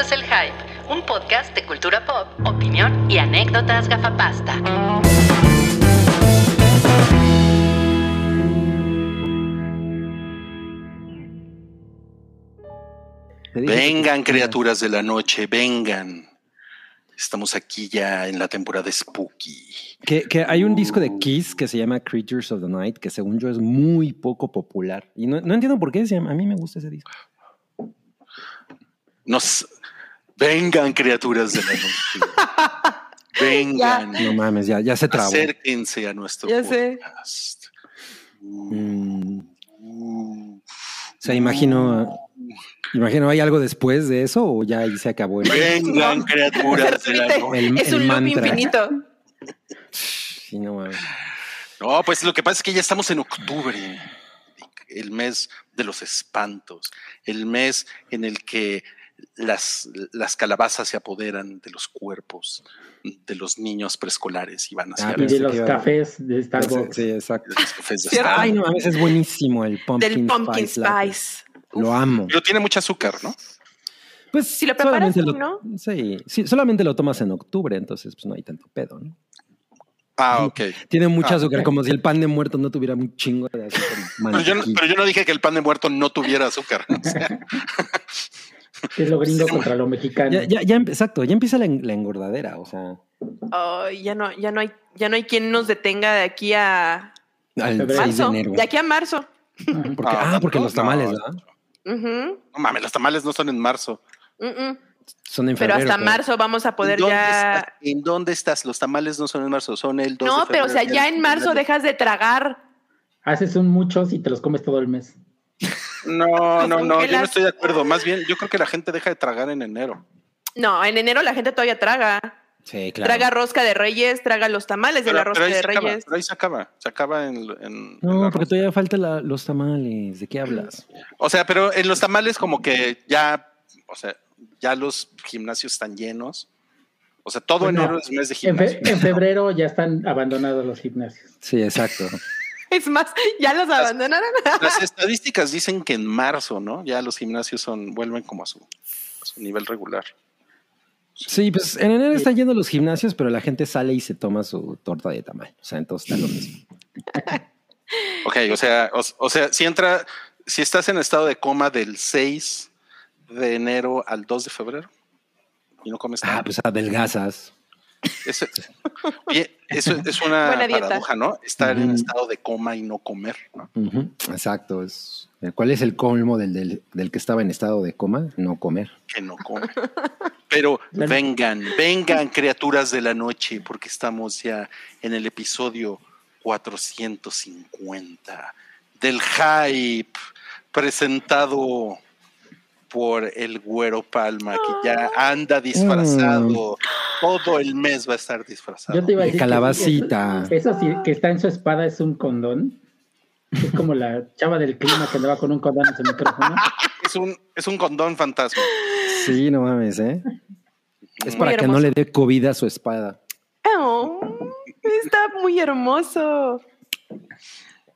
Esto es El Hype, un podcast de cultura pop, opinión y anécdotas gafapasta. Vengan, criaturas de la noche, vengan. Estamos aquí ya en la temporada spooky. Que, que hay un disco de Kiss que se llama Creatures of the Night, que según yo es muy poco popular. Y no, no entiendo por qué, se llama- a mí me gusta ese disco. Nos vengan, criaturas de la noche. vengan. No mames, ya, ya se trabó. Acérquense a nuestro Ya sé. podcast. Mm, o sea, imagino, imagino, ¿hay algo después de eso o ya ahí se acabó? el- vengan, criaturas de la noche. El- es un loop infinito. Sí, no mames. No, pues lo que pasa es que ya estamos en octubre, el mes de los espantos, el mes en el que las, las calabazas se apoderan de los cuerpos de los niños preescolares y van hacia Ah, Y de los cafés de Starbucks. Sí, exacto. los cafés de. Starbucks. Ay, no mames, es buenísimo el pumpkin, Del pumpkin spice. Lo amo. Pero tiene mucho azúcar, ¿no? Pues Si lo preparas, solamente ¿no? Sí, sí, solamente lo tomas en octubre, entonces pues no hay tanto pedo, ¿no? Ah, ok. Tiene mucho Ah, azúcar, como si el pan de muerto no tuviera un chingo de azúcar. Pero yo, no- pero yo no dije que el pan de muerto no tuviera azúcar. O sea, Que es lo gringo contra lo mexicano. Ya, ya, ya, empe- exacto, ya empieza la, en- la engordadera, o sea, ya no, ya no hay, ya no hay quien nos detenga de aquí a al Febrero. 6 de marzo. enero. De aquí a marzo. Porque- Ah, ah, porque los tamales, no. ¿verdad? No mames, los tamales no son en marzo. Son en Pero febrero. hasta marzo vamos a poder ¿En dónde ya. estás? ¿En dónde estás? Los tamales no son en marzo, son el 2 de No, pero o sea, ya en marzo dejas de tragar. Haces un muchos y te los comes todo el mes. No, no, Los no, yo no estoy de acuerdo. Más bien, yo creo que la gente deja de tragar en enero. No, en enero la gente todavía traga. Sí, claro. Traga rosca de reyes, traga los tamales de la rosca de se acaba, reyes. pero ahí se acaba, se acaba en... No, porque todavía falta la- los tamales. ¿De qué hablas? O sea, pero en los tamales como que ya, o sea, ya los gimnasios están llenos. O sea, todo Bueno, enero es mes de En, fe- gimnasio. en febrero ya están abandonados los gimnasios. Sí, exacto. Es más, ya los abandonaron. Las estadísticas dicen que en marzo, ¿no? Ya los gimnasios son vuelven como a su, a su nivel regular. Sí, pues en enero están yendo los gimnasios, pero la gente sale y se toma su torta de tamal. O sea, entonces está lo mismo. Ok, o sea, o, o sea, si entra, si estás en estado de coma del 6 de enero al 2 de febrero y no comes nada. Ah, pues adelgazas. Eso, oye, eso es una paradoja, ¿no? Estar en estado de coma y no comer, ¿no? Exacto. Es, ¿Cuál es el colmo del, del, del que estaba en estado de coma? No comer. Que no come. Pero Claro. vengan, vengan criaturas de la noche, porque estamos ya en el episodio 450 del hype presentado por el Güero Palma, que ya anda disfrazado. Todo el mes va a estar disfrazado. Yo te iba a De decir. que calabacita. Eso, eso sí, que está en su espada es un condón. Es como la chava del clima que andaba con un condón en su micrófono. Es un, es un condón fantasma. Sí, no mames, ¿eh? Es para que no le dé COVID a su espada. Oh, está muy hermoso.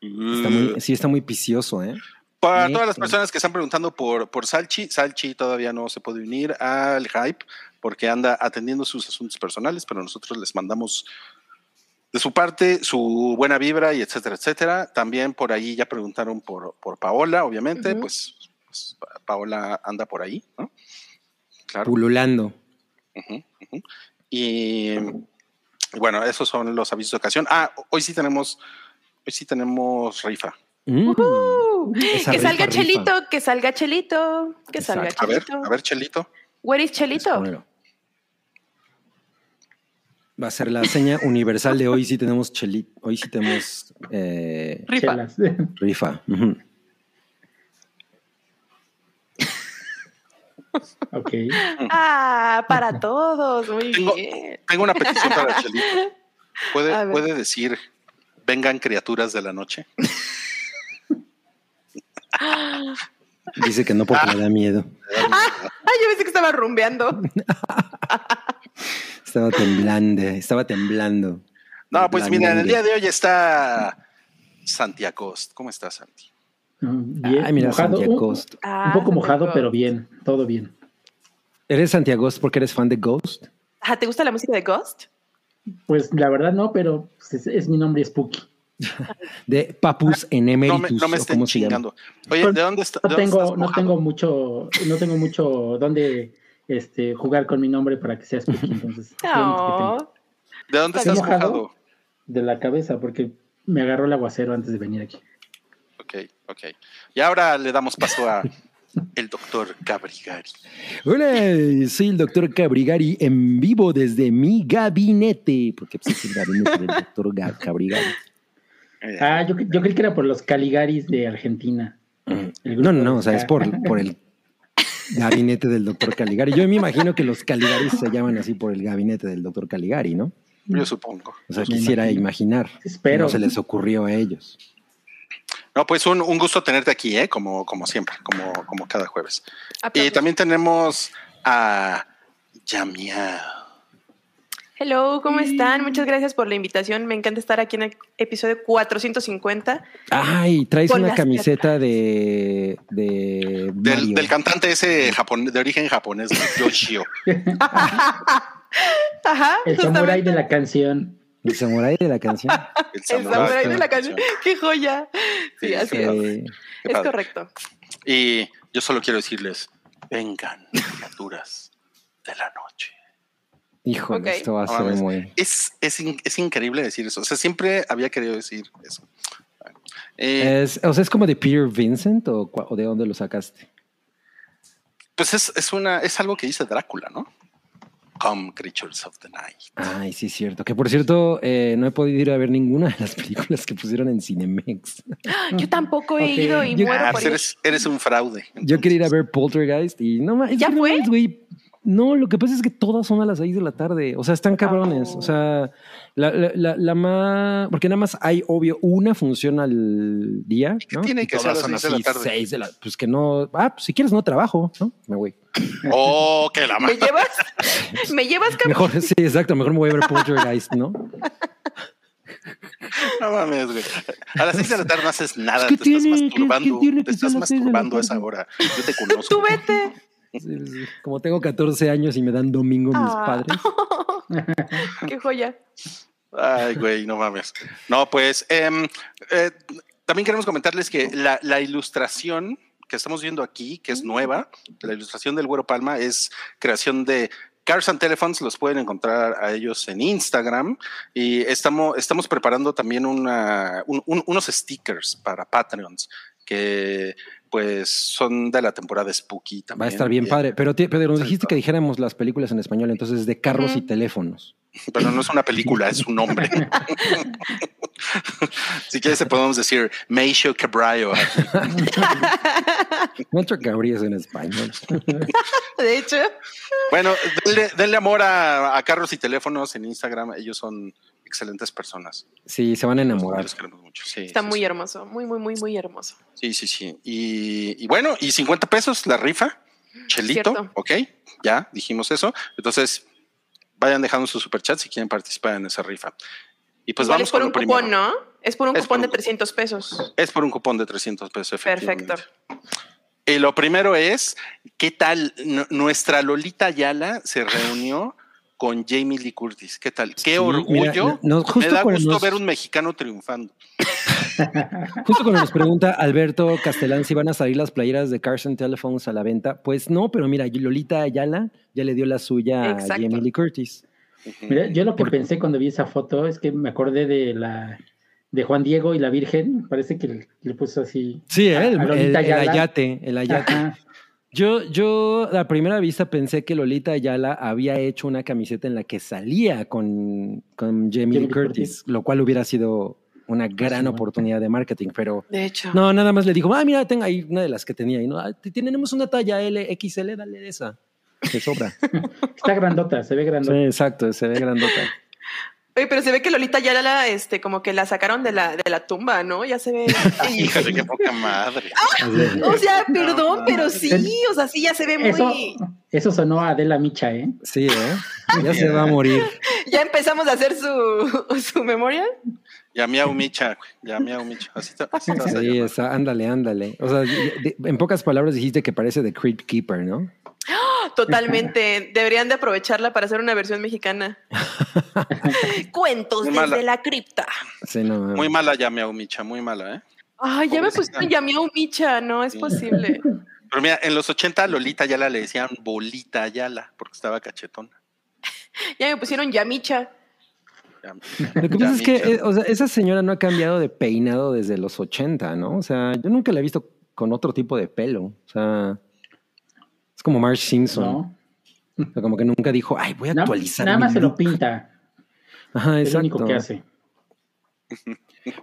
Está muy, sí, está muy vicioso, ¿eh? Para todas las personas que están preguntando por, por Salchi, Salchi todavía no se puede unir al hype porque anda atendiendo sus asuntos personales, pero nosotros les mandamos de su parte su buena vibra y etcétera, etcétera. También por ahí ya preguntaron por, por Paola, obviamente, pues, pues, Pa- Paola anda por ahí, ¿no? Claro. Pululando. Y y bueno, esos son los avisos de ocasión. Ah, hoy sí tenemos, hoy sí tenemos rifa. Mm. Uh, que rifa, salga rifa. Chelito, que salga Chelito, que salga Exacto. A ver, Chelito. a ver, Chelito. Where is Chelito? Va a ser la seña universal de hoy sí tenemos chelit, hoy sí tenemos eh, Rifa. Chelas. rifa. Ok. Ah, para todos, muy Tengo- bien. Tengo una petición para Chelito. ¿Puede, puede decir, vengan criaturas de la noche? Dice que no porque le da miedo. Ay, yo pensé que estaba rumbeando. Estaba temblando, estaba temblando. No, pues mira, en el día de hoy está Santi Acost. ¿Cómo estás, Santi? Mm, Bien, Ay, mira, mojado, Santiago un, Costa. Ah, un poco mojado, Santiago. pero bien, todo bien. ¿Eres Santiago porque eres fan de Ghost? Ajá, ¿te gusta la música de Ghost? Pues la verdad no, pero es, es mi nombre Spooky. De Papus No Enemeritus, me, no me o estén cómo se llama. chingando. Oye, ¿de dónde, está, No de dónde tengo, estás no tengo mucho, no tengo mucho donde este, jugar con mi nombre para que sea Spooky. Entonces, es lo único que tengo. No. ¿De dónde ¿Estás mojado? mojado? de la cabeza, porque me agarró el aguacero antes de venir aquí. Ok, ok. Y ahora le damos paso a el doctor Cabrigari. Hola, soy el doctor Cabrigari en vivo desde mi gabinete, porque pues, es el gabinete del doctor Ga- Cabrigari. Eh, Ah, yo, yo creí que era por los Caligaris de Argentina. No, no, no, o sea, es por, por el gabinete del doctor Caligari. Yo me imagino que los Caligaris se llaman así por el gabinete del doctor Caligari, ¿no? yo supongo. O sea, quisiera imagino. imaginar. Espero. No se les ocurrió a ellos. No, pues un, un gusto tenerte aquí, ¿eh? Como, como siempre, como, como cada jueves. Y también tenemos a Yamia. Hello, ¿cómo están? Muchas gracias por la invitación. Me encanta estar aquí en el episodio 450. Ay, traes Con una camiseta de, de Del, cantante ese japon- de origen japonés, Yoshio. Ajá, El samurái de la canción. El samurái de la canción. El samurái de la canción. ¡Qué joya! Sí, Sí, así sí. es. Qué Es correcto. Y yo solo quiero decirles, vengan, criaturas de la noche. Híjole, Ok. esto va a ser muy... Es, es, in- es increíble decir eso. O sea, siempre había querido decir eso. Eh, Es, o sea, ¿es como de Peter Vincent o, de dónde lo sacaste? pues es, es, una, es algo que dice Drácula, ¿no? Come, creatures of the night. Ay, sí, es cierto. Que por cierto, eh, no he podido ir a ver ninguna de las películas que pusieron en Cinemex. Yo tampoco he ido y Yo- muero Ah, por pues ir. eres, eres un fraude. Yo quería ir a ver Poltergeist y no más. ¿Ya fue? güey. No, lo que pasa es que todas son a las 6 de la tarde. O sea, están cabrones. Oh. O sea, la, la, la, la más. Porque nada más hay, obvio, una función al día. qué ¿no? tiene que ser a las son seis de la tarde? seis de la- Pues que no. Ah, pues si quieres, no trabajo, ¿no? Me voy. Oh, que la ¿Me madre. llevas? ¿Me llevas, cabrón? Mejor, sí, exacto. Mejor me voy a ver Poltergeist, ¿no? No mames, güey. A las seis de la tarde no haces nada. ¿Qué te estás masturbando. qué tiene te que ser estás seis de la masturbando a esa hora. Yo te conozco. Tú vete. Sí, sí. Como tengo 14 años y me dan domingo mis Ah. padres. ¡Qué joya! Ay, güey, no mames. No, pues em, eh, también queremos comentarles que la, la ilustración que estamos viendo aquí, que es nueva, la ilustración del Güero Palma, es creación de Cars and Telephones, los pueden encontrar a ellos en Instagram y estamos, estamos preparando también una, un- un- unos stickers para Patreons que pues son de la temporada Spooky también. Va a estar bien padre. Pero, pero nos dijiste que dijéramos las películas en español, entonces de carros y teléfonos. Pero no es una película, es un nombre. si quieres, te podemos decir Meisho Cabrayo. Mucho cabrías en español. De hecho, Bueno, denle, denle amor a, a carros y teléfonos en Instagram. Ellos son excelentes personas. Sí, se van a enamorar. Los queremos mucho. Sí, está sí, muy sí. hermoso. Muy, muy, muy, muy hermoso. Sí, sí, sí. Y, y bueno, y 50 pesos la rifa. Chelito, Cierto. ok, ya dijimos eso. Entonces, vayan dejando su superchat si quieren participar en esa rifa. Y pues Igual vamos es por con un primero. cupón, ¿no? Es por un Es cupón por de un 300 pesos. Es por un cupón de 300 pesos, efectivamente. Perfecto. Y lo primero es, ¿qué tal? N- nuestra Lolita Ayala se reunió con Jamie Lee Curtis. ¿Qué tal? Qué Sí, orgullo. mira, no- Me justo da gusto nos- ver un mexicano triunfando. Justo cuando nos pregunta Alberto Castellán si van a salir las playeras de Cars and Telephones a la venta, pues no, pero mira, Lolita Ayala ya le dio la suya Exacto. a Jamie Lee Curtis. Mira, yo lo que pensé cuando vi esa foto es que me acordé de la de Juan Diego y la Virgen. Parece que le, le puso así. Sí, a- el, a el, ayate, el ayate. Ajá. Yo, yo a primera vista pensé que Lolita Ayala había hecho una camiseta en la que salía con, con Jamie Lee Curtis, Curtis. lo cual hubiera sido una gran sí. oportunidad de marketing, pero De hecho. no, nada más le dijo, ah, mira, tengo ahí una de las que tenía ahí, ¿no? Ah, te- tenemos una talla L, XL, dale de esa. Te sobra. Está grandota, se ve sí, grandota. exacto, se ve grandota. Oye, pero se ve que Lolita ya la, este, como que la sacaron de la, de la tumba, ¿no? Ya se ve. Híjole, qué poca madre. Así. O sea, perdón, No, pero sí, o sea, sí ya se ve muy. Eso, eso sonó a Adela Micha, ¿eh? Sí, ¿eh? Ya se va a morir. Ya empezamos a hacer su, su memorial. Ya miau micha, güey. ya miau micha. Así te, así Sí, está, ándale, ándale. O sea, en pocas palabras dijiste que parece de Creep Keeper, ¿no? Totalmente. Deberían de aprovecharla para hacer una versión mexicana. Cuentos Muy desde mala. la cripta. Sí, no, mames. Muy mala ya, Miau Micha, muy mala, ¿eh? Ay, ya me pusieron Yamiau Micha, no es posible. Pero mira, en los 80 a Lolita Ayala le decían Bolita Ayala porque estaba cachetona. Ya me pusieron Yamicha. Ya- Lo que pasa es que, eh, o sea, esa señora no ha cambiado de peinado desde los 80, ¿no? O sea, yo nunca la he visto con otro tipo de pelo. O sea, como Marge Simpson. ¿no? O sea, como que nunca dijo, ay, voy a Nada, actualizar. nada mi más se lo look". pinta. Ajá, Es lo único que hace.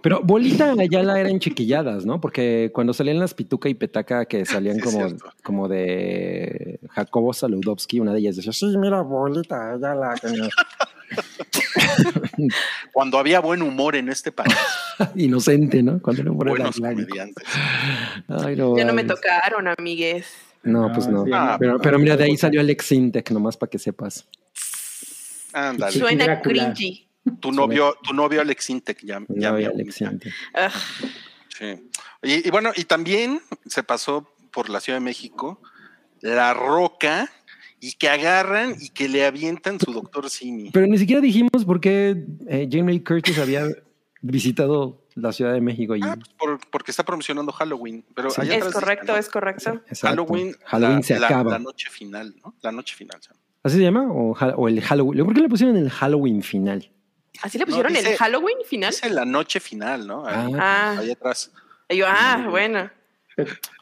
Pero Bolita Ayala eran chiquilladas, ¿no? Porque cuando salían las Pituca y Petaca, que salían Sí, como, como de Jacobo Saludowski, una de ellas decía, sí, mira, Bolita Ayala. que no". Cuando había buen humor en este país, Inocente, ¿no? Cuando no fuera buenos comediantes. Ay, no, Ya no me tocaron, amigues. No, No, pues no. sí, Ah, pero, pero mira, de ahí salió Alex Sintek, nomás para que sepas. Ándale. Suena cringy. Tu novio, tu novio Alex Intec, ya, ya No, Miau Alex. Ugh. Sí. Y, y bueno, y también se pasó por la Ciudad de México La Roca y que agarran y que le avientan su doctor Simi. Pero ni siquiera dijimos por qué eh, Jamie Curtis había visitado la Ciudad de México. Y, Ah, pues por- porque está promocionando Halloween. Pero Sí. allá Es atrás dice, correcto, ¿no? es correcto. Halloween, Halloween la, se la- acaba. la noche final, ¿no? La noche final. ¿sí? ¿Así se llama? ¿O, o el Halloween? ¿Por qué le pusieron el Halloween final? ¿Así le No, pusieron dice- el Halloween final? Dice la noche final, ¿no? Ahí, Ah. ahí atrás. Y yo, ah, bueno.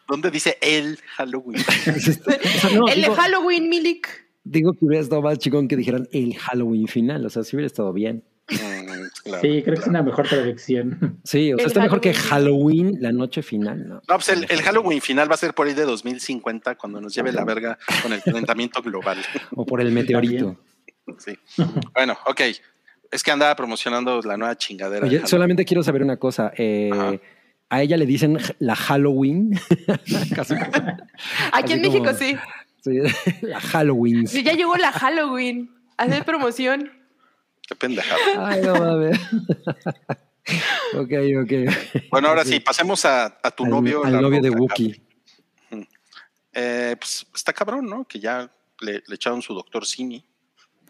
¿Dónde dice el Halloween? O sea, no, el digo, de Halloween, Milik. digo que hubiera estado más chingón que dijeran el Halloween final. O sea, sí hubiera estado bien. Claro. Sí, creo que es una mejor traducción. Sí, o sea, El está mejor que Halloween. La noche final. ¿no? No, pues el, el Halloween final va a ser por ahí de 2050 cuando nos lleve la verga con el calentamiento global. O por el meteorito. Sí. Bueno, ok. Es que andaba promocionando la nueva chingadera. Oye, solamente quiero saber una cosa. eh, a ella le dicen la Halloween. Casi. Aquí en como- México sí. Sí, la Halloween. Sí, Ya llegó la Halloween. Hacer promoción. Qué pendejada. Ay, no mames. ok, ok. Bueno, ahora sí, pasemos a, a tu Al- novio. Al la novio de Wookiee. Eh, pues está cabrón, ¿no? Que ya le, le echaron su doctor Simi.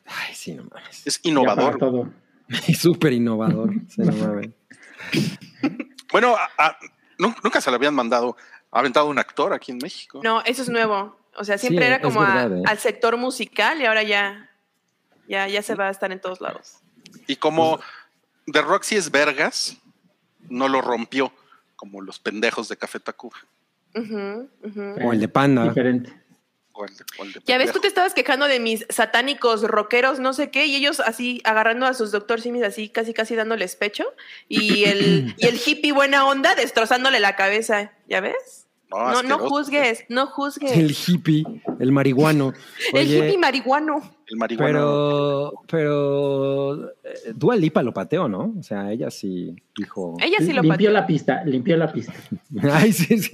Ay, sí, no mames. Es innovador. todo. Y súper innovador. Sí, no mames. Bueno, a- a- nu- nunca se le habían mandado, ha aventado un actor aquí en México. No, eso es nuevo. O sea, siempre Sí, era es como a- ¿eh? al sector musical y ahora ya, ya, ya se va a estar en todos lados. Y como The Roxy es Vergas, no lo rompió, como los pendejos de Café Tacuba. O el de Panda. Diferente. O el de- o el de Ya ves, tú te estabas quejando de mis satánicos rockeros, no sé qué, y ellos así agarrando a sus doctor simis así, casi casi dándoles pecho, y el, y el hippie buena onda destrozándole la cabeza, ¿ya ves? No, no, juzgues, no juzgues. El hippie, el marihuano. El hippie marihuano. El marihuana. pero, pero eh, Dua Lipa lo pateó, ¿no? O sea, ella sí dijo. Ella sí lo limpió pateó. la pista, limpió la pista. Ay, sí, sí.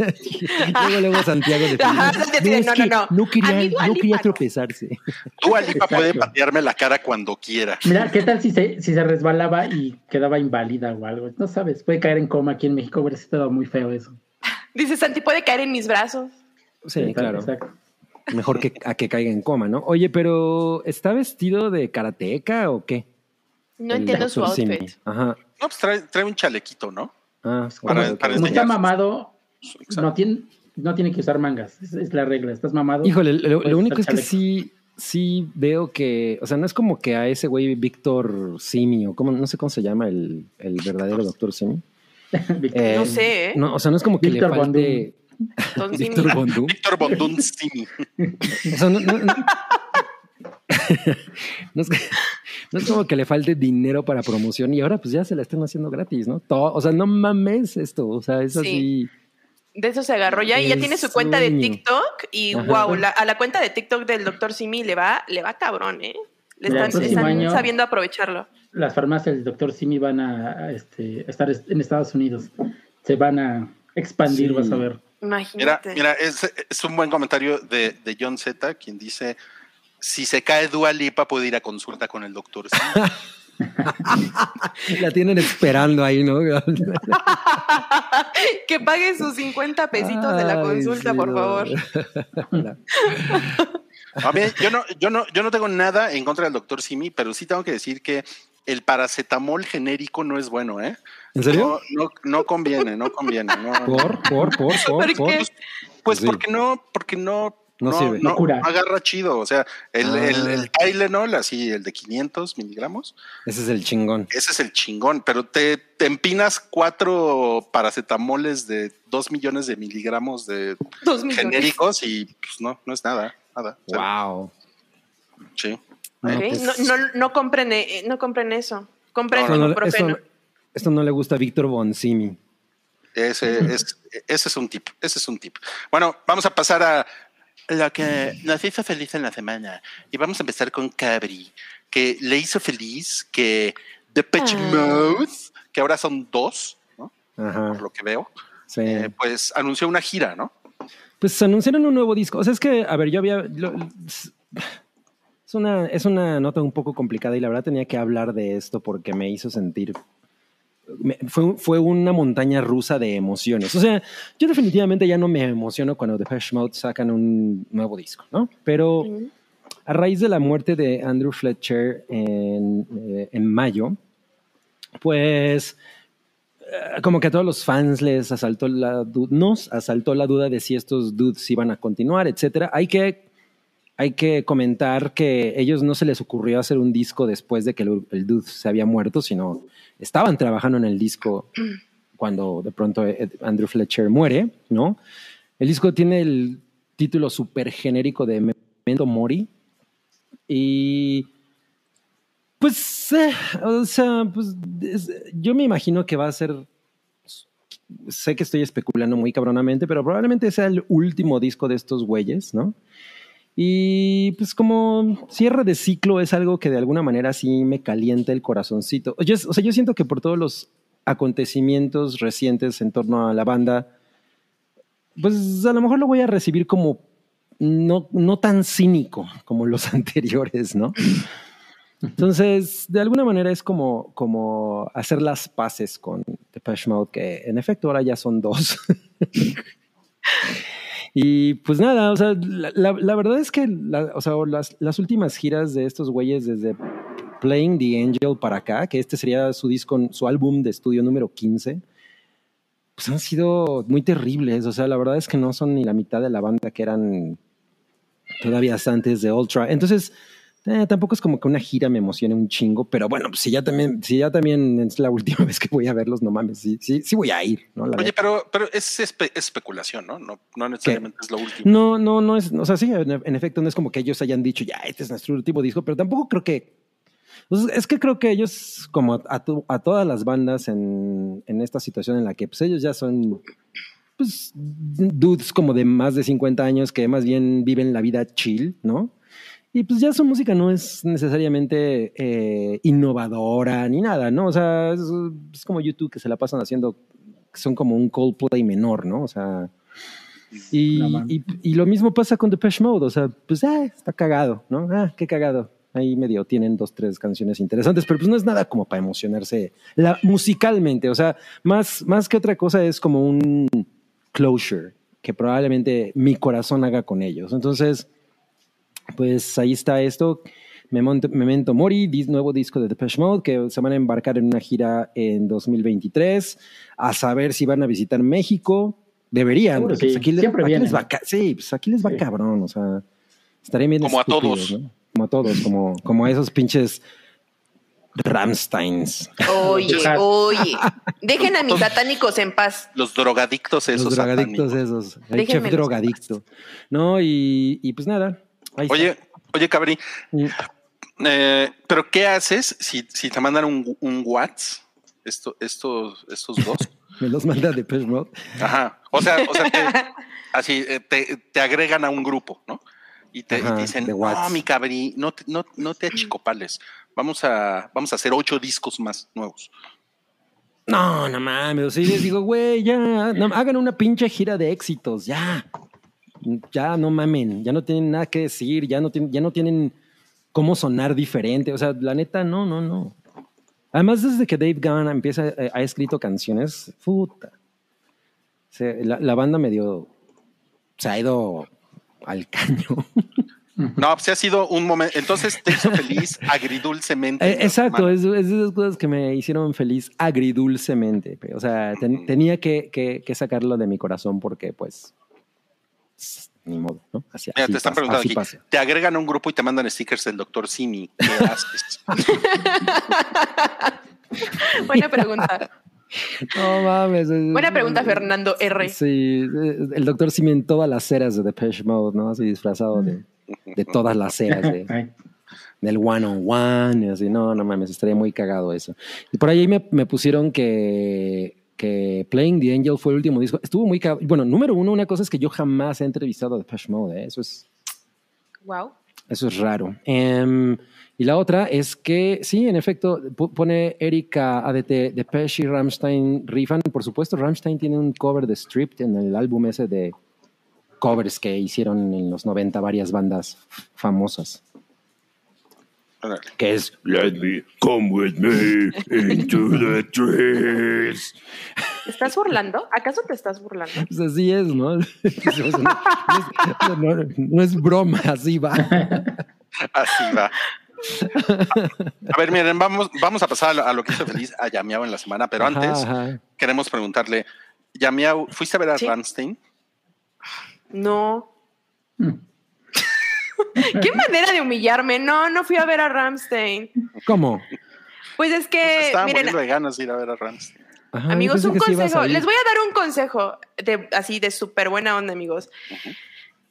Luego, luego Santiago de Ajá, no, no, no. no A quería, mí Dua no Lipa quería no. tropezarse. Dua Lipa puede patearme la cara cuando quiera. Mira, ¿qué tal si se, si se resbalaba y quedaba inválida o algo? No sabes, puede caer en coma aquí en México, hubiera estado muy feo eso. Dice Santi, puede caer en mis brazos. Sí, claro. exacto. Mejor que a que caiga en coma, ¿no? Oye, pero ¿está vestido de karateca o qué? No El entiendo su. Simi. outfit. Ajá. No, pues trae, trae un chalequito, ¿no? Ah, Para- para Como está mamado, Exacto. no tiene, no tiene que usar mangas. Es, es la regla. Estás mamado. Híjole, lo, único es que sí, sí veo que, o sea, no es como que a ese güey Víctor Simi o como, no sé cómo se llama el, el verdadero doctor Simi. Eh, No sé, ¿eh? No, o sea, no es como que Víctor le falte. Víctor Bondú. Víctor Bondún Simi. O sea, no, no- no- no es, que- no es como que le falte dinero para promoción y ahora pues ya se la están haciendo gratis, ¿no? Todo, o sea, no mames esto, o sea, es Sí. así. De eso se agarró ya y ya tiene su cuenta de. TikTok y Ajá. wow, la- a la cuenta de TikTok del doctor Simi le va, le va cabrón, ¿eh? Le están, año- sabiendo aprovecharlo. Las farmacias del doctor Simi van a, a, este, estar en Estados Unidos. Se van a expandir, Sí. vas a ver. Imagínate. mira, es, es un buen comentario de, de John Z, quien dice: si se cae Dua Lipa, puede ir a consulta con el doctor Simi. La tienen esperando ahí, ¿no? que pague sus 50 pesitos de la consulta, sí, por no. favor. A ver, yo no, yo no, yo no tengo nada en contra del doctor Simi, pero sí tengo que decir que el paracetamol genérico no es bueno, ¿eh? ¿En serio? No, no, no conviene, no conviene. No, Por, por, por, por, ¿Por qué? Pues Sí. porque no, porque no, No no, sirve. no No cura. agarra chido. O sea, el, Ah. el, el Tylenol, así, el de 500 miligramos, Ese es el chingón. ese es el chingón, pero te, te empinas cuatro paracetamoles de dos millones de miligramos de genéricos y pues no, no es nada, nada. O sea, Wow. sí. No, pues- No, no, no compren, eh, no compren eso. Compren No, Esto ibuprofeno. esto- esto no le gusta a Víctor Bonsimi. Ese es, ese es un tip, ese es un tip. Bueno, vamos a pasar a lo que nos hizo feliz en la semana. Y vamos a empezar con Cabri, que le hizo feliz que Depeche Ah. Mode, que ahora son dos, ¿no? Ajá. por lo que veo, Sí. eh, pues anunció una gira, ¿no? Pues anunciaron un nuevo disco. O sea, es que, a ver, yo había. lo- es, una, es una nota un poco complicada y la verdad tenía que hablar de esto porque me hizo sentir. me- fue, fue una montaña rusa de emociones. O sea, yo definitivamente ya no me emociono cuando Depeche Mode sacan un nuevo disco, ¿no? Pero a raíz de la muerte de Andrew Fletcher en, eh, en mayo, pues eh, como que a todos los fans les asaltó la nos asaltó la duda de si estos dudes iban a continuar, etcétera. Hay que hay que comentar que ellos no se les ocurrió hacer un disco después de que el, el dude se había muerto, sino estaban trabajando en el disco cuando de pronto Ed- Andrew Fletcher muere, ¿no? El disco tiene el título súper genérico de Memento Mori y pues, eh, o sea, pues es- yo me imagino que va a ser sé que estoy especulando muy cabronamente, pero probablemente sea el último disco de estos güeyes, ¿no? Y pues como cierre de ciclo es algo que de alguna manera sí me calienta el corazoncito. Yo, o sea, yo siento que por todos los acontecimientos recientes en torno a la banda, pues a lo mejor lo voy a recibir como no, no tan cínico como los anteriores, ¿no? Entonces, de alguna manera es como, como hacer las paces con Depeche Mode, que en efecto ahora ya son dos. y pues nada, o sea, la, la- verdad es que o sea, las, las últimas giras de estos güeyes desde Playing the Angel para acá, que este sería su disco, su álbum de estudio número 15, pues han sido muy terribles. O sea, la verdad es que no son ni la mitad de la banda que eran todavía antes de Ultra. Entonces, eh, tampoco es como que una gira me emocione un chingo, pero bueno, pues si ya también, si ya también es la última vez que voy a verlos, no mames, sí, sí, sí voy a ir, ¿no? La Oye, pero, pero es espe- especulación, ¿no? No, no necesariamente es lo último. No, no, no es, o sea, sí, en, en efecto, no es como que ellos hayan dicho, ya, este es nuestro último disco, pero tampoco creo que, pues, es que creo que ellos, como a, a to- a todas las bandas en, en esta situación en la que, pues ellos ya son, pues, dudes como de más de 50 años que más bien viven la vida chill, ¿no? Y pues ya su música no es necesariamente eh, innovadora ni nada, ¿no? O sea, es, es como YouTube que se la pasan haciendo, son como un Coldplay menor, ¿no? O sea, y, y, y lo mismo pasa con Depeche Mode, o sea, pues ah, está cagado, ¿no? Ah, qué cagado. Ahí medio tienen dos, tres canciones interesantes, pero pues no es nada como para emocionarse la, musicalmente, o sea, más, más que otra cosa es como un closure que probablemente mi corazón haga con ellos. Entonces, pues ahí está esto. Memento, Mori, nuevo disco de Depeche Mode, que se van a embarcar en una gira en 2023, a saber si van a visitar México. Deberían, pues, sí. aquí, le- Siempre aquí les va sí, pues aquí les va Sí. cabrón, o sea, estarían bien Como a todos. ¿no? Como a todos, como, como a esos pinches Ramsteins. Oye, oye. Dejen a mis satánicos en paz. Los drogadictos esos. Los drogadictos satánicos. esos, el chef drogadicto. No, y, y pues nada. Ahí está. Oye, oye, Cabri, Mm. eh, pero ¿qué haces si, si te mandan un, un WhatsApp? Esto, estos, estos dos. me los manda Depeche Mode. Ajá. O sea, o sea, te, así eh, te, te agregan a un grupo, ¿no? Y te, y te Ajá, dicen, de no, Whats". mi cabri, no te, no, no te achicopales. Vamos a, vamos a hacer ocho discos más nuevos. No, no mames. Sí, les digo, güey, ya, no, hagan una pinche gira de éxitos, ya. Ya no mamen, ya no tienen nada que decir, ya no tienen, ya no tienen cómo sonar diferente. O sea, la neta, no, no, no. Además, desde que Dave Gunn empieza, eh, ha escrito canciones, puta. La, la banda medio se ha ido al caño. No, pues ha sido un momento. Entonces te hizo feliz agridulcemente. Eh, exacto, es, es de esas cosas que me hicieron feliz agridulcemente. O sea, ten- tenía que, que- que sacarlo de mi corazón porque, pues, ni modo, ¿no? Así, Mira, así te están pasa, preguntando aquí. pasa. Te agregan a un grupo y te mandan stickers del doctor Simi. Buena pregunta. No mames. es- Buena pregunta, Fernando R. Sí, el doctor Simi en todas las eras de Depeche Mode, ¿no? Así disfrazado de, de todas las eras de, del one on one y así. No, no mames, estaría muy cagado eso. Y por ahí me, me pusieron que, que Playing the Angel fue el último disco. Estuvo muy. Bueno, número uno, una cosa es que yo jamás he entrevistado a Depeche Mode, ¿eh? Eso es, Wow. eso es raro. Em, y la otra es que, sí, en efecto, pone Erika ADT, Depeche y Rammstein rifan. Por supuesto, Rammstein tiene un cover de Stripped en el álbum ese de covers que hicieron en los 90 varias bandas famosas. Que es Let me come with me into the trees. ¿Te estás burlando? ¿Acaso te estás burlando? Pues así es, ¿no? no, es, no- no es broma, así va. Así va. A ver, miren, vamos, vamos a pasar a lo, a lo que hizo feliz a Yamiao en la semana, pero Ajá, antes ajá. queremos preguntarle, Yamiao, ¿fuiste a ver a Sí. Ramstein? No. Mm. ¿Qué manera de humillarme? No, no fui a ver a Ramstein. ¿Cómo? Pues es Pues que, estaba miren, muriendo de ganas de ir a ver a Ramstein. Ajá, amigos, un sí consejo. Les voy a dar un consejo de, así de súper buena onda, amigos.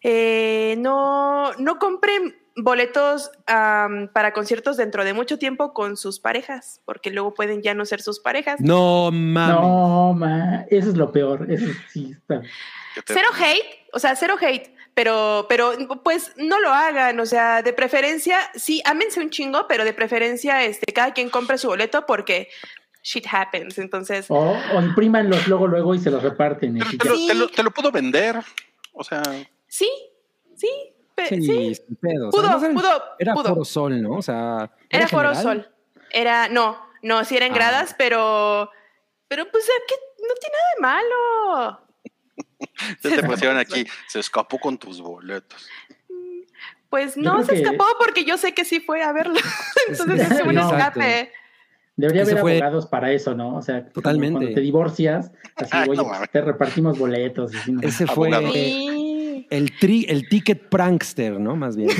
Eh, no, no compren boletos para conciertos dentro de mucho tiempo con sus parejas, porque luego pueden ya no ser sus parejas. No mames. No, ma, eso es lo peor. Eso sí está. Cero hate, o sea, cero hate, pero, pero pues no lo hagan, o sea, de preferencia, sí, ámense un chingo, pero de preferencia, este, cada quien compre su boleto porque shit happens, entonces, O, o imprímanlos luego, luego y se los reparten. Pero te, lo, Sí. te lo- te lo pudo vender. O sea, sí, sí, pe- Sí, sí, sin pedos. Pudo, era- pudo, Era pudo. Foro Sol, ¿no? O sea. era Foro general? Sol, era, no, no, sí eran Ah. gradas, pero, pero pues, ¿qué? no tiene nada de malo. ya te pusieron aquí, se escapó con tus boletos. Pues Yo no se que- escapó porque yo sé que sí fue a verlo. Entonces es un No. escape. Debería haber fue- abogados para eso, ¿no? O sea, Totalmente. cuando te divorcias, así, Ay, oye, no pues, te repartimos boletos. y así, ¿no? Ese fue. Sí. el, tri, el ticket prankster, ¿no? Más bien.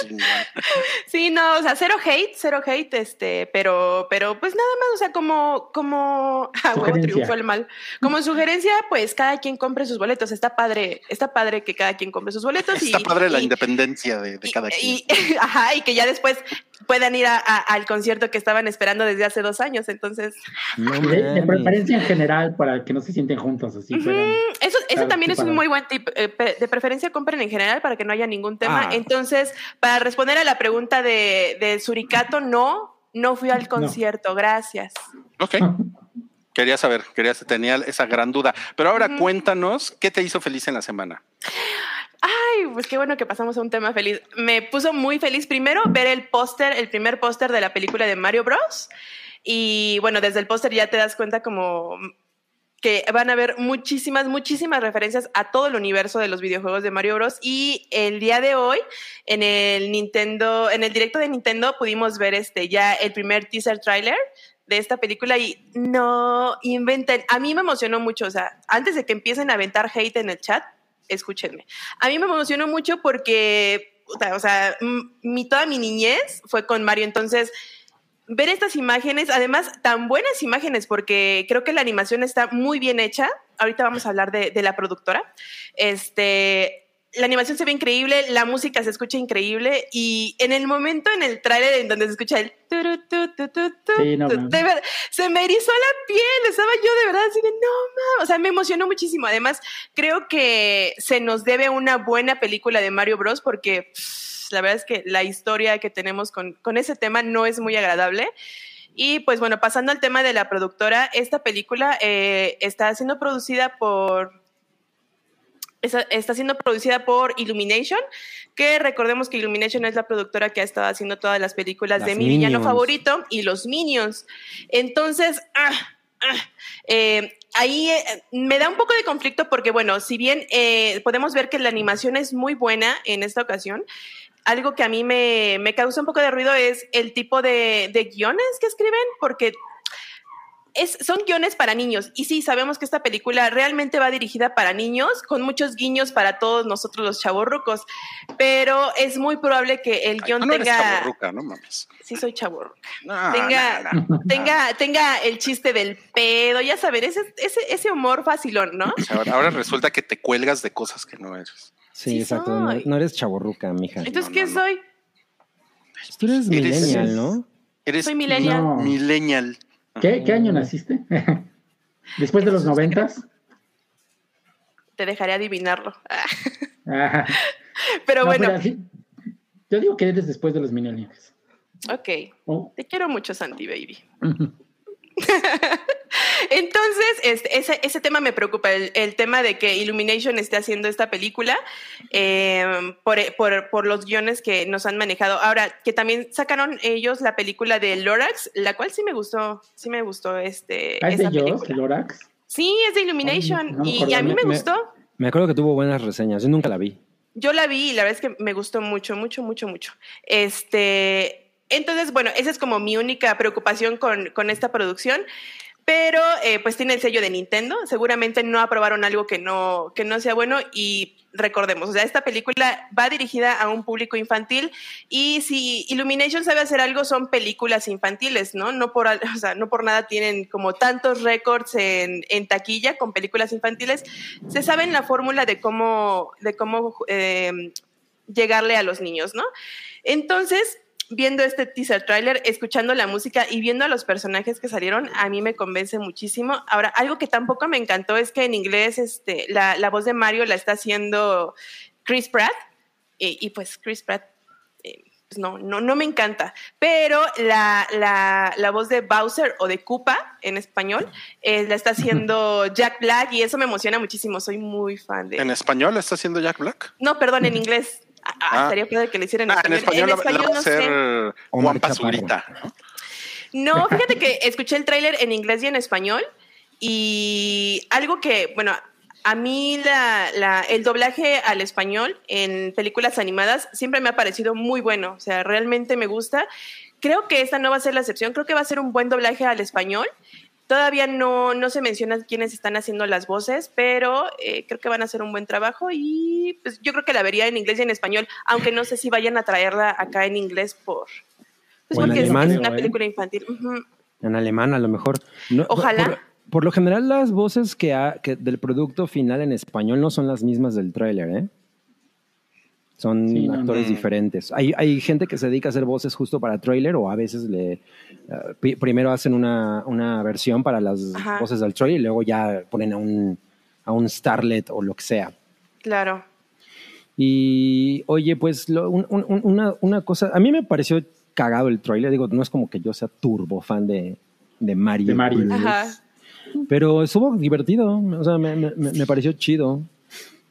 Chingón. Sí, no, o sea, cero hate, cero hate, este, pero, pero pues nada más, o sea, como, como, ah, huevo, triunfó el mal. Como sugerencia, pues cada quien compre sus boletos. Está padre, está padre que cada quien compre sus boletos. Está y, padre la independencia de, de y- cada quien. y- ajá, y que ya después puedan ir a- a- al concierto que estaban esperando desde hace dos años. Entonces, No de, preferencia en general para que no se sienten juntos, así puedan- Eso, eso también es un muy buen tip. Eh, de preferencia compren en general para que no haya ningún tema. Ah. Entonces, para responder a la pregunta de, de Suricato, no, no fui al concierto, gracias. Ok. Quería saber, quería tenía esa gran duda. Pero ahora cuéntanos, ¿qué te hizo feliz en la semana? Ay, pues qué bueno que pasamos a un tema feliz. Me puso muy feliz primero ver el póster, el primer póster de la película de Mario Bros. Y bueno, desde el póster ya te das cuenta como que van a haber muchísimas, muchísimas referencias a todo el universo de los videojuegos de Mario Bros. Y el día de hoy, en el Nintendo, en el directo de Nintendo, pudimos ver este ya el primer teaser trailer de esta película y no inventen. A mí me emocionó mucho, o sea, antes de que empiecen a aventar hate en el chat, escúchenme. A mí me emocionó mucho porque, o sea, toda mi niñez fue con Mario, entonces ver estas imágenes, además tan buenas imágenes, porque creo que la animación está muy bien hecha. Ahorita vamos a hablar de, de la productora. Este, la animación se ve increíble, la música se escucha increíble y en el momento en el tráiler en donde se escucha el turu, Sí, no de se me erizó la piel, estaba yo de verdad así de no mames, o sea, me emocionó muchísimo. Además, creo que se nos debe una buena película de Mario Bros porque pff, la verdad es que la historia que tenemos con, con ese tema no es muy agradable. Y pues bueno, pasando al tema de la productora, esta película eh, está siendo producida por está, siendo producida por Illumination, que recordemos que Illumination es la productora que ha estado haciendo todas las películas Las de mi villano favorito y los Minions. Entonces, ah, eh, ahí eh, me da un poco de conflicto porque, bueno, si bien eh, podemos ver que la animación es muy buena en esta ocasión, algo que a mí me, me causa un poco de ruido es el tipo de, de guiones que escriben, porque es, son guiones para niños. Y sí, sabemos que esta película realmente va dirigida para niños, con muchos guiños para todos nosotros los chavorrucos. Pero es muy probable que el Ay, guion tú no eres tenga. chavorruca, no mames. Sí, soy chavorruca. No, tenga, no, no. tenga, tenga el chiste del pedo, ya saben, ese, ese, ese humor facilón, ¿no? O sea, ahora, ahora resulta que te cuelgas de cosas que no eres. Sí, Sí exacto. No, eres chaborruca, mija. Entonces, no, ¿qué soy? Tú eres Eres- millennial, ¿no? Eres Soy millennial. No. millennial. ¿Qué, qué año naciste? ¿Después de los noventas? Te dejaré adivinarlo. Ajá. Pero No, bueno, pero yo digo que eres después de los millennials. ok. Oh. Te quiero mucho, Santi Baby. Entonces, este, ese, ese tema me preocupa, el, el tema de que Illumination esté haciendo esta película eh, por, por- por los guiones que nos han manejado. Ahora, que también sacaron ellos la película de Lorax, la cual sí me gustó, sí me gustó este, ¿Ah, es de esa película. Lorax? Sí, es de Illumination Ay, no me y, y a mí me Me- gustó. Me acuerdo que tuvo buenas reseñas. Yo nunca la vi. Yo la vi y la verdad es que me gustó mucho, mucho, mucho, mucho. Este, entonces, bueno, esa es como mi única preocupación con, con esta producción. Pero eh, pues tiene el sello de Nintendo. Seguramente no aprobaron algo que no, que no sea bueno. Y recordemos, o sea, esta película va dirigida a un público infantil. Y si Illumination sabe hacer algo, son películas infantiles, ¿no? No por, no por nada tienen como tantos récords en, en taquilla con películas infantiles. Se saben la fórmula de cómo, de cómo eh, llegarle a los niños, ¿no? Entonces, viendo este teaser trailer, escuchando la música y viendo a los personajes que salieron, a mí me convence muchísimo. Ahora, algo que tampoco me encantó es que en inglés este, la, la voz de Mario la está haciendo Chris Pratt, y, y pues Chris Pratt. eh, pues no, no, no me encanta, pero la, la, la voz de Bowser o de Koopa en español eh, la está haciendo Jack Black y eso me emociona muchísimo. Soy muy fan de ¿En español está haciendo Jack Black? no, perdón, en inglés. Ah, ah, estaría padre que le hicieran en Ah, en español. español, la- la va a no Juan. Pazurita. ¿no? No, fíjate que escuché el tráiler en inglés y en español y algo que, bueno, a mí la, la- el doblaje al español en películas animadas siempre me ha parecido muy bueno, o sea, realmente me gusta. Creo que esta no va a ser la excepción, creo que va a ser un buen doblaje al español. Todavía no, no se menciona quiénes están haciendo las voces, pero eh, creo que van a hacer un buen trabajo y pues, yo creo que la vería en inglés y en español, aunque no sé si vayan a traerla acá en inglés por... Pues O en porque es- alemán. es una ¿eh? película infantil. En alemán, a lo mejor. No, Ojalá. Por, por lo general, las voces que, ha- que del producto final en español no son las mismas del tráiler, ¿eh? Son Sí, no, actores no. diferentes. Hay, hay gente que se dedica a hacer voces justo para tráiler o a veces le eh, primero hacen una, una versión para las Ajá. voces del tráiler y luego ya ponen a un, a un starlet o lo que sea. Claro. Y oye, pues lo- un- un- una, una cosa, a mí me pareció cagado el trailer, digo, no es como que yo sea turbo fan de, de Mario. De Mario. Ajá. Pero estuvo divertido, o sea, me, me- me pareció chido.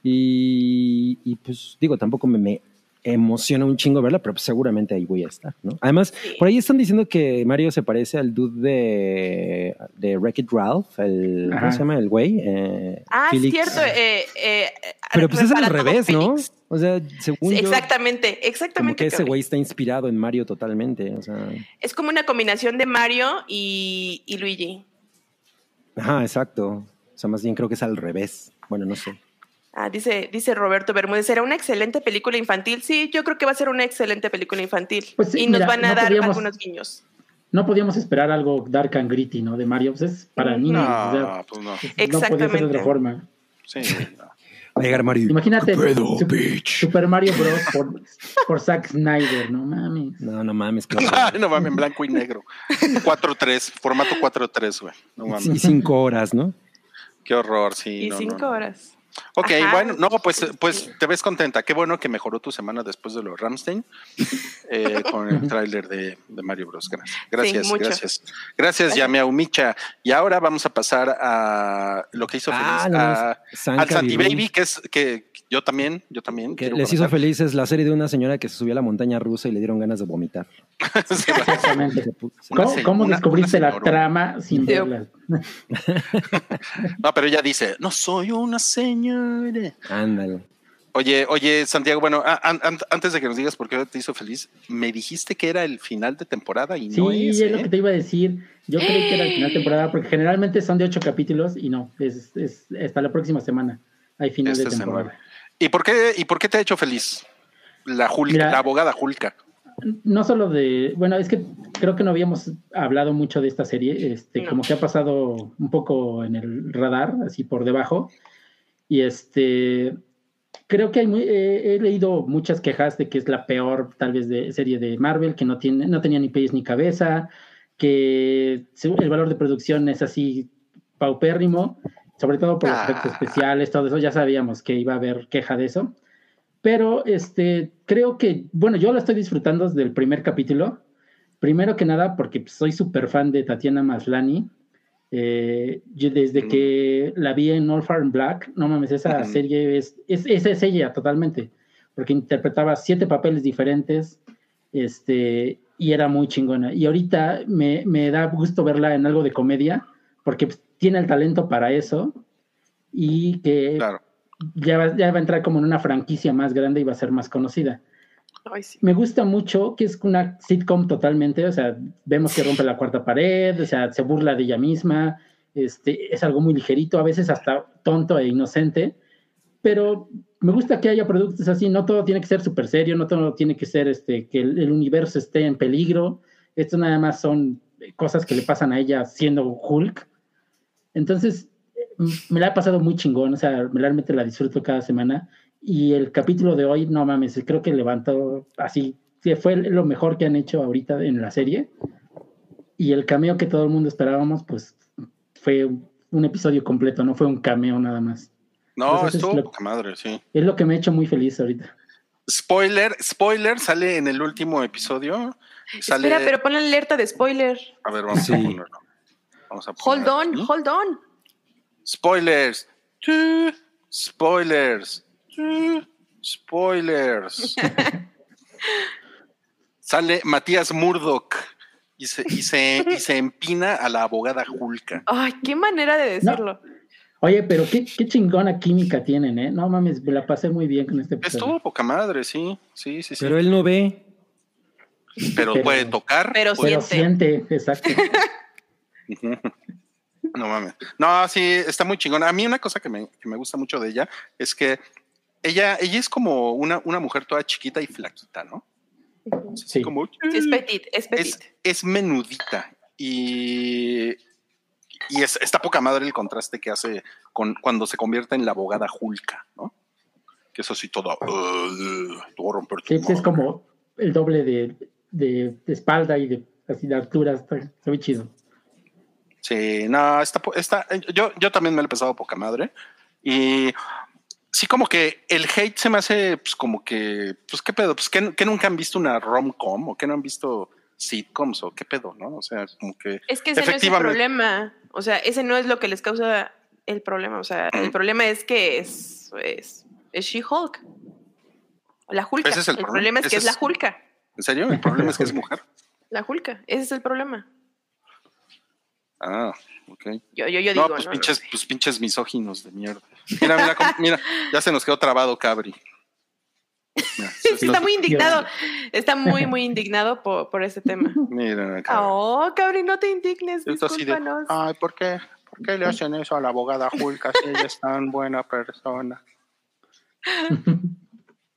Y, y, pues digo, tampoco me, me emociona un chingo verla, pero pues seguramente ahí voy a estar, ¿no? Además, Sí. por ahí están diciendo que Mario se parece al dude de, de Wreck-It Ralph, el, ¿cómo se llama? El güey. eh, Ah, Felix. es cierto. eh, eh, Pero pues es al revés, ¿no? O sea, según Sí, yo, exactamente, como exactamente. que ese güey está inspirado en Mario totalmente. O sea, Es como una combinación de Mario y, y Luigi. ajá, exacto. O sea, más bien creo que es al revés. Bueno, no sé. Ah, dice, dice Roberto Bermúdez, ¿será una excelente película infantil? Sí, yo creo que va a ser una excelente película infantil. Pues sí, y nos mira, van a no dar podíamos- algunos guiños. No podíamos esperar algo dark and gritty, ¿no? De Mario, pues es para niños. o No, sea, pues no. no podía ser de Exactamente. otra forma. Sí, no. Va a llegar Mario. Imagínate. Super Mario Bros. por, por Zack Snyder, no mames. No, no mames. claro. No mames, en blanco y negro. 4-3, formato 4-3, güey. No Y mames. cinco horas, ¿no? Qué horror, sí. y no, no, cinco no. horas. Ok, Ajá. bueno, no, pues, pues te ves contenta. Qué bueno que mejoró tu semana después de los Ramstein eh, con el tráiler de, de Mario Bros. Gracias, gracias, mucho. gracias. Gracias, Yamea Micha. Y ahora vamos a pasar a lo que hizo Ah, feliz no, a- al Santi Baby, que es que yo también, yo también. Que les hizo comentar. felices la serie de una señora que se subió a la montaña rusa y le dieron ganas de vomitar. Sí, ¿Cómo, cómo una- descubriste una la trama sin Sí. verla? No, pero ella dice, no soy una señora. Ándale. Oye, oye, Santiago, bueno, a- an- an- antes de que nos digas por qué te hizo feliz, me dijiste que era el final de temporada y Sí, no es. es lo ¿eh? que te iba a decir. Yo creí que era el final de temporada, porque generalmente son de ocho capítulos y no, es, es hasta la próxima semana. Hay final Esta de temporada. semana. ¿Y por qué, y por qué te ha hecho feliz? La Julka, Mira. la abogada Julka. No solo de, bueno, es que creo que no habíamos hablado mucho de esta serie, este, No. como que ha pasado un poco en el radar, así por debajo. Y este, creo que hay muy- eh, he leído muchas quejas de que es la peor, tal vez, de serie de Marvel, que no tiene, no tenía ni pies ni cabeza, que el valor de producción es así paupérrimo, sobre todo por los Ah. efectos especiales, todo eso, ya sabíamos que iba a haber queja de eso. Pero este, creo que, bueno, yo la estoy disfrutando desde el primer capítulo. Primero que nada, porque pues, soy súper fan de Tatiana Maslany. Eh, yo desde Mm. que la vi en All Far in Black, no mames, esa Ujú. serie es, es, esa es ella totalmente, porque interpretaba siete papeles diferentes este, y era muy chingona. Y ahorita me, me da gusto verla en algo de comedia, porque pues, tiene el talento para eso y que Claro. Ya va, ya va a entrar como en una franquicia más grande y va a ser más conocida. Ay, sí. Me gusta mucho que es una sitcom totalmente, o sea, vemos que rompe la cuarta pared, o sea, se burla de ella misma, este, es algo muy ligerito, a veces hasta tonto e inocente, pero me gusta que haya productos así, no todo tiene que ser súper serio, no todo tiene que ser este, que el, el universo esté en peligro, esto nada más son cosas que le pasan a ella siendo Hulk. Entonces, me la he pasado muy chingón, o sea, realmente la disfruto cada semana. Y el capítulo de hoy, no mames, creo que levantó así, que fue lo mejor que han hecho ahorita en la serie. Y el cameo que todo el mundo esperábamos, pues fue un episodio completo, no fue un cameo nada más. No, Entonces, estuvo lo- poca madre, sí. Es lo que me ha hecho muy feliz ahorita. Spoiler, spoiler, sale en el último episodio. Sale, Espera, pero ponle alerta de spoiler. A ver, vamos Sí. a ponerlo. Vamos a Hold on, ponerlo. hold on. Spoilers. Two spoilers. Two spoilers. Sale Matías Murdoch y se, y, se, y se empina a la abogada Julka. Ay, qué manera de decirlo. Oye, pero qué, qué chingona química tienen, ¿eh? No mames, me la pasé muy bien con este episodio. Estuvo poca madre, sí. Sí, sí, sí. Pero él no ve. Pero, pero- puede tocar. pero puede- Pero siente, exacto. No mames. No, sí, está muy chingona. A mí una cosa que me, que me gusta mucho de ella es que ella, ella es como una, una mujer toda chiquita y flaquita, ¿no? Es Sí. como, Sí, es petit, es petit. es, es menudita y, y es, está poca madre el contraste que hace con cuando se convierte en la abogada Julka, ¿no? Que eso sí, todo, uh, todo romper tu Sí, pues es como el doble de, de- de espalda y de así de altura. Está, está muy chido. Sí, no, está, po- está, yo, yo también me lo he pesado poca madre. Y sí, como que el hate se me hace, pues, como que, pues, ¿qué pedo? Pues, que, nunca han visto una rom-com o que no han visto sitcoms o qué pedo, ¿no? O sea, como que. Es que ese no es el problema. O sea, ese no es lo que les causa el problema. O sea, el problema es que es, es, es She-Hulk. La Hulka. Ese es el el problema. problema es que Ese es la es- Hulka. ¿En serio? El problema es que es mujer. La Hulka. Ese es el problema. Ah, ok. Yo, yo, yo digo, No, pues no, no pinches, pues pinches misóginos de mierda. Mira, mira, cómo- mira, ya se nos quedó trabado Cabri. Mira, está muy indignado. Está muy, muy indignado por, por ese tema. Mira, Cabri. Oh, Cabri, no te indignes. Esto así de, Discúlpanos. ay, ¿por qué? ¿Por qué le hacen eso a la abogada Julka si ella es tan buena persona?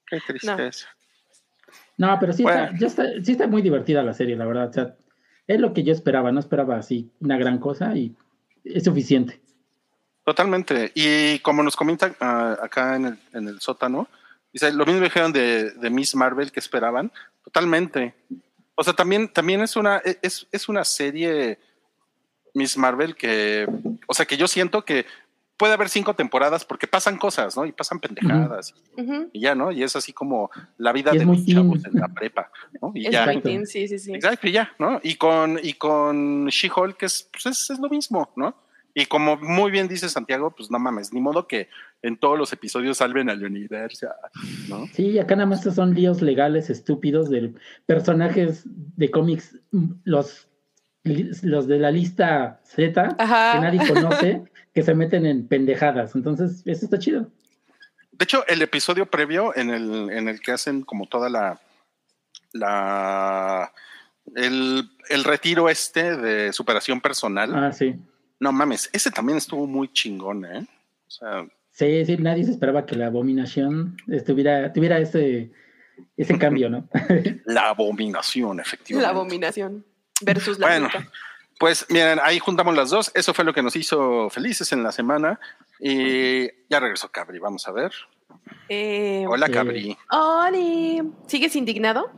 Qué tristeza. No, pero sí, Bueno. está, ya está, sí está muy divertida la serie, la verdad. O sea, es lo que yo esperaba. No esperaba así una gran cosa y es suficiente. Totalmente. Y como nos comentan ah, acá en el, en el sótano, dice, lo mismo dijeron de, de Miss Marvel que esperaban. Totalmente. O sea, también, también es una, es, es una serie Miss Marvel que, o sea, que yo siento que puede haber cinco temporadas porque pasan cosas, ¿no? Y pasan pendejadas y ya, ¿no? Y es así como la vida de los chavos en la prepa, ¿no? Y Es ya. Exacto. Tintín, sí, sí, sí. Exacto, y ya, ¿no? Y con, y con She-Hulk es, pues es, es lo mismo, ¿no? Y como muy bien dice Santiago, pues no mames, ni modo que en todos los episodios salven al universo, ¿no? Sí, acá nada más estos son líos legales estúpidos de personajes de cómics, los los de la lista Z, Ajá. que nadie conoce, que se meten en pendejadas. Entonces, eso está chido. De hecho, el episodio previo en el, en el que hacen como toda la. la el, el retiro este de superación personal. Ah, sí. No mames, ese también estuvo muy chingón, ¿eh? O sea, Sí, sí, nadie se esperaba que la abominación estuviera, tuviera ese, ese cambio, ¿no? la abominación, efectivamente. La abominación versus la Bueno. Pues miren, ahí juntamos las dos. Eso fue lo que nos hizo felices en la semana. Y ya regresó Cabri, vamos a ver. Eh, Hola, Eh, Cabri. Oli, ¿sigues indignado?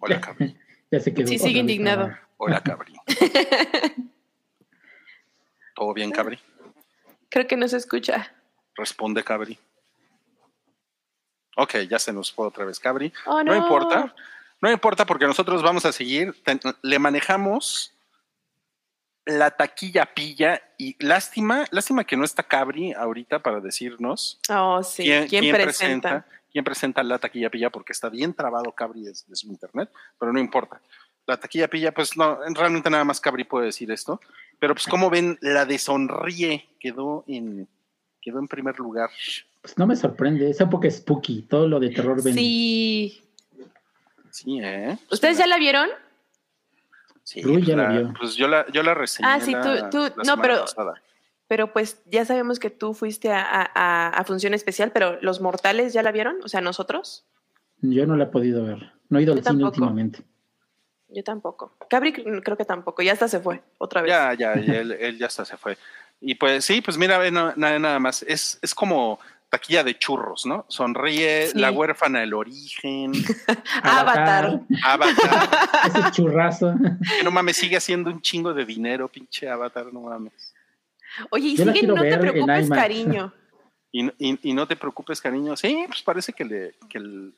Hola, Cabri. Ya se quedó. Sí, sigue indignado. Hola, Cabri. ¿Todo bien, Cabri? Creo que no se escucha. Responde, Cabri. Ok, ya se nos fue otra vez, Cabri. Oh, No no. importa. No importa porque nosotros vamos a seguir. Ten- le manejamos la taquilla pilla y lástima, lástima que no está Cabri ahorita para decirnos Oh, sí. ¿Quién, presenta? quién presenta la taquilla pilla porque está bien trabado Cabri desde su internet, pero no importa. La taquilla pilla, pues no, realmente nada más Cabri puede decir esto. Pero pues como ven, la de sonríe quedó en quedó en primer lugar. Pues no me sorprende, esa época es spooky, todo lo de terror. Sí. Sí, ¿eh? ¿Ustedes ya la vieron? Sí, Uy, ya la la- vio. Pues yo la, yo la reseñé. Ah, sí, tú- la- tú- la no, pero- pasada. Pero pues ya sabemos que tú fuiste a, a- función especial, pero los mortales ya la vieron, o sea, nosotros. Yo no la he podido ver, no he ido al Yo cine tampoco. últimamente. Yo tampoco. Cabri cr- creo que tampoco, ya hasta se fue otra vez. Ya, ya, ya, él, él ya hasta se fue. Y pues sí, pues mira, no- nada, nada más. Es, es como taquilla de churros, ¿no? Sonríe, Sí. la huérfana del origen, Avatar. Avatar. Ese churrazo. que no mames, sigue haciendo un chingo de dinero, pinche Avatar, no mames. Oye, y sigue, no te preocupes, cariño. Y, y- y no te preocupes, cariño. Sí, pues parece que, le, que el-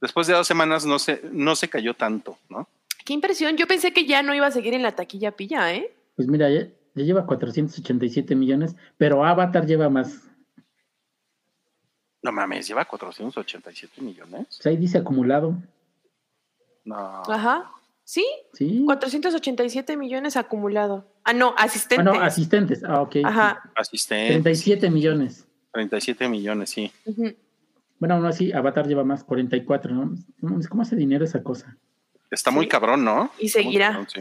después de dos semanas no se, no se cayó tanto, ¿no? Qué impresión. Yo pensé que ya no iba a seguir en la taquilla pilla, ¿eh? Pues mira, ya, ya lleva 487 millones, pero Avatar lleva más. No mames, lleva 487 millones. Pues ahí dice acumulado. No. Ajá. Sí, Sí. 487 millones acumulado. Ah, no, Ah, asistentes. no, asistentes. Ah, ok. Ajá. Asistente. 37 millones. 37 millones, sí. Bueno, aún así, Avatar lleva más, 44, ¿no? No mames, ¿Cómo hace dinero esa cosa? Está muy Sí. cabrón, ¿no? Y seguirá. cabrón, sí.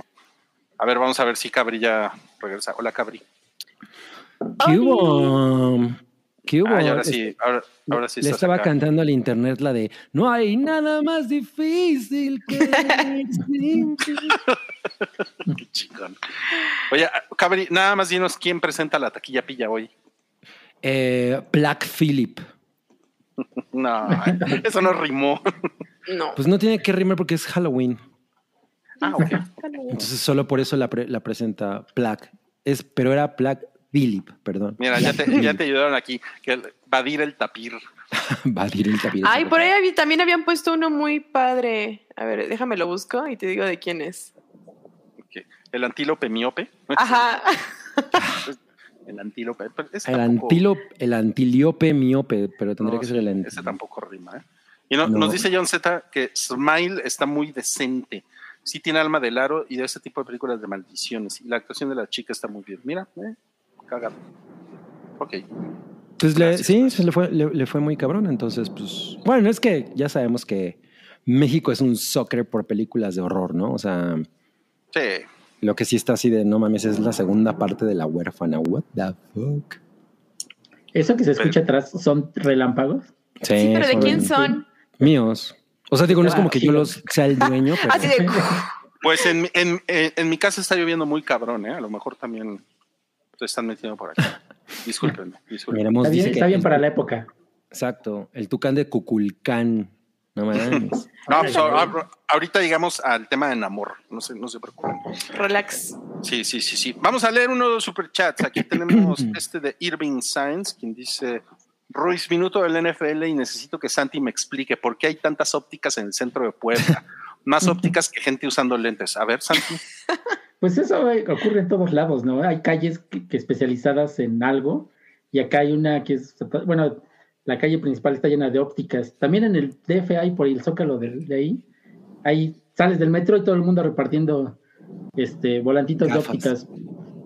A ver, vamos a ver si Cabri ya regresa. Hola, Cabri. ¿Qué hubo? ¿Qué hubo? Ah, ahora sí, ahora, ahora sí Le estaba acá. cantando al internet la de No hay nada más difícil que simple". Qué chingón. Oye, Cabri, nada más dinos quién presenta la taquilla pilla hoy. Eh, Black Phillip. No, eso no rimó. No. Pues no tiene que rimar porque es Halloween. Ah, ok. Entonces solo por eso la, pre- la presenta Black. Es, pero era Black Phillip, perdón. Mira, ya te, ya te ayudaron aquí. Que el- Badir el tapir. Va a decir el tapir. Ay, por ahí había- también habían puesto uno muy padre. A ver, déjame lo busco y te digo de quién es. El antílope miope. Ajá. El antílope. ese El, tampoco- antilo, el antílope miope, pero tendría no, que sí, ser el Ese antílope. tampoco rima. ¿eh? Y no- No. nos dice John Z que Smile está muy decente. Sí tiene alma de Laro y de ese tipo de películas de maldiciones. Y la actuación de la chica está muy bien. Mira, eh, cagado. Ok. Pues le- sí, se le fue, le, le fue muy cabrón. Entonces, pues, bueno, es que ya sabemos que México es un soccer por películas de horror, ¿no? O sea, Sí. lo que sí está así de no mames es la segunda parte de la huérfana. What the fuck? ¿Eso que se escucha atrás son relámpagos? Sí, pero ¿de quién son? Míos. O sea, digo, no es Ah, como que sí. yo los sea el dueño, pero Así de. Pues en, mi- en, en, en mi casa está lloviendo muy cabrón, ¿eh? A lo mejor también están metiendo por acá. Discúlpenme, discúlpenme. miremos, Está bien, está para la época. Exacto, el tucán de Cuculcán. No mames. No, pues, ahor- ahorita llegamos al tema de amor. No se, no se preocupen. Relax. Sí, sí, sí, sí. Vamos a leer uno de los superchats. Aquí tenemos este de Irving Sainz, quien dice: Ruiz, minuto del NFL y necesito que Santi me explique por qué hay tantas ópticas en el centro de Puebla. Más ópticas que gente usando lentes. A ver, Santi. Pues eso eh, ocurre en todos lados, ¿no? Hay calles que, que especializadas en algo y acá hay una que es, bueno, la calle principal está llena de ópticas. También en el DF hay por el zócalo de, de ahí, hay sales del metro y todo el mundo repartiendo este volantitos de Gafas. ópticas.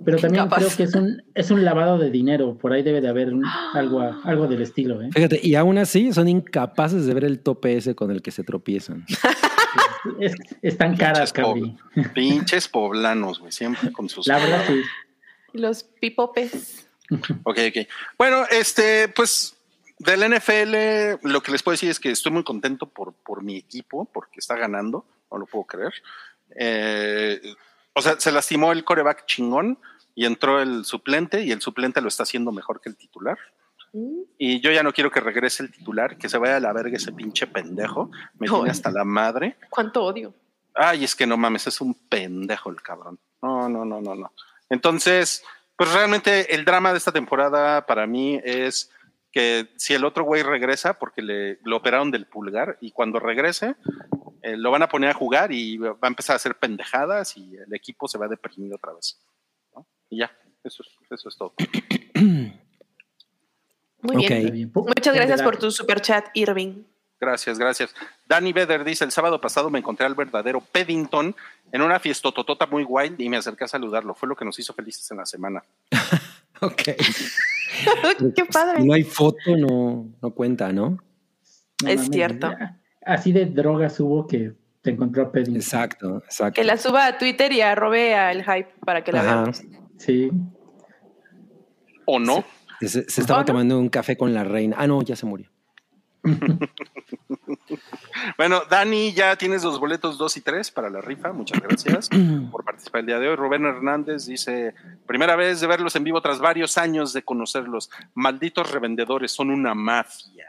Pero también Gafas. creo que es un, es un lavado de dinero. Por ahí debe de haber un- algo, algo del estilo. ¿eh? Fíjate, y aún así son incapaces de ver el tope ese con el que se tropiezan. Es, están caras, Cabri. Pinches poblanos, güey, siempre con sus. La verdad, sí. Los pipopes. Ok, ok. Bueno, este, pues del NFL, lo que les puedo decir es que estoy muy contento por, por mi equipo, porque está ganando, no lo puedo creer. Eh, o sea, se lastimó el coreback chingón y entró el suplente, y el suplente lo está haciendo mejor que el titular. Y yo ya no quiero que regrese el titular, que se vaya a la verga ese pinche pendejo. Me tiene Ay. hasta la madre. Cuánto odio. Ay, es que no mames, es un pendejo el cabrón. No, no, no, no, no. Entonces, pues realmente el drama de esta temporada para mí es que si el otro güey regresa, porque le lo operaron del pulgar, y cuando regrese, eh, lo van a poner a jugar y va a empezar a hacer pendejadas y el equipo se va a deprimir otra vez. ¿no? Y ya, eso es, eso es todo. Muy bien. Muchas gracias por tu super chat, Irving. Gracias, gracias. Danny Beder dice, el sábado pasado me encontré al verdadero Peddington en una fiestototota muy wild y me acerqué a saludarlo. Fue lo que nos hizo felices en la semana. Ok. Qué padre. No hay foto, no, no cuenta, ¿no? No Es mames, cierto. Así de drogas hubo que te encontró a Pedro. Exacto, exacto. Que la suba a Twitter y arrobe al hype para que la Ajá. veamos. Sí. ¿O no? Se, se estaba tomando un café con la reina. Ah, no, ya se murió. Bueno, Dani, ya tienes los boletos 2 y 3 para la rifa. Muchas gracias por participar el día de hoy. Rubén Hernández dice, primera vez de verlos en vivo tras varios años de conocerlos. Malditos revendedores, son una mafia.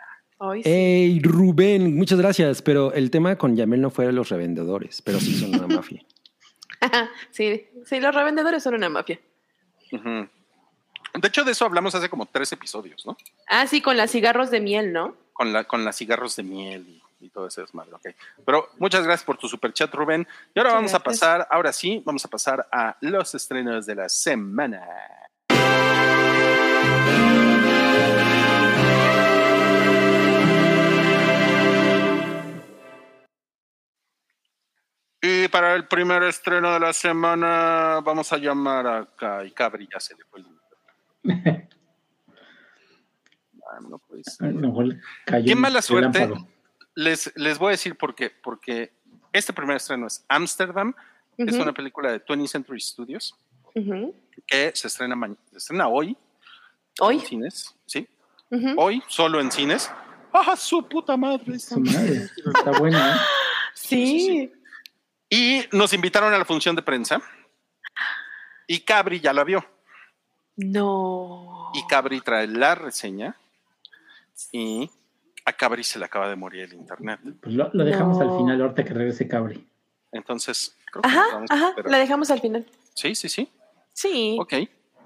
Sí. Hey, Rubén, muchas gracias. Pero el tema con Yamel no fue los revendedores, pero sí son una mafia. sí, sí, los revendedores son una mafia. Ujú. De hecho, de eso hablamos hace como tres episodios, ¿no? Ah, sí, con las cigarros de miel, ¿no? Con, la, con las cigarros de miel y, y todo ese desmadre. ok. Pero muchas gracias por tu super chat, Rubén. Y ahora Muchas vamos a pasar, ahora sí, vamos a pasar a los estrenos de la semana. Y para el primer estreno de la semana, vamos a llamar acá. Y Cabri ya se le fue el no puede ser. A lo mejor cayó Qué mala suerte. Les, les voy a decir por qué. Porque este primer estreno es Amsterdam, es una película de 20th Century Studios que se estrena, se estrena hoy Hoy. en cines. ¿Sí? Hoy, solo en cines. ¡Ah, su puta madre! Su madre. Está bueno, ¿eh? Sí. Y nos invitaron a la función de prensa. Y Cabri ya la vio. No. Y Cabri trae la reseña. Y a Cabri se le acaba de morir el internet. Pues lo, lo dejamos No. al final, ahorita que regrese Cabri. Entonces, creo que Ajá, vamos ajá, la dejamos al final. Sí, sí, sí. Sí. Ok.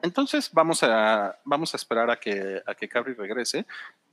Entonces vamos a, vamos a esperar a que, a que Cabri regrese.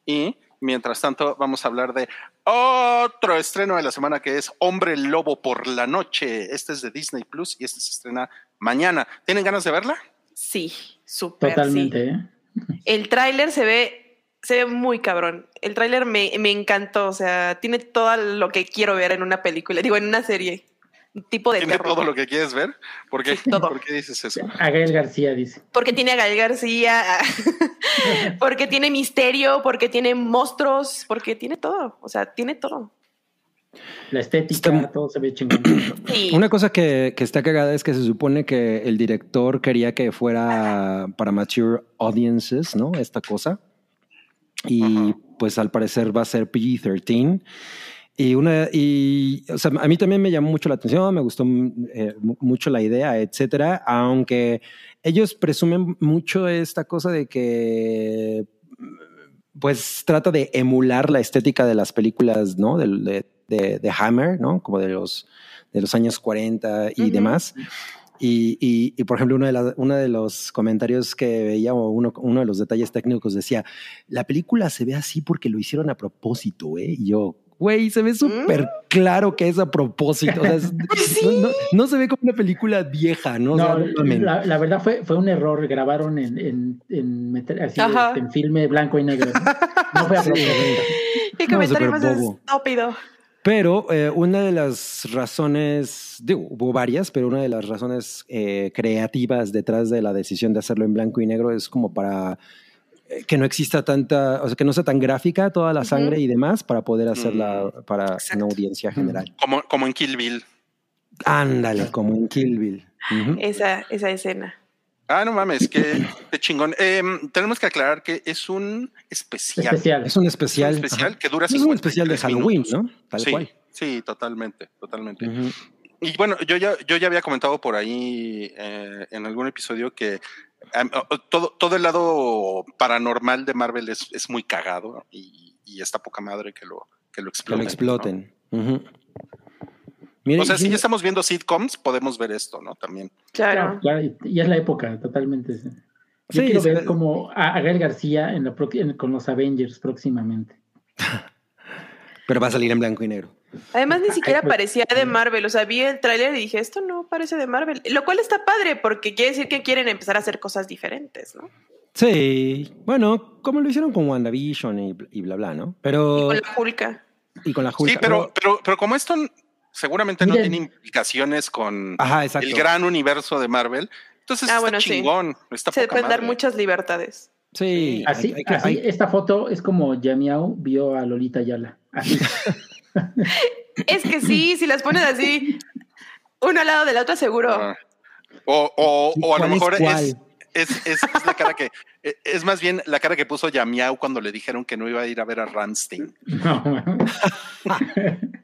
Y mientras tanto, vamos a hablar de otro estreno de la semana que es Hombre Lobo por la Noche. Este es de Disney Plus y este se estrena mañana. ¿Tienen ganas de verla? Sí, súper. Totalmente, sí. ¿eh? El tráiler se ve, se ve muy cabrón. El tráiler me, me encantó. O sea, tiene todo lo que quiero ver en una película. Digo, en una serie. Un tipo de ¿Tiene terror. todo lo que quieres ver? ¿Por qué, Sí, todo. ¿Por qué dices eso? A Gael García dice. Porque tiene a Gael García, porque tiene misterio, porque tiene monstruos, porque tiene todo. O sea, tiene todo. La estética, Está- todo se ve chingón. Sí. Una cosa que, que está cagada es que se supone que el director quería que fuera para mature audiences, ¿no? Esta cosa. Y Ajá. pues al parecer va a ser PG-13. Y una, y, o sea, a mí también me llamó mucho la atención, me gustó eh, mu- mucho la idea, etcétera, aunque ellos presumen mucho esta cosa de que pues trata de emular la estética de las películas, ¿no? Del- De, de, de Hammer, ¿no? Como de los, de los años 40 y Ujú. demás. Y, y, y, por ejemplo, uno de, la- uno de los comentarios que veía, o uno, uno de los detalles técnicos decía, la película se ve así porque lo hicieron a propósito, ¿eh? Y yo, güey, se ve súper claro que es a propósito. O sea, es- no, no- no se ve como una película vieja, ¿no? O sea, No, no mamen. la, la verdad fue, fue un error. Grabaron en, en, en, meter- así, en filme blanco y negro. No fue a Sí. propósito. Qué No, comentario más bobo. estúpido. Pero eh, una de las razones, digo, hubo varias, pero una de las razones eh, creativas detrás de la decisión de hacerlo en blanco y negro es como para eh, que no exista tanta, o sea, que no sea tan gráfica toda la sangre y demás para poder hacerla para Exacto. una audiencia general. Como, como en Kill Bill. Ándale, como en Kill Bill. Esa, esa escena. Ah, no mames, qué, qué chingón. Em, tenemos que aclarar que es un especial. Especial. Es un Es especial. un especial ajá. que dura Es un especial de 53 Halloween, minutos. ¿no? Tal sí, cual. sí, totalmente, totalmente. Y bueno, yo ya, yo ya había comentado por ahí eh, en algún episodio que o- todo, todo el lado paranormal de Marvel es, es muy cagado y, y está poca madre que lo, que lo Que exploten. lo ¿no? exploten. O sea, y- si ya estamos viendo sitcoms, podemos ver esto, ¿no? También. Claro. Claro, claro, y- y es la época, totalmente. sí. Yo Sí, quiero sí. ver como a, a Gael García en la en- con los Avengers próximamente. Pero va a salir en blanco y negro. Además, ni siquiera pues, parecía de Marvel. O sea, vi el tráiler y dije, esto no parece de Marvel. Lo cual está padre porque quiere decir que quieren empezar a hacer cosas diferentes, ¿no? Sí, bueno, como lo hicieron con WandaVision y, y bla, bla, ¿no? Y Pero. con la Hulka. y con la Hulk. Sí, pero, pero, pero como esto seguramente no tiene implicaciones con Ajá, el gran universo de Marvel, entonces Ah, está bueno, sí. chingón. Está Se pueden dar muchas libertades. Sí, Así, hay- hay que- así hay- esta foto es como Yamiao vio a Lolita Yala. Así. Es que sí, si las pones así, uno al lado de la otra, seguro. Ah. O, o, o a lo ¿Cuál es mejor es, es, es, es la cara que eh, es más bien la cara que puso Yamiau cuando le dijeron que no iba a ir a ver a Ramstein. No,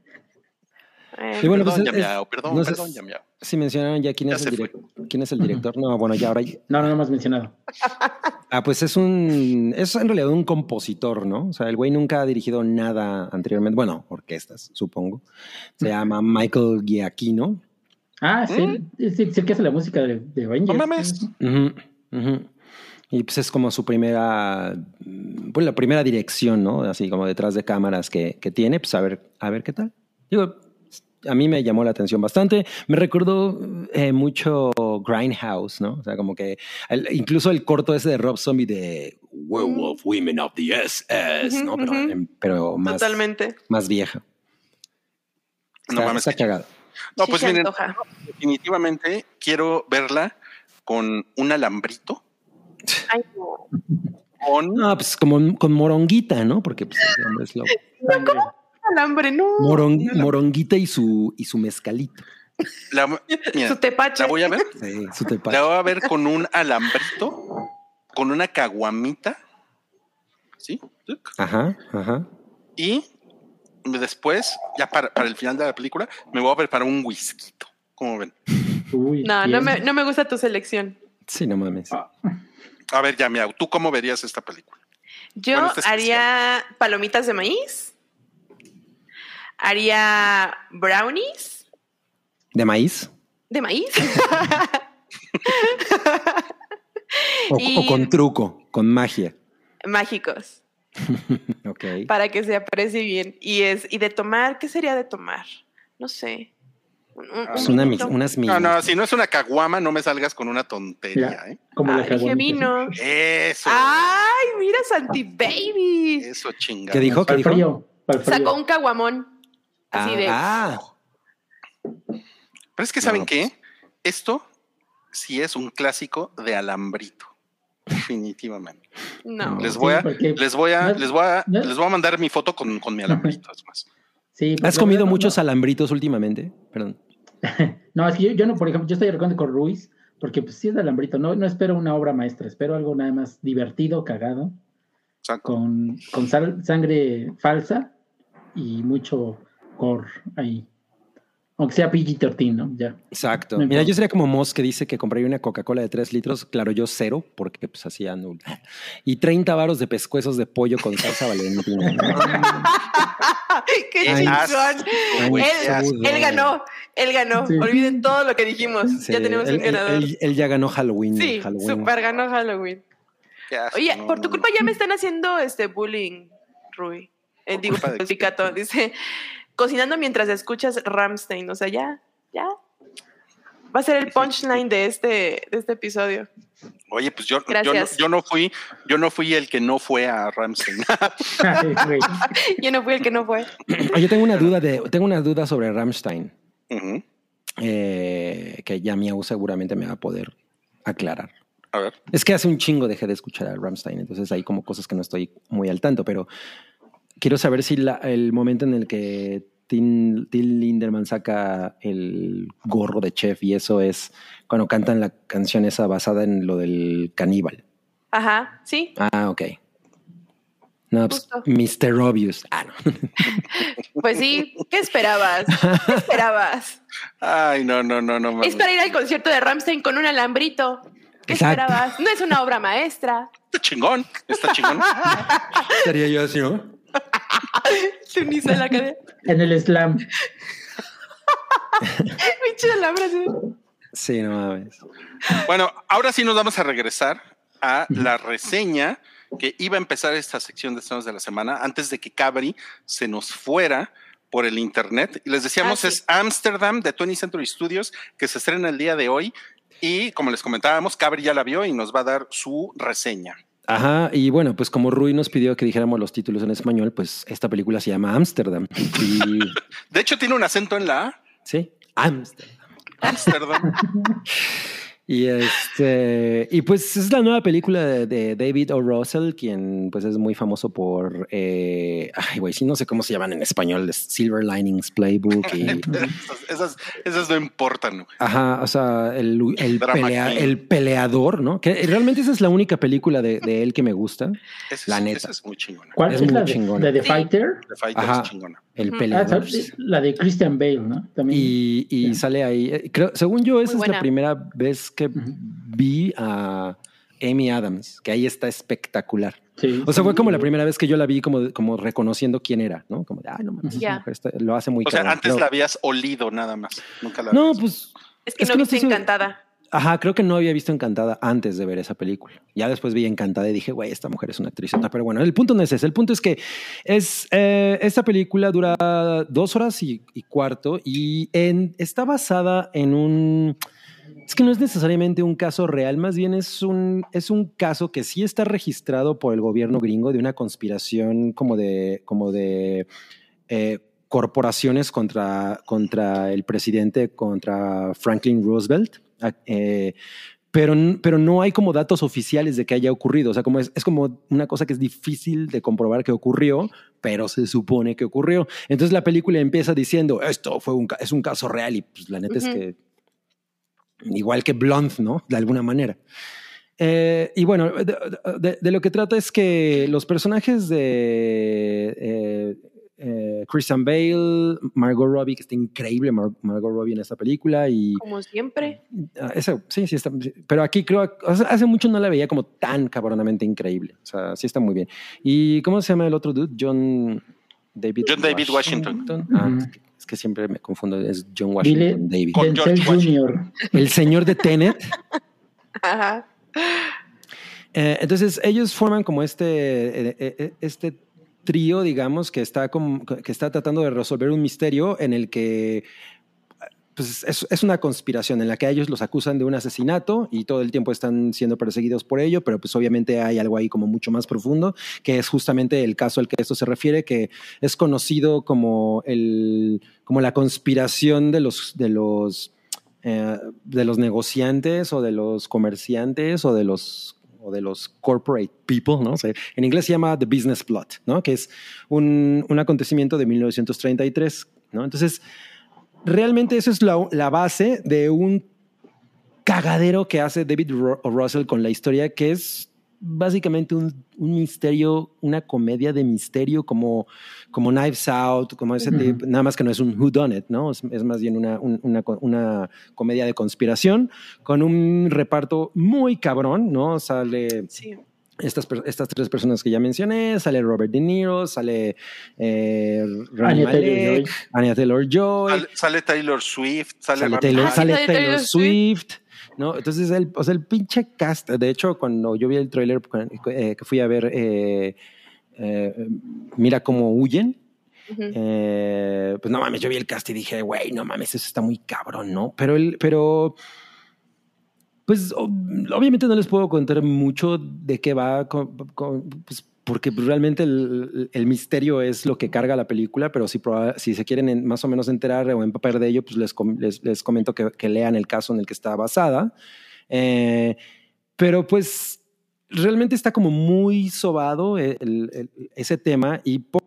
Eh, Y bueno, perdón, pues es- perdón, no perdón, si- Yamiau. Si mencionaron ya quién Ya es, el fue. director, quién es el director. No, bueno, ya ahora. no, no lo hemos mencionado. Ah, pues es un. Es en realidad un compositor, ¿no? O sea, el güey nunca ha dirigido nada anteriormente. Bueno, orquestas, supongo. Se llama Michael Giacchino. Ah, sí, es el que hace la música de, de Avengers. No mames. Y pues es como su primera, mm, pues la primera dirección, ¿no? Así como detrás de cámaras que, que tiene, pues a ver, a ver qué tal. Digo, a mí me llamó la atención bastante. Me recordó eh, mucho Grindhouse, ¿no? O sea, como que el- incluso el corto ese de Rob Zombie de Werewolf Women of the SS, ¿no? Pero, pero más, Totalmente. más vieja. No Está, mames, está cagado. No, Sí pues se miren, antoja. definitivamente quiero verla con un alambrito, Ay, no. con No, pues como con moronguita, ¿no? Porque pues, es lo- Sangre. Alambre, no. moron- moronguita y su, y su mezcalito. la, mira, Su tepache. la voy a ver, Sí, su tepache. la voy a ver con un alambrito, con una caguamita, ¿sí? Ajá, ajá. Y después, ya para, para el final de la película, me voy a preparar un whisky. ¿Cómo ven? Uy, No, no me, no me gusta tu selección. Sí, no mames. Ah, A ver, ya, Miau, ¿tú cómo verías esta película? Yo Bueno, haría palomitas de maíz. Haría brownies ¿De maíz? de maíz. O, Y- o con truco, con magia. Mágicos. Ok. Para que se aprecie bien. Y es, y de tomar, ¿qué sería de tomar? No sé. Un- un- Es un una, unas No, no, si no es una caguama, no me salgas con una tontería, Ya. ¿eh? como la Ay, vino. Eso, Ay, mira, Santi Baby. eso chingada. ¿Qué dijo? ¿Qué dijo? frío. Frío. Sacó un caguamón. Así ah, de. ah, Pero es que, ¿saben No, qué? Esto sí es un clásico de alambrito. Definitivamente. No. Les voy a, les voy a, no- les voy a, no- les voy a mandar mi foto con, con mi alambrito, es más. Sí, pues, ¿Has comido no- muchos alambritos últimamente? Perdón. No, es que yo, yo no, por ejemplo, yo estoy acuerdo con Ruiz, porque pues sí es de alambrito, no, no espero una obra maestra, espero algo nada más divertido, cagado, Exacto. con, con sal- sangre falsa y mucho core ahí. Aunque sea PG-13, ¿no? Ya. Exacto. Mira, yo sería como Moss que dice que compraría una Coca-Cola de 3 litros. Claro, yo cero, porque pues así ando. Y 30 varos de pescuezos de pollo con salsa valentina. ¡Qué chingón! Él, él ganó, él ganó. Sí. Olviden todo lo que dijimos. Sí, ya tenemos él, un ganador. él- él- él ya ganó Halloween. sí, Halloween. super ganó Halloween. Asco, Oye, no, por tu culpa ya me están haciendo este bullying, Rui. Eh, ¿Por digo. Dice, cocinando mientras escuchas Ramstein. O sea, ya, ya. Va a ser el punchline de este, de este episodio. Oye, pues yo, yo, no, Gracias. yo no fui, yo no fui el que no fue a Ramstein. Yo no fui el que no fue. Yo tengo una duda de, tengo una duda sobre Rammstein, Ujú. eh, que ya Miau seguramente me va a poder aclarar. A ver. Es que hace un chingo dejé de escuchar a Rammstein, entonces hay como cosas que no estoy muy al tanto, pero quiero saber si la- el momento en el que Tim, Till Linderman saca el gorro de chef y eso es cuando cantan la canción esa basada en lo del caníbal. Ajá, sí. Ah, ok. No, pues. Mr. Obvious. Ah, no. Pues sí. ¿Qué esperabas? ¿Qué esperabas? Ay, no, no, no, no. Es para ir al concierto de Ramstein con un alambrito. ¿Qué Exacto. esperabas? No es una obra maestra. Está chingón, está chingón. Estaría yo así, ¿no? Se uniza la cadena. En el slam. Pinche alambre. así. Sí, no mames. Bueno, ahora sí nos vamos a regresar a la reseña que iba a empezar esta sección de estrenos de la semana antes de que Cabri se nos fuera por el internet. Y les decíamos, Ah, sí. es Amsterdam de 20th Century Studios que se estrena el día de hoy. Y como les comentábamos, Cabri ya la vio y nos va a dar su reseña. Ajá, y bueno, pues como Rui nos pidió que dijéramos los títulos en español, pues esta película se llama Amsterdam. Y De hecho, tiene un acento en la A. sí, Amsterdam. Amsterdam. Y este, y pues es la nueva película de, de David O. Russell, quien pues es muy famoso por, eh, ay güey, sí no sé cómo se llaman en español, es Silver Linings Playbook y, esas, esas, esas no importan. güey. ajá, o sea, el, el, pelea- peleador, ¿no? Que realmente esa es la única película de, de él que me gusta, La es, neta. esa es muy chingona. ¿Cuál Es es, la muy de, chingona. la de Sí. Fighter? The Fighter Ajá. es chingona. El Ujú. Ah, la de Christian Bale, ¿no? También. Y, y Sí. sale ahí. eh, Creo, según yo, esa es la primera vez que vi a Amy Adams, que ahí está espectacular. Sí, O sea, fue como la primera vez que yo la vi como, como reconociendo quién era, ¿no? Como de, ay, no mames, Ya. mujer está- lo hace muy O sea, cabrón". antes la habías olido nada más. Nunca la No, habías- pues. Es que Es no que no viste encantada. Ajá, creo que no había visto Encantada antes de ver esa película. Ya después vi Encantada y dije, güey, esta mujer es una actrizota. Pero bueno, el punto no es ese. El punto es que es, eh, esta película dura dos horas y, cuarto y está basada en un... Es que no es necesariamente un caso real, más bien es un, es un caso que sí está registrado por el gobierno gringo de una conspiración como de, como de eh, corporaciones contra, contra el presidente, contra Franklin Roosevelt. Eh, pero, pero no hay como datos oficiales de que haya ocurrido. O sea, como es, es como una cosa que es difícil de comprobar que ocurrió, pero se supone que ocurrió. Entonces la película empieza diciendo, esto fue un, es un caso real y pues la neta es que igual que Blunt, ¿no? De alguna manera. Eh, y bueno, de, de- de lo que trata es que los personajes de eh, eh, Christian Bale, Margot Robbie, que está increíble Mar- Margot Robbie en esta película, y Como siempre. ah, esa, sí, sí está. Pero aquí creo, hace mucho no la veía como tan cabronamente increíble. O sea, sí está muy bien. ¿Y cómo se llama el otro dude? John David, John David Washington. Ah, es, que, es que siempre me confundo, es John Dile Washington David. Con George Jr. El señor de Tenet. Ajá. Eh, entonces ellos forman como este, eh, este trío, digamos, que está, que está tratando de resolver un misterio en el que pues, es, una conspiración en la que ellos los acusan de un asesinato y todo el tiempo están siendo perseguidos por ello, pero pues obviamente hay algo ahí como mucho más profundo, que es justamente el caso al que esto se refiere, que es conocido como, el, como la conspiración de los... De los eh, de los negociantes o de los comerciantes o de los o de los corporate people, ¿no? O sea, en inglés se llama The Business Plot, ¿no? Que es un, un acontecimiento de 1933, ¿no? Entonces, realmente eso es la, la base de un cagadero que hace David Ru- Russell con la historia, que es básicamente un, un misterio, una comedia de misterio como, como Knives Out, como ese tipo, nada más que no es un Who Done It, ¿no? Es, es más bien una, un- una, co- una comedia de conspiración con un reparto muy cabrón, ¿no? Sale Sí. estas, estas tres personas que ya mencioné, sale Robert De Niro, sale eh, Rami Anya Anya Taylor-Joy, Sale, sale Taylor Swift, sale, sale Taylor, Ah, sale Taylor Taylor Swift. ¿No? Entonces, el, o sea, el pinche cast, de hecho, cuando yo vi el tráiler eh, que fui a ver eh, eh, Mira cómo huyen. Eh, pues no mames, yo vi el cast y dije, güey, no mames, eso está muy cabrón, ¿no? Pero el, pero pues obviamente no les puedo contar mucho de qué va, con- con- pues, porque realmente el, el misterio es lo que carga la película, pero si, proba- si se quieren en- más o menos enterar o empapar de ello, pues les, com- les, les comento que, que lean el caso en el que está basada. Eh, pero pues realmente está como muy sobado el- el- ese tema y po-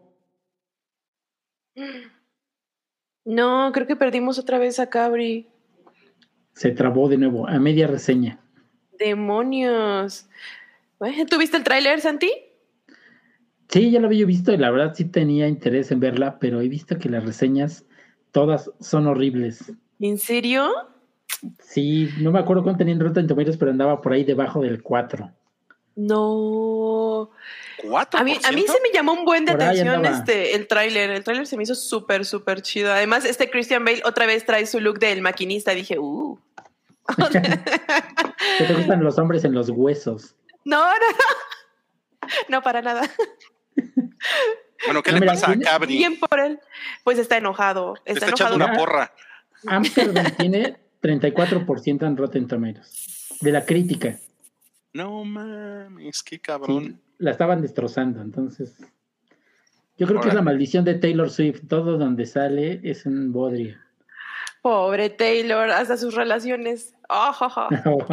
No, creo que perdimos otra vez a Cabri. Se trabó de nuevo, a media reseña. Demonios. Bueno, ¿Tú viste el tráiler, Santi? Sí, ya lo había visto y la verdad sí tenía interés en verla, pero he visto que las reseñas todas son horribles. ¿En serio? Sí, no me acuerdo cuánto tenía en Rotten Tomatoes, pero andaba por ahí debajo del 4. No. ¿Cuatro A mí, a mí se me llamó un buen de Por atención este, el tráiler. El tráiler se me hizo súper, súper chido. Además, este Christian Bale otra vez trae su look del maquinista. Dije, uh. ¿Qué te gustan los hombres en los huesos? No, no, no. No, para nada. Bueno, ¿qué No, le mira, pasa a Cabri? Bien por él. Pues está enojado. Está, Está, echando una porra. Amsterdam tiene 34% en Rotten Tomatoes. De la crítica. No mames, qué Sí, cabrón. la estaban destrozando, entonces. Yo creo que es la maldición de Taylor Swift. Todo donde sale es un bodrio. Pobre Taylor, hasta sus relaciones. Oh, jo, jo.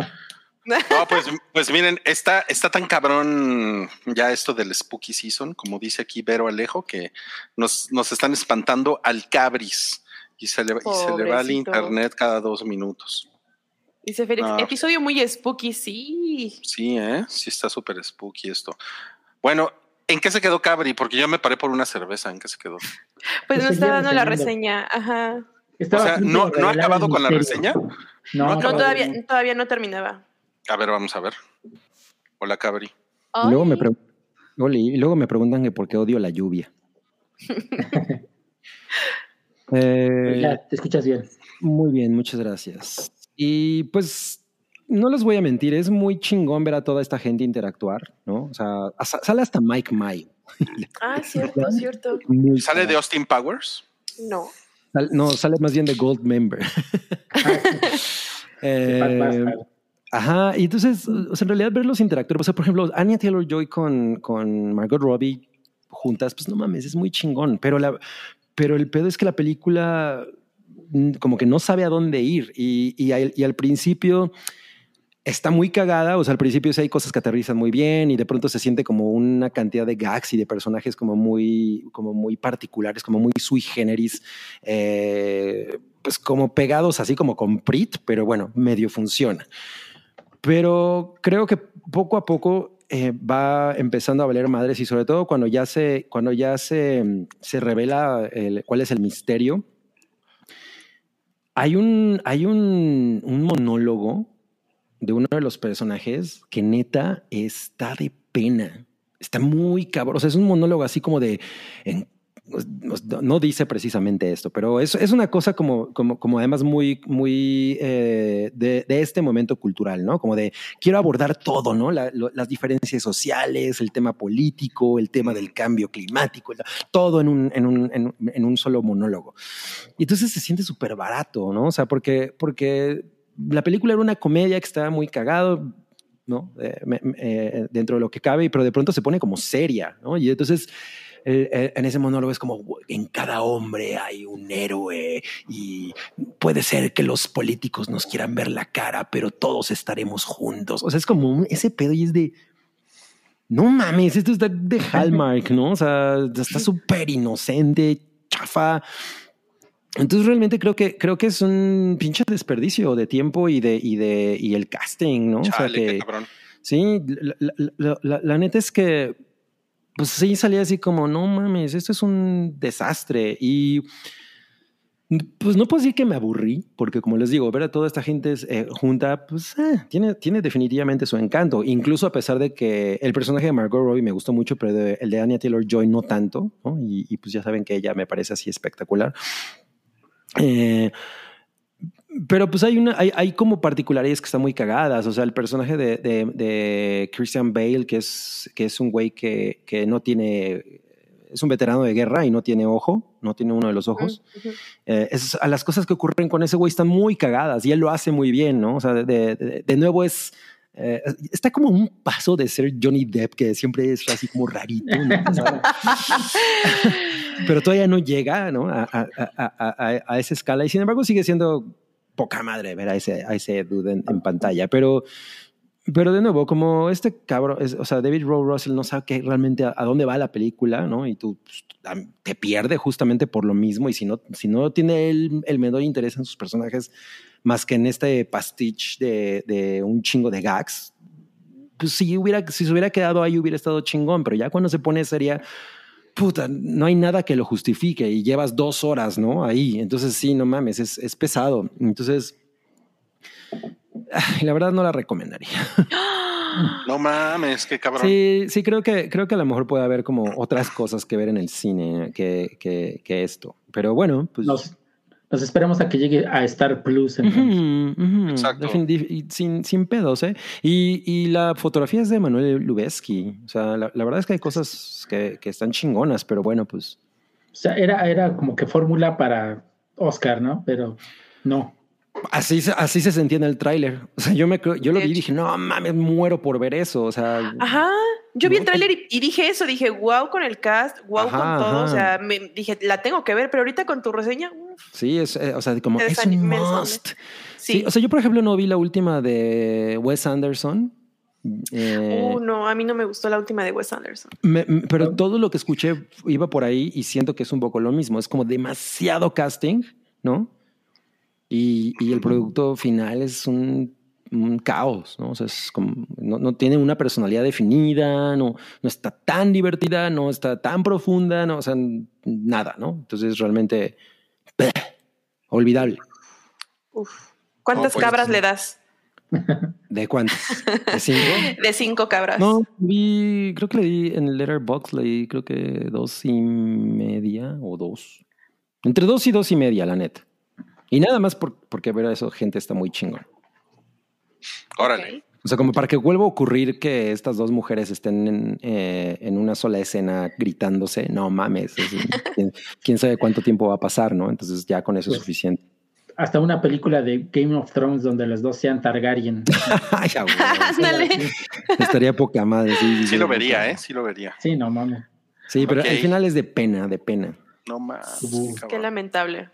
No, pues, pues miren, está, está tan cabrón ya esto del Spooky Season, como dice aquí Vero Alejo, que nos, nos están espantando al cabris y se le, y se le va al internet cada dos minutos. Dice Félix, No. episodio muy spooky, sí. Sí, ¿eh? Sí está súper spooky esto. Bueno, ¿en qué se quedó Cabri? Porque yo me paré por una cerveza, ¿en qué se quedó? Pues Pues nos está dando la reseña. Ajá. Estaba O sea, ¿no- no ha acabado con la reseña? No, No, No, todavía todavía, no. todavía no terminaba. A ver, vamos a ver. Hola, Cabri. y luego, me y luego preguntan que por qué odio la lluvia. Eh, Ya, te escuchas bien. Muy bien, muchas gracias. Y pues no les voy a mentir, es muy chingón ver a toda esta gente interactuar, ¿no? O sea, hasta- sale hasta Mike Mayo. Ah, cierto, cierto. Muy ¿Sale de. Austin Powers? No. Sal- No, sale más bien de Gold Member. Pat Eh. Ajá, y entonces, o sea, en realidad verlos interactuar, o sea, por ejemplo, Anya Taylor Joy con, con Margot Robbie juntas, pues no mames, es muy chingón, pero, la, pero el pedo es que la película mm, como que no sabe a dónde ir y, y, al, principio está muy cagada, o sea, al principio sí hay cosas que aterrizan muy bien y de pronto se siente como una cantidad de gags y de personajes como muy, como muy particulares, como muy sui generis, eh, pues como pegados así como con Prit, pero bueno, medio funciona. Pero creo que poco a poco eh, va empezando a valer madres y sobre todo cuando ya se, cuando ya se, se revela el- cuál es el misterio. Hay un, hay un, un monólogo de uno de los personajes que neta está de pena. Está muy cabrón. O sea, es un monólogo así como de. en- no dice precisamente esto, pero es, es una cosa como, como, como además muy, muy eh, de, de este momento cultural, ¿no? Como de quiero abordar todo, ¿no? Las diferencias sociales, el tema político, el tema del cambio climático, todo en un, en un, en, un- solo monólogo. Y entonces se siente súper barato, ¿no? O sea, porque, porque la película era una comedia que estaba muy cagado, ¿no? Eh, eh, dentro de lo que cabe, pero de pronto se pone como seria, ¿no? Y entonces en ese monólogo es como en cada hombre hay un héroe y puede ser que los políticos nos quieran ver la cara, pero todos estaremos juntos. O sea, es como ese pedo y es de... No mames, esto está de Hallmark, ¿no? O sea, está súper inocente, chafa. Entonces realmente creo que creo que es un pinche desperdicio de tiempo y de y de y el casting, ¿no? o sea Chale, qué que cabrón. sí, la- la- la- la neta es que pues sí salía así como no mames, esto es un desastre y pues no puedo decir que me aburrí, porque como les digo, ver a toda esta gente eh, junta, pues eh, tiene, tiene definitivamente su encanto, incluso a pesar de que el personaje de Margot Robbie me gustó mucho, pero de- el de Anya Taylor-Joy no tanto, ¿no? Y, y pues ya saben que ella me parece así espectacular. Eh, pero pues hay, una, hay, hay como particularidades que están muy cagadas. O sea, el personaje de, de- de Christian Bale, que es, que es un güey que, que no tiene es un veterano de guerra y no tiene ojo, no tiene uno de los ojos. Ujú. Eh, es- a las cosas que ocurren con ese güey están muy cagadas y él lo hace muy bien, ¿no? O sea, de, de- de nuevo es. eh, está como un paso de ser Johnny Depp, que siempre es así como rarito, ¿no? Pero todavía no llega, ¿no? A- a- a- a esa escala y sin embargo sigue siendo poca madre ver a ese, a ese dude en, en pantalla, pero. Pero de nuevo, como este cabrón, es- o sea, David Rowe Russell no sabe qué- realmente a, a dónde va la película, ¿no? Y tú pues, te pierde justamente por lo mismo. Y si no, si no tiene el, el menor interés en sus personajes, más que en este pastiche de, de un chingo de gags, pues si, hubiera, si se hubiera quedado ahí hubiera estado chingón. Pero ya cuando se pone seria, puta, no hay nada que lo justifique y llevas dos horas, ¿no? Ahí. Entonces, sí, no mames, es, es pesado. Entonces, la verdad no la recomendaría. No mames, qué cabrón. Sí, sí, creo que, creo que a lo mejor puede haber como otras cosas que ver en el cine que, que, que esto. Pero bueno, pues. Nos, nos esperamos a que llegue a Star Plus. entonces. Ujú, ujú, Exacto. sin, sin pedos, ¿eh? Y, y la fotografía es de Manuel Lubezki. O sea, la, la verdad es que hay cosas que, que están chingonas, pero bueno, pues. O sea, era, era como que fórmula para Oscar, ¿no? Pero no. Así, se- así se sentía en el tráiler. O sea, yo, me, creo- yo lo vi y dije, no mames, muero por ver eso. O sea, Ajá. Yo vi el tráiler y, y dije eso, dije, wow con el cast, wow Ajá, con todo, ajá. o sea, me, dije, la tengo que ver, pero ahorita con tu reseña, sí, es, eh, o sea, como Te es un must. sí. Sí, o sea, yo por ejemplo no vi la última de Wes Anderson. Eh, Uh, no, a mí no me gustó la última de Wes Anderson. me- me- pero todo lo que escuché iba por ahí y siento que es un poco lo mismo. Es como demasiado casting, ¿no? Y, y el producto final es un, un caos, ¿no? O sea, es como, no, no tiene una personalidad definida, no, no está tan divertida, no está tan profunda, no, o sea, nada, ¿no? Entonces realmente, olvidable. Uf. ¿Cuántas No, pues, cabras sí. le das? ¿De cuántas? ¿De cinco? De cinco cabras. No, vi, creo que le di en el Letterboxd, leí creo que dos y media o dos. Entre dos y dos y media, la neta. Y nada más por- porque ver a eso gente está muy chingón. Órale. O sea, como para que vuelva a ocurrir que estas dos mujeres estén en, eh, en una sola escena gritándose, no mames, es- quién, quién sabe cuánto tiempo va a pasar, ¿no? Entonces ya con eso es Pues, suficiente. Hasta una película de Game of Thrones donde los dos sean Targaryen. Ay, ya, güey. Ándale. Estaría poca madre. Sí, sí, Sí lo vería, ¿eh? Sí lo vería. Sí, no mames. Sí, pero al final es de pena, de pena. No mames. Ujú. Qué lamentable.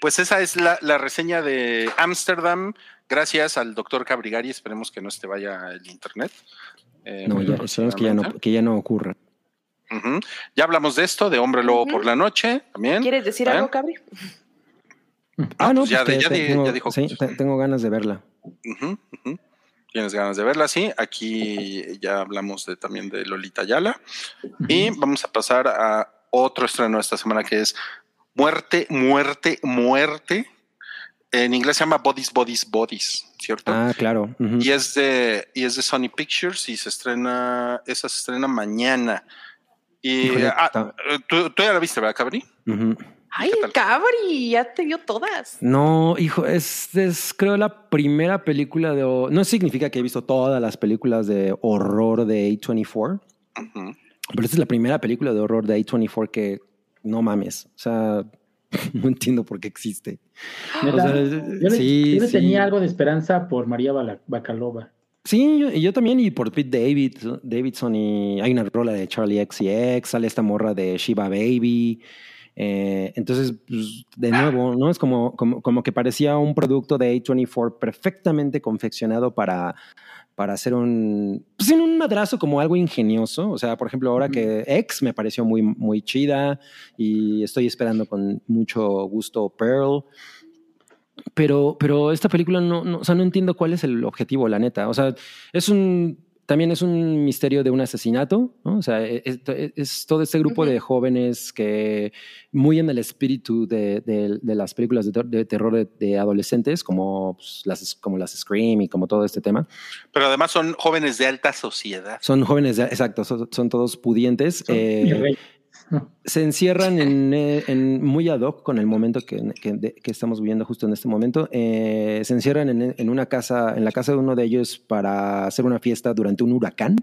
Pues esa es la, la reseña de Ámsterdam. Gracias al doctor Cabrigari. Esperemos que no se te vaya el internet. Eh, No, ya, esperemos que ya no, que ya no ocurra. Ya hablamos de esto, de Hombre Lobo por la noche también. ¿Quieres decir ¿Eh? algo, Cabri? Ah, no, pues ya pues ya te- di- tengo, ya dijo. sí, te- tengo ganas de verla. Tienes ganas de verla, sí. Aquí ya hablamos de, también de Lolita Yala. Y vamos a pasar a otro estreno esta semana que es Muerte, Muerte, Muerte. En inglés se llama Bodies, Bodies, Bodies, ¿cierto? Ah, claro. Y es de y es de Sony Pictures y se estrena esa se estrena mañana. Y Híjole, ah, ¿tú, tú ya la viste, ¿verdad, Cabri? Ujú. Ay. Cabri, ya te vio todas. No, hijo, es, es creo la primera película de... No significa que he visto todas las películas de horror de A24, Ujú. pero esta es la primera película de horror de A24 que no mames. O sea, no entiendo por qué existe. Neta, O sea, yo le, sí, yo le sí. tenía algo de esperanza por María Bacalova. Sí, yo, y yo también, y por Pete David, Davidson, y hay una rola de Charlie XCX, sale esta morra de Shiva Baby. eh, entonces, pues, de nuevo, ¿no? Es como, como, como que parecía un producto de A24 perfectamente confeccionado para, para hacer un, pues, en un madrazo como algo ingenioso. O sea, por ejemplo, ahora que X me pareció muy, muy chida y estoy esperando con mucho gusto Pearl. Pero, pero esta película no, no, o sea, no entiendo cuál es el objetivo, la neta. O sea, es un, también es un misterio de un asesinato, ¿no? O sea, es, es- es todo este grupo de jóvenes que, muy en el espíritu de, de- de las películas de, ter- de terror de, adolescentes, como, pues, las, como las Scream y como todo este tema, Pero además son jóvenes de alta sociedad. son jóvenes, de- exacto, son, son todos pudientes. Son eh. Se encierran en, eh, en muy ad hoc con el momento que, que- que estamos viviendo justo en este momento. Eh, se encierran en, en una casa, en la casa de uno de ellos para hacer una fiesta durante un huracán.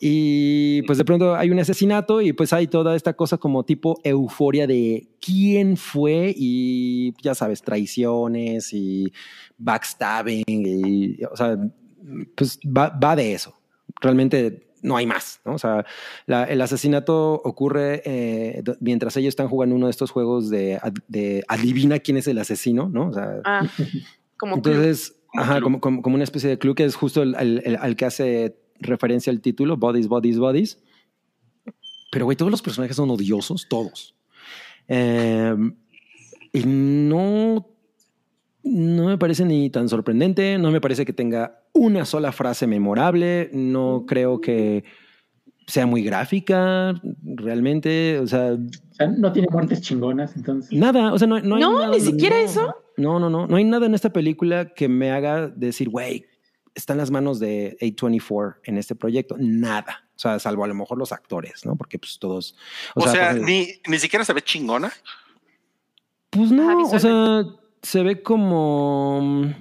Y pues de pronto hay un asesinato y pues hay toda esta cosa como tipo euforia de quién fue y ya sabes, traiciones y backstabbing y, o sea, pues va, va de eso. Realmente no hay más, ¿no? O sea, la- el asesinato ocurre eh, mientras ellos están jugando uno de estos juegos de, de adivina quién es el asesino, ¿no? O sea, Ah, como entonces, Como ajá, como, como, como una especie de club que es justo el, el- el- al que hace referencia el título, Bodies, Bodies, Bodies. Pero, güey, todos los personajes son odiosos, todos. Eh, y no, no me parece ni tan sorprendente, no me parece que tenga una sola frase memorable, no creo que sea muy gráfica, realmente, o sea, O sea, no tiene muertes chingonas, entonces. Nada, o sea, no, no hay No, nada- ni siquiera no, eso. No, no, no, no hay nada en esta película que me haga decir, güey, está en las manos de A24 en este proyecto. Nada. O sea, salvo a lo mejor los actores, ¿no? Porque pues todos. O, sea, pues, ni, ni siquiera se ve chingona. Pues no, Ajá, o sea, se ve como.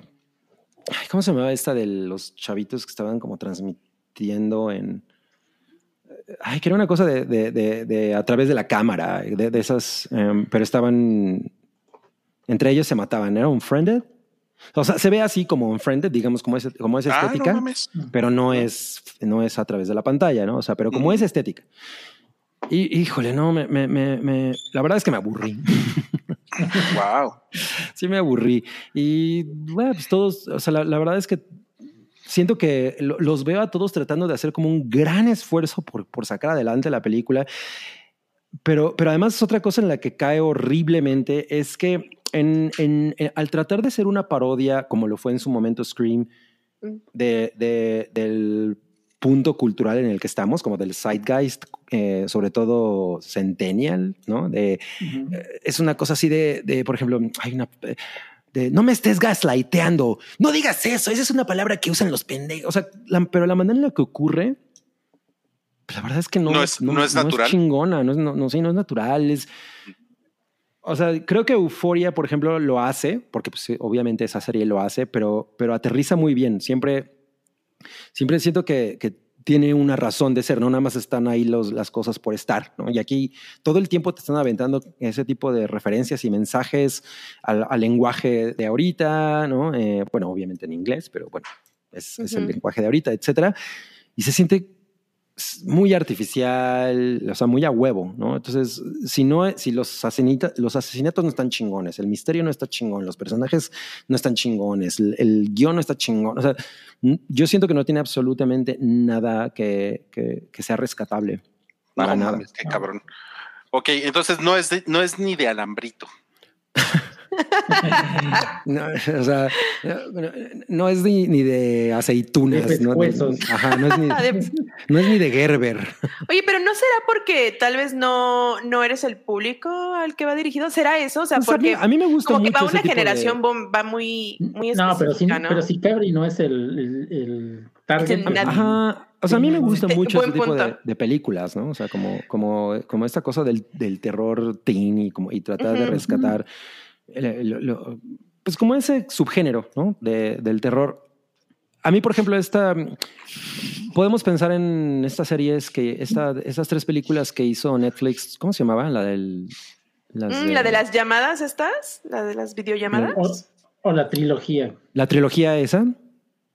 Ay, ¿Cómo se llamaba esta de los chavitos que estaban como transmitiendo en. Ay, que era una cosa de, de- de- de a través de la cámara, de, esas, em, pero estaban. Entre ellos se mataban, ¿era un friended? O sea, se ve así como un friended, digamos, como es, como es Ah, no estética, pero no es, no es a través de la pantalla, ¿no? O sea, pero como Ujú. es estética. Y híjole, no, me, me, me- la verdad es que me aburrí. Wow. sí me aburrí. Y bueno, pues todos, o sea, la, la verdad es que siento que lo- los veo a todos tratando de hacer como un gran esfuerzo por, por sacar adelante la película. Pero, pero además otra cosa en la que cae horriblemente es que en, en- en- al tratar de ser una parodia, como lo fue en su momento Scream, Mm. de, de- del punto cultural en el que estamos, como del zeitgeist, eh, sobre todo centennial, ¿no? De, Ujú. es una cosa así de, de, por ejemplo, hay una de no me estés gaslighteando, no digas eso, esa es una palabra que usan los pendejos, o sea, la- pero la manera en la que ocurre, pues, la verdad es que no, No es- no es natural. chingona, no es, no, no, sí, no es natural, es, o sea, creo que Euforia, por ejemplo, lo hace, porque pues, obviamente esa serie lo hace, pero, pero aterriza muy bien, siempre, siempre siento que, que tiene una razón de ser, no nada más están ahí los, las cosas por estar, ¿no? Y aquí todo el tiempo te están aventando ese tipo de referencias y mensajes al, al lenguaje de ahorita, ¿no? Eh, bueno, obviamente en inglés, pero bueno, es, es el lenguaje de ahorita, etcétera. Y se siente muy artificial, o sea, muy a huevo, ¿no? Entonces, si no, si los, asesinita- los asesinatos no están chingones, el misterio no está chingón, los personajes no están chingones, el, el guion no está chingón, o sea, yo siento que no tiene absolutamente nada que, que- que sea rescatable. Para no nada. mames, qué cabrón. Ok, entonces no es, de- no es ni de alambrito. No, o sea, no, no es ni, ni de aceitunas, De ¿no? Ajá, no es ni, De- no es ni de Gerber. Oye, pero ¿no será porque tal vez no, no eres el público al que va dirigido? ¿Será eso? O sea, O sea, porque a mí me gusta como que mucho para ese una de- generación bom- va muy, muy No, pero si, pero si Cabri no es el, el, el target. Es el pues. Ajá. O sea, a mí me gusta mucho buen ese tipo de, de películas, ¿no? O sea, como, como, como esta cosa del, del terror teen y, como, y tratar de Ujú. rescatar, el- el- lo- pues como ese subgénero, ¿no? De, del terror. A mí, por ejemplo, esta, podemos pensar en estas series que, esta, estas tres películas que hizo Netflix, ¿cómo se llamaba? La del... las Mm, la de las llamadas estas, la de las videollamadas. O, o la trilogía. La trilogía esa.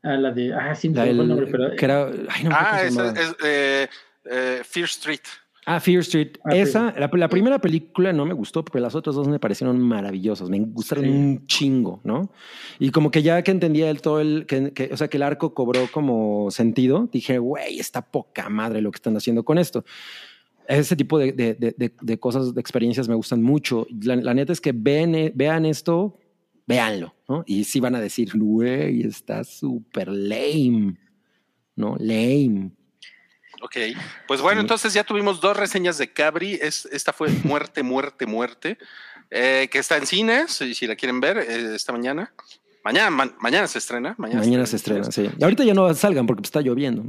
Ah, la de. Ah, sí, fue el nombre, pero. que era, ay, no Ah, es, es, eh, eh, Fear Street. Ah, Fear Street. Ah. Esa, la, la primera película no me gustó, pero las otras dos me parecieron maravillosas. Me gustaron Sí. un chingo, ¿no? Y como que ya que entendía el todo el, que, que- o sea, que el arco cobró como sentido, dije, güey, está poca madre lo que están haciendo con esto. Ese tipo de, de- de- de- de cosas, de experiencias me gustan mucho. La, la neta es que ven, eh, vean esto, véanlo, ¿no? Y sí van a decir, güey, está súper lame, ¿no? Lame. Ok, pues bueno, entonces ya tuvimos dos reseñas de Cabri. Es, esta fue Muerte, Muerte, Muerte, eh, que está en cines, si, si la quieren ver, eh, esta mañana. Mañana, ma- mañana se estrena. Mañana, Mañana se estrena, sí. Y ahorita ya no salgan porque está lloviendo.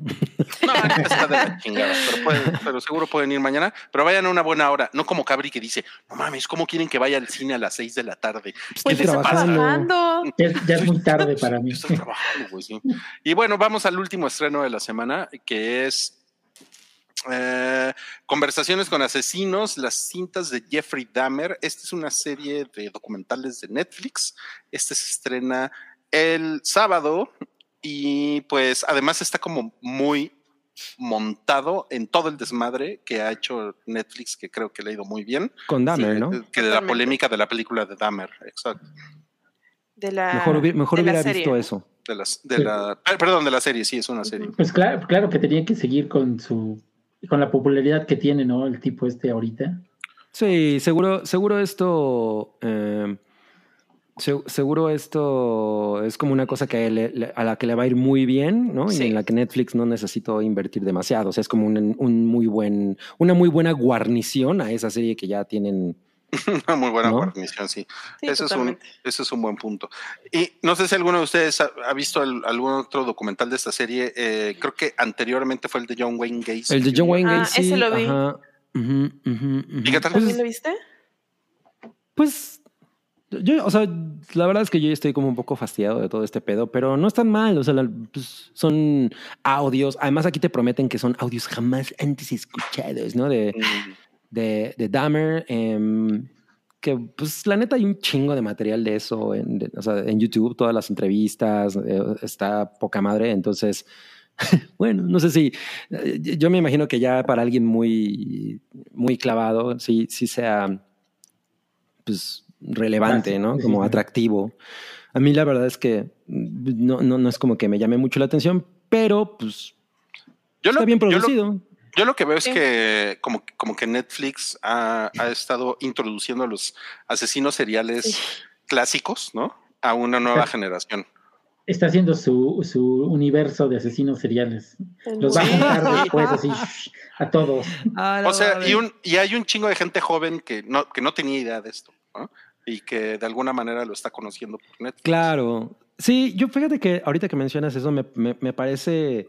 No, ahorita está de la chingada, pero, pueden- pero seguro pueden ir mañana. Pero vayan a una buena hora, no como Cabri que dice, no mames, ¿cómo quieren que vaya al cine a las seis de la tarde? Estoy ¿Qué les pasa? trabajando. Trabajando. Ya, es- ya es muy tarde para mí. Estoy trabajando, güey, sí. Y bueno, vamos al último estreno de la semana, que es Eh, Conversaciones con asesinos, las cintas de Jeffrey Dahmer. Esta es una serie de documentales de Netflix. Este se estrena el sábado y pues además está como muy montado en todo el desmadre que ha hecho Netflix, que creo que le ha ido muy bien. Con Dahmer, Sí, ¿no? Que de la polémica de la película de Dahmer, exacto. De la, Mejor, hubi- mejor de hubiera visto eso. De las, de la, perdón, de la serie, sí, es una serie. Pues claro, claro que tenía que seguir con su con la popularidad que tiene, ¿no? El tipo este ahorita. Sí, seguro, seguro esto. eh, se- seguro esto es como una cosa que a, él le- a la que le va a ir muy bien, ¿no? Y en la que Netflix no necesitó invertir demasiado. O sea, es como un, un muy buen, una muy buena guarnición a esa serie que ya tienen. Una muy buena ¿No? guarnición, sí. Sí, ese, es un, ese es un buen punto. Y no sé si alguno de ustedes ha, ha visto el- algún otro documental de esta serie. eh, creo que anteriormente fue el de John Wayne Gacy. El de John Wayne Ah, Gacy. ese lo vi. ajá. ¿Y qué tal? ¿También lo viste? Pues, yo, o sea, la verdad es que yo estoy como un poco fastidiado de todo este pedo, pero no es tan mal. O sea, la- pues, son audios. Además, aquí te prometen que son audios jamás antes escuchados, ¿no? De, Mm, de, de Dahmer. em, que, pues, la neta, hay un chingo de material de eso en, de- o sea, en YouTube, todas las entrevistas, eh, está poca madre. Entonces, bueno, no sé si eh, yo me imagino que ya para alguien muy, muy clavado, sí, sí sea pues relevante, ¿no? Como sí. atractivo. A mí la verdad es que no, no, no es como que me llame mucho la atención, pero pues Yo está lo, bien yo lo- producido. Yo lo que veo es Sí. que como, como que Netflix ha, ha estado introduciendo a los asesinos seriales Sí. clásicos, ¿no? A una nueva generación. Está haciendo su, su universo de asesinos seriales. Los va a juntar después así a todos. O sea, y, un, y hay un chingo de gente joven que no, que no tenía idea de esto, ¿no? Y que de alguna manera lo está conociendo por Netflix. Claro. Sí, yo fíjate que ahorita que mencionas eso me, me- me parece,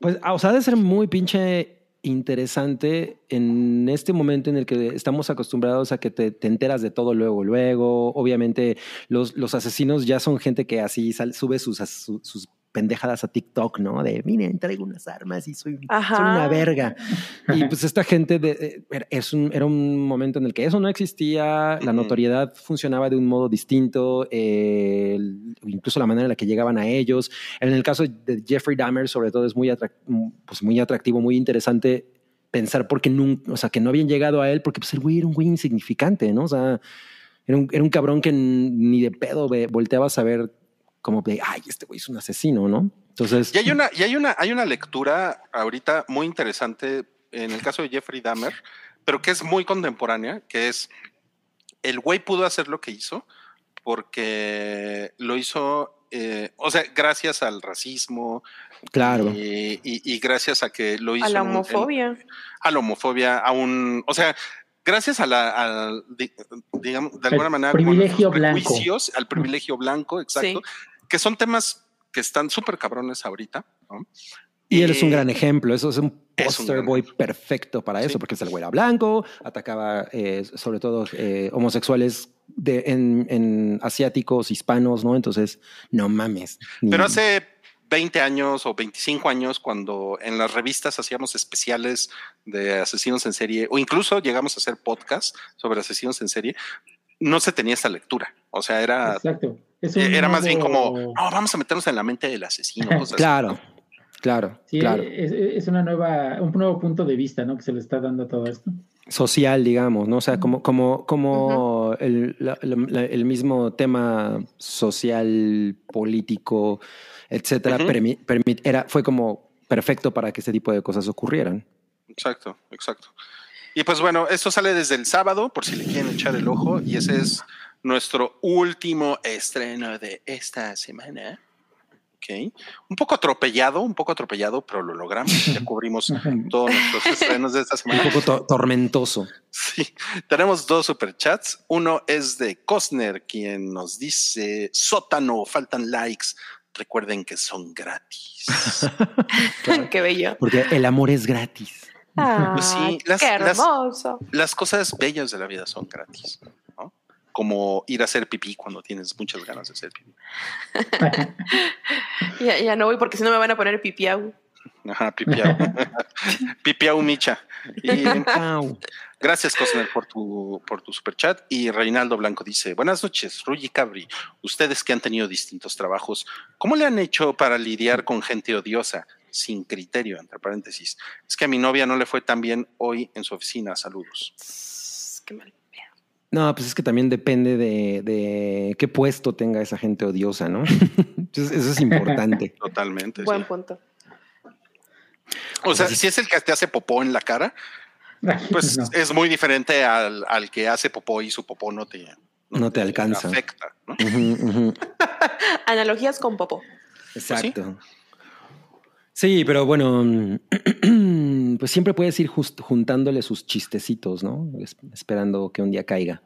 pues, ah, o sea, ha de ser muy pinche interesante en este momento en el que estamos acostumbrados a que te, te enteras de todo luego, luego. Obviamente los, los asesinos ya son gente que así sal- sube sus, su- sus pendejadas a TikTok, ¿no? De, miren, traigo unas armas y soy, una verga. Y pues esta gente de, eh, era- es un, era un momento en el que eso no existía, la notoriedad funcionaba de un modo distinto, eh, incluso la manera en la que llegaban a ellos. En el caso de Jeffrey Dahmer, sobre todo, es muy, atrac- pues muy atractivo, muy interesante pensar porque nunca, o sea, que no habían llegado a él porque pues el güey era un güey insignificante, ¿no? O sea, era un, era un cabrón que ni de pedo volteabas a ver como de, ay, este güey es un asesino, ¿no? Entonces, Y hay una, y hay una, hay una lectura ahorita muy interesante en el caso de Jeffrey Dahmer, pero que es muy contemporánea, que es el güey pudo hacer lo que hizo porque lo hizo, eh, o sea, gracias al racismo claro. y, y- y gracias a que lo hizo A la en- homofobia. a la homofobia, a un, o sea, gracias a la, digamos, de alguna El manera, privilegio blanco. prejuicios, al privilegio blanco, exacto, Sí. que son temas que están súper cabrones ahorita, ¿no? Y él es un gran ejemplo. Eso es un es un poster boy ejemplo. perfecto para eso, Sí. porque es el güey era blanco, atacaba eh, sobre todo eh, homosexuales de, en, en asiáticos, hispanos, ¿no? Entonces, no mames. Pero hace 20 años o 25 años, cuando en las revistas hacíamos especiales de asesinos en serie, o incluso llegamos a hacer podcast sobre asesinos en serie, no se tenía esta lectura. O sea, era, Exacto. Es un era más bien como, no, vamos a meternos en la mente del asesino. cosas Claro, claro, Sí, claro. es, es una nueva, un nuevo punto de vista, ¿no? Que se le está dando a todo esto. Social, digamos, ¿no? O sea, como, como, como el, la- la- la- el mismo tema social, político, etcétera, Ujú. permi- permi- era, fue como perfecto para que este tipo de cosas ocurrieran. Exacto, exacto. Y pues bueno, esto sale desde el sábado, por si le quieren echar el ojo, y ese es nuestro último estreno de esta semana. Ok. Un poco atropellado, un poco atropellado, pero lo logramos. Ya cubrimos todos nuestros estrenos de esta Un semana. poco to- tormentoso. Sí, tenemos dos superchats. Uno es de Cosner, quien nos dice: Sótano, faltan likes. Recuerden que son gratis. Qué bello. Porque el amor es gratis. Ah, Pues sí, las- qué hermoso. Las cosas bellas de la vida son gratis, ¿no? Como ir a hacer pipí cuando tienes muchas ganas de hacer pipí. Ya, ya no voy porque si no me van a poner pipiau. Ajá, Pipiao. Pipiao Micha. Y. gracias, Cosner, por tu, por tu superchat. Y Reinaldo Blanco dice: Buenas noches, Ruy Cabri. Ustedes que han tenido distintos trabajos, ¿cómo le han hecho para lidiar con gente odiosa? Sin criterio, entre paréntesis. Es que a mi novia no le fue tan bien hoy en su oficina. Saludos. Qué mal. pedo. No, pues es que también depende de, de qué puesto tenga esa gente odiosa, ¿no? Entonces, eso es importante. Totalmente. Buen sí. punto. O sea, si es el que te hace popó en la cara, pues No. es muy diferente al, al que hace popó y su popó no te, No te alcanza. afecta. Analogías con Popo. Exacto. Sí, pero bueno, pues siempre puedes ir just- juntándole sus chistecitos, ¿no? Es- esperando que un día caiga.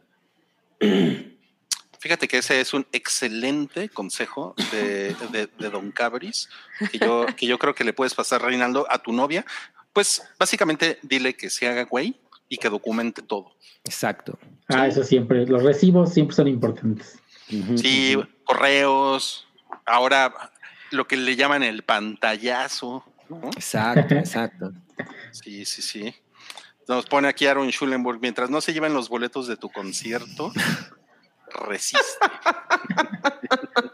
Fíjate que ese es un excelente consejo de, de- de Don Cabris, que yo, que yo creo que le puedes pasar, Reinaldo, a tu novia. Pues básicamente dile que se haga güey y que documente todo. Exacto. Ah, eso siempre. Los recibos siempre son importantes. Sí, correos, ahora lo que le llaman el pantallazo. ¿no? Exacto, exacto. Sí, sí, sí. Nos pone aquí Aaron Schulenburg, mientras no se lleven los boletos de tu concierto, resiste.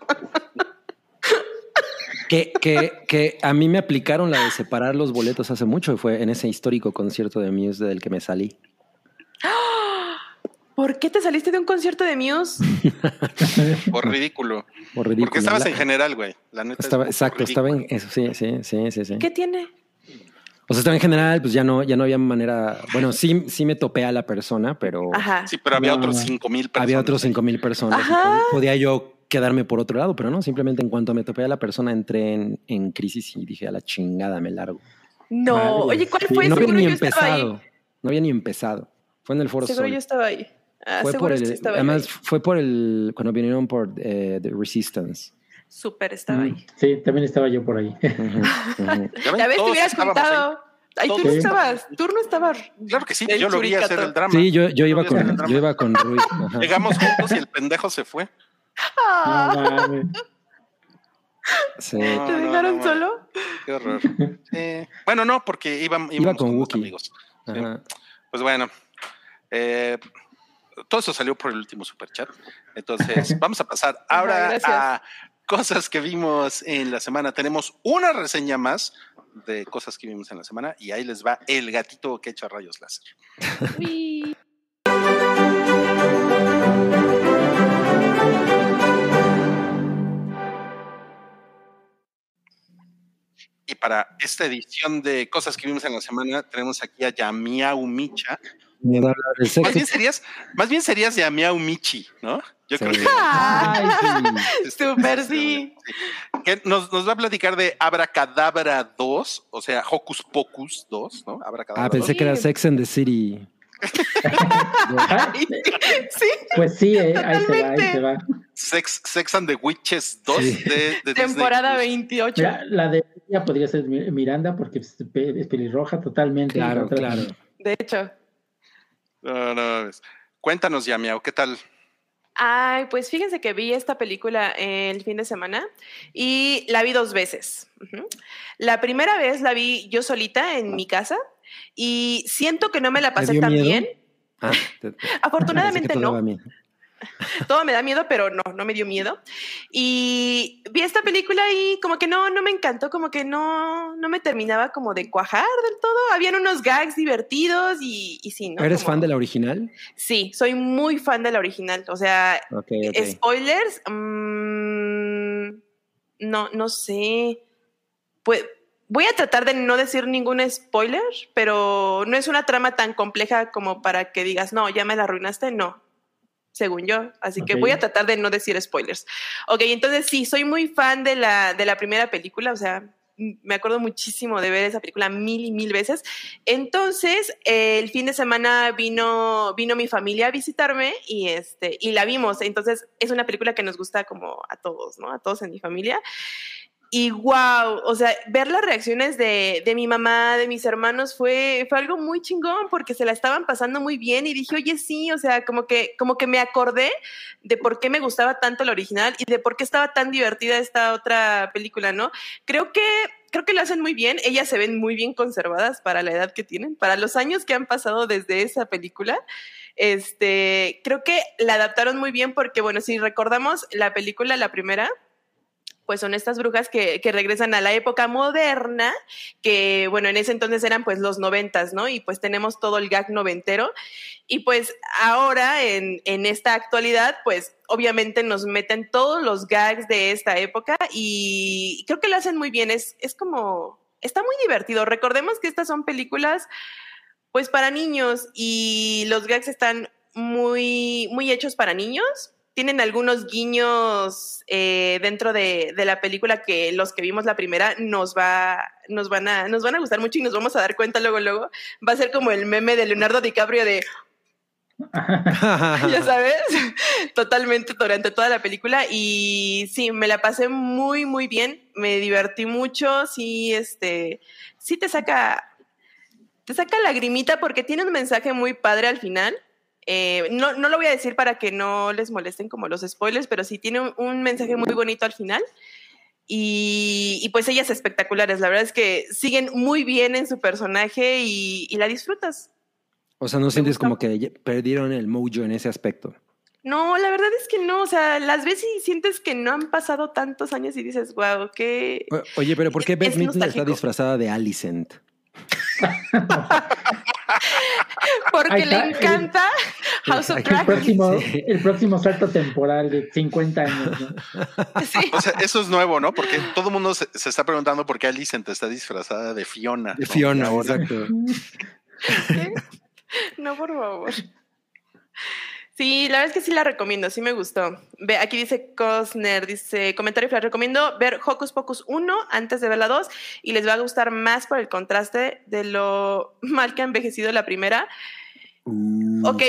Que, que, que a mí me aplicaron la de separar los boletos hace mucho, fue en ese histórico concierto de Muse del que me salí. ¿Por qué te saliste de un concierto de Muse? Por ridículo. Por ridículo. Porque estabas La- en general, güey. La neta. es Estaba, por exacto, estaba en eso, sí, sí, sí, sí, sí. ¿Qué tiene? O sea, estaba en general, pues ya no, ya no había manera. Bueno, sí, sí me topé a la persona, pero Ajá. Sí, pero había No. otros cinco mil personas. había otros cinco mil personas. y Ajá. podía yo quedarme por otro lado, pero no, simplemente en cuanto me topé a la persona entré en, en crisis y dije a la chingada me largo. No. Madre, Oye, ¿cuál sí. fue? no había ni yo estaba ahí. empezado. No había ni empezado. Fue en el Foro Seguro Sol. yo estaba ahí. Ah, fue por sí el, estaba además ahí. fue por el cuando vinieron por eh, The Resistance. Súper estaba ahí. Sí, también estaba yo por ahí. Ya ves, te todos hubieras estábamos ahí. tú no estabas. Tú no estabas. Claro que sí, yo lo vi hacer el drama. Sí, yo, yo iba con, yo iba con Rui. Ajá. Llegamos juntos y el pendejo se fue. Ah, No. Sí. ¿Te no, dejaron no, solo? Qué horror. Bueno, no, porque íbamos, Iba con unos Wookie. amigos. Sí. Pues bueno, eh, todo eso salió por el último superchat. Entonces, vamos a pasar ahora a cosas que vimos en la semana. Tenemos una reseña más de cosas que vimos en la semana y ahí les va el gatito que echa rayos láser. Uy. Para esta edición de cosas que vimos en la semana, tenemos aquí a Yamiau Micha. Más bien serías, más bien serías Yamiau Michi, ¿no? Yo Sí. creo que Ay, sí. Súper sí. que nos, nos va a platicar de Abracadabra 2, o sea, Hocus Pocus 2, ¿no? Abracadabra Ah, pensé 2. que era Sex and the City. Ah, Sí, Pues sí, eh, ahí se va, ahí Totalmente. se va. Sex, Sex and the Witches 2 Sí. de, de Disney temporada Plus. 28. Mira, la de ella podría ser Mi- Miranda porque es pe- es pelirroja totalmente. Claro, Otra- claro. De hecho. No, no. Cuéntanos, Yamiau, ¿qué tal? Ay, pues fíjense que vi esta película el fin de semana y la vi dos veces. La primera vez la vi yo solita en mi casa y siento que no me la ¿Te pasé tan miedo? bien. Ah, te- Afortunadamente no. Todo me da miedo, pero no, no me dio miedo. Y vi esta película y como que no, no me encantó, como que no, no me terminaba como de cuajar del todo. Habían unos gags divertidos y, y sí, ¿no? ¿Eres Como- fan de la original? Sí, soy muy fan de la original. O sea, Ok, ok. spoilers, mm, no, no sé. Pues voy a tratar de no decir ningún spoiler, pero no es una trama tan compleja como para que digas, no, ya me la arruinaste, no. Según yo. Así que voy a tratar de no decir spoilers. Ok, entonces sí, soy muy fan de la, de la primera película, o sea, me acuerdo muchísimo de ver esa película mil y mil veces. Entonces, eh, el fin de semana vino, vino mi familia a visitarme y, este, y la vimos. Entonces, es una película que nos gusta como a todos, ¿no? A todos en mi familia. Y wow, o sea, ver las reacciones de, de mi mamá, de mis hermanos, fue, fue algo muy chingón porque se la estaban pasando muy bien y dije, oye, sí, o sea, como que, como que me acordé de por qué me gustaba tanto la original y de por qué estaba tan divertida esta otra película, ¿no? Creo que creo que lo hacen muy bien. Ellas se ven muy bien conservadas para la edad que tienen, para los años que han pasado desde esa película. Este, creo que la adaptaron muy bien porque, bueno, si recordamos la película, la primera, pues son estas brujas que, que, regresan a la época moderna, que bueno, en ese entonces eran pues los noventas, ¿no? Y pues tenemos todo el gag noventero. Y pues ahora, en, en esta actualidad, pues obviamente nos meten todos los gags de esta época y creo que lo hacen muy bien. Es, es como, está muy divertido. Recordemos que estas son películas pues para niños y los gags están muy, muy hechos para niños, tienen algunos guiños eh, dentro de, de, la película que los que vimos la primera nos va nos van a nos van a gustar mucho y nos vamos a dar cuenta luego luego. Va a ser como el meme de Leonardo DiCaprio de ya sabes totalmente durante toda la película y sí me la pasé muy muy bien me divertí mucho sí este sí te saca te saca lagrimita porque tiene un mensaje muy padre al final eh, no, no, lo voy a decir para que no les molesten como los spoilers, pero sí tiene un, un mensaje muy bonito al final. Y, y, pues ellas espectaculares, la verdad es que siguen muy bien en su personaje y, y la disfrutas. O sea, ¿no sientes como que perdieron el mojo en ese aspecto? No, la verdad es que no, o sea, las ves y sientes que no han pasado tantos años y dices, wow, qué... Oye, pero ¿por qué Beth Midler está disfrazada de Alicent? Porque le encanta House of Dragons. El próximo, sí. el próximo salto temporal de 50 años. ¿no? Sí. O sea, eso es nuevo, ¿no? Porque todo el mundo se, se, está preguntando por qué Alicent está disfrazada de Fiona. De ¿no? Fiona, exacto. ¿Qué? No, por favor. Sí, la verdad es que sí la recomiendo, sí me gustó. Ve, aquí dice Cosner, dice, comentario flash, recomiendo ver Hocus Pocus 1 antes de ver la 2 y les va a gustar más por el contraste de lo mal que ha envejecido la primera. Uh, Ok.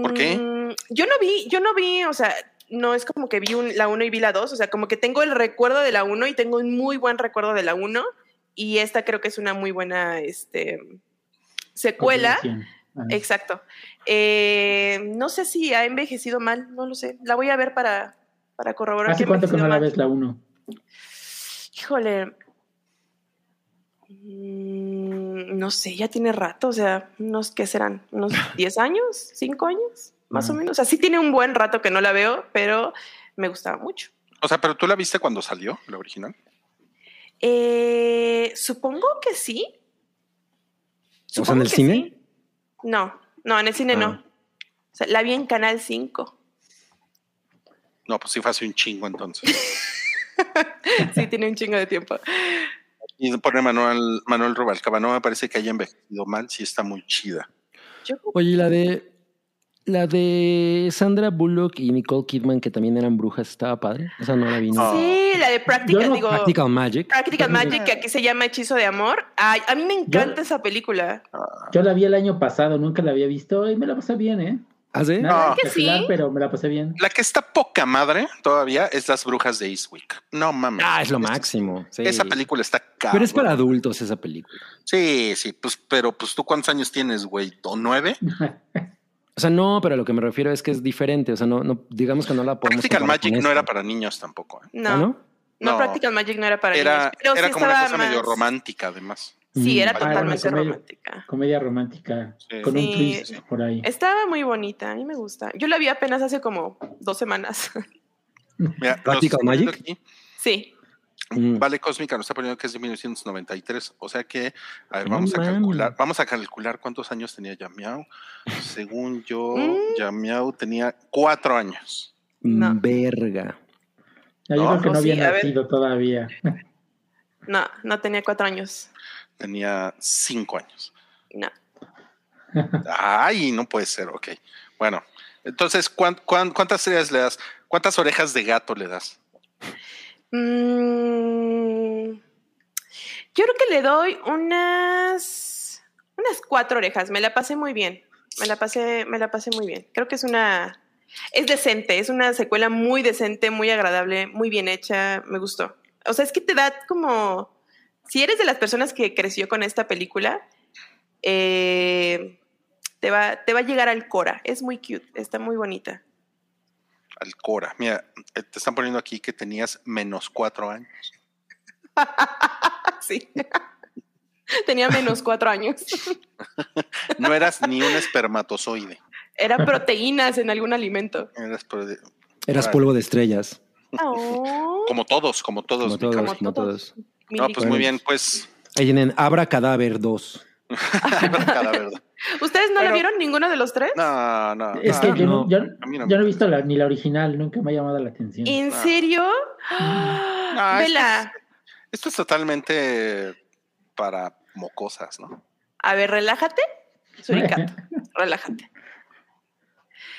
¿Por qué? Mm, yo no vi, yo no vi, o sea, no es como que vi un, la 1 y vi la 2, o sea, como que tengo el recuerdo de la 1 y tengo un muy buen recuerdo de la 1 y esta creo que es una muy buena este, secuela. Exacto. Eh, no sé si ha envejecido mal, no lo sé. La voy a ver para, para corroborar. ¿Hace cuánto que no mal. la ves la 1? Híjole. Mm, no sé, ya tiene rato, o sea, unos, ¿qué serán? ¿Unos 10 años? ¿5 años? Más ah. o menos. O sea, sí tiene un buen rato que no la veo, pero me gustaba mucho. O sea, pero tú la viste cuando salió, la original. Eh, supongo que sí. Supongo o sea, en el cine. Sí. No, no, en el cine ah. no. O sea, la vi en Canal 5. No, pues sí fue hace un chingo entonces. sí, tiene un chingo de tiempo. Y pone Manuel, Manuel Rubalcaba, no me parece que haya envejecido mal, sí está muy chida. Oye, la de la de Sandra Bullock y Nicole Kidman, que también eran brujas, estaba padre. Esa no la vi. No. Sí, la de Practical, no, digo, Practical Magic. Practical Magic, que aquí se llama Hechizo de Amor. Ay, a mí me encanta yo, esa película. Yo la vi el año pasado, nunca la había visto y me la pasé bien, ¿eh? ¿Ah, sí? Nada no. que sí? pero me la pasé bien. La que está poca madre todavía es Las Brujas de Eastwick. No mames. Ah, es lo máximo. Sí. Esa película está cara. Pero es para adultos esa película. Sí, sí, pues, pero pues tú cuántos años tienes, güey, ¿o nueve? O sea, no, pero a lo que me refiero es que es diferente. O sea, no, no digamos que no la podemos. Practical Magic no era para niños tampoco. ¿eh? No. ¿Ah, no? no. Practical Magic no era para era, niños. Pero era sí como una cosa más... medio romántica, además. Sí, era Ah, totalmente comedia, romántica. Comedia romántica. Sí. Con un Sí. twist por ahí. Estaba muy bonita, a mí me gusta. Yo la vi apenas hace como dos semanas. Mira, Practical Magic? aquí. sí. Mm. Vale Cósmica nos está poniendo que es de 1993. O sea que, a ver, vamos a calcular, vamos a calcular cuántos años tenía Yamiao. Según yo, Mm. Yamiao tenía cuatro años. No. Verga. Ya, yo No, creo que no había nacido todavía. No, no tenía cuatro años. Tenía cinco años. No. Ay, no puede ser, ok. Bueno, entonces, ¿cuán, cuán, cuántas estrellas le das? ¿Cuántas orejas de gato le das? Mm, yo creo que le doy unas unas cuatro orejas. Me la pasé muy bien. Me la pasé, me la pasé muy bien. Creo que es una es decente, es una secuela muy decente, muy agradable, muy bien hecha. Me gustó. O sea, es que te da como si eres de las personas que creció con esta película, eh, te va, te va a llegar al Cora. Es muy cute, está muy bonita. Alcora. Mira, eh, te están poniendo aquí que tenías menos cuatro años. sí. Tenía menos cuatro años. No eras ni un espermatozoide. Era proteínas en algún alimento. Eras polvo de estrellas. Oh, como todos, como todos. Como mi todos, como todos. No, pues muy bien, pues. Ahí tienen Abra Cadáver 2. verdad. ¿Ustedes no Bueno. la vieron ninguno de los tres? No, no. Es que yo no. yo, no yo no me he visto la- ni la original, nunca me ha llamado la atención. ¿En serio? Vela. Esto es totalmente para mocosas, ¿no? A ver, relájate. Suricato, relájate.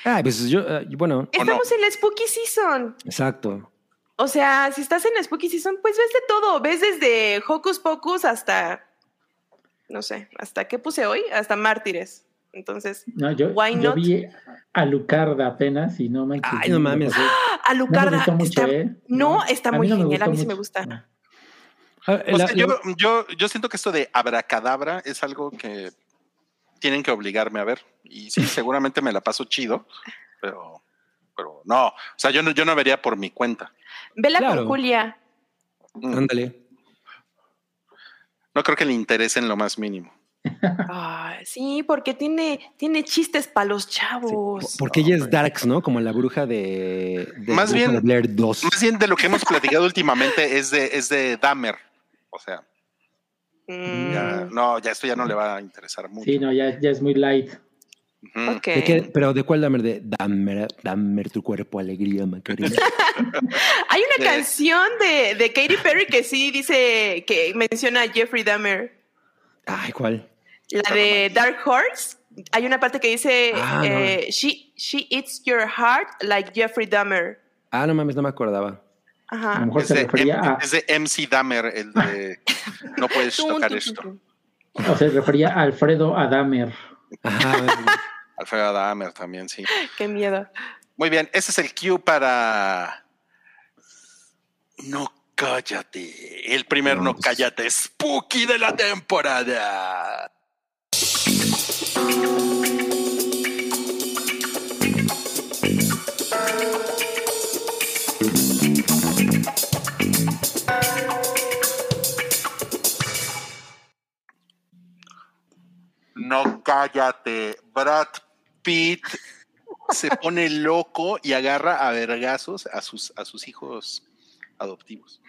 Ah, pues yo, eh, bueno, Estamos en la Spooky Season. exacto. O sea, si estás en la Spooky Season, pues ves de todo. Ves desde Hocus Pocus hasta, no sé, ¿hasta qué puse hoy? Hasta Mártires. Entonces, No, yo, Why yo not? vi a Lucarda apenas y no me Ay, no mames. a Lucarda. No me gustó mucho, está- ¿eh? No, está muy no genial. A mí sí me gusta. No. Ah, O sea, la- yo, yo, yo siento que esto de abracadabra es algo que tienen que obligarme a ver. Y sí, seguramente me la paso chido, pero, pero no. O sea, yo no, yo no vería por mi cuenta. Vela Claro. con Julia. Mm, Ándale. No creo que le interese en lo más mínimo. Ay, sí, porque tiene, tiene chistes para los Sí, chavos. Porque ella es Darks, ¿no? Como la bruja de, de Más Bruja bien- de Blair 2. Más bien de lo que hemos platicado últimamente es de, es de Dahmer. O sea, Mm, ya, no, ya esto ya no le va a interesar mucho. Sí, no, ya, ya es muy light. Ujú. ok. ¿De qué- pero ¿de cuál Dahmer? De Dahmer, Dahmer tu cuerpo, alegría, Macarena. Hay una de- canción de, de Katy Perry que sí dice que menciona a Jeffrey Dahmer. Ay, ¿cuál? La de Dark Horse. Hay una parte que dice Ah, no. eh, she, she eats your heart like Jeffrey Dahmer. Ah, no mames, no me acordaba. A lo Ajá. mejor Es se de, refería M- a, es de MC Dahmer, el de no puedes tocar esto. o se refería a Alfredo Adamer. Ajá. Alfredo Dahmer también, sí. Qué miedo. Muy bien, ese es el cue para. No cállate. El primer no cállate spooky de la temporada. No cállate. Brad Pitt se pone loco y agarra a vergazos a sus, a sus hijos adoptivos.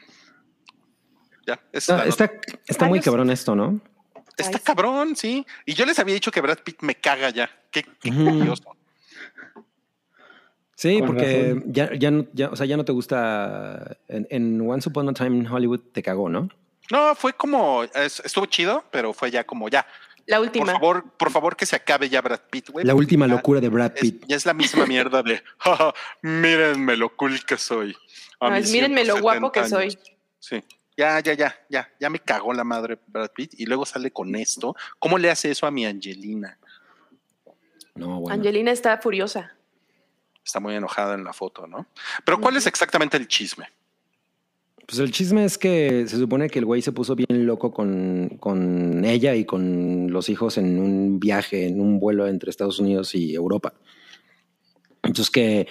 Ya, Está, está, está muy cabrón esto, ¿no? Está cabrón, sí. Y yo les había dicho que Brad Pitt me caga ya. Qué, qué curioso. Sí, Con porque ya, ya, no- ya, o sea, ya no te gusta. En, en Once Upon a Time in Hollywood te cagó, ¿no? No, fue como, es- estuvo chido, pero fue ya como ya. La Por última. favor, por favor que se acabe ya Brad Pitt, güey. La última ya locura de Brad es- Pitt. ya es la misma mierda de, "Ja, mírenme lo cool que soy. A No, es, mírenme lo guapo que 170 soy. años". Sí. Ya, ya, ya, ya, ya me cagó la madre Brad Pitt y luego sale con esto. ¿Cómo le hace eso a mi Angelina? No, bueno. Angelina está furiosa. Está muy enojada en la foto, ¿no? Pero ¿cuál es exactamente el chisme? Pues el chisme es que se supone que el güey se puso bien loco con, con ella y con los hijos en un viaje, en un vuelo entre Estados Unidos y Europa. Entonces que,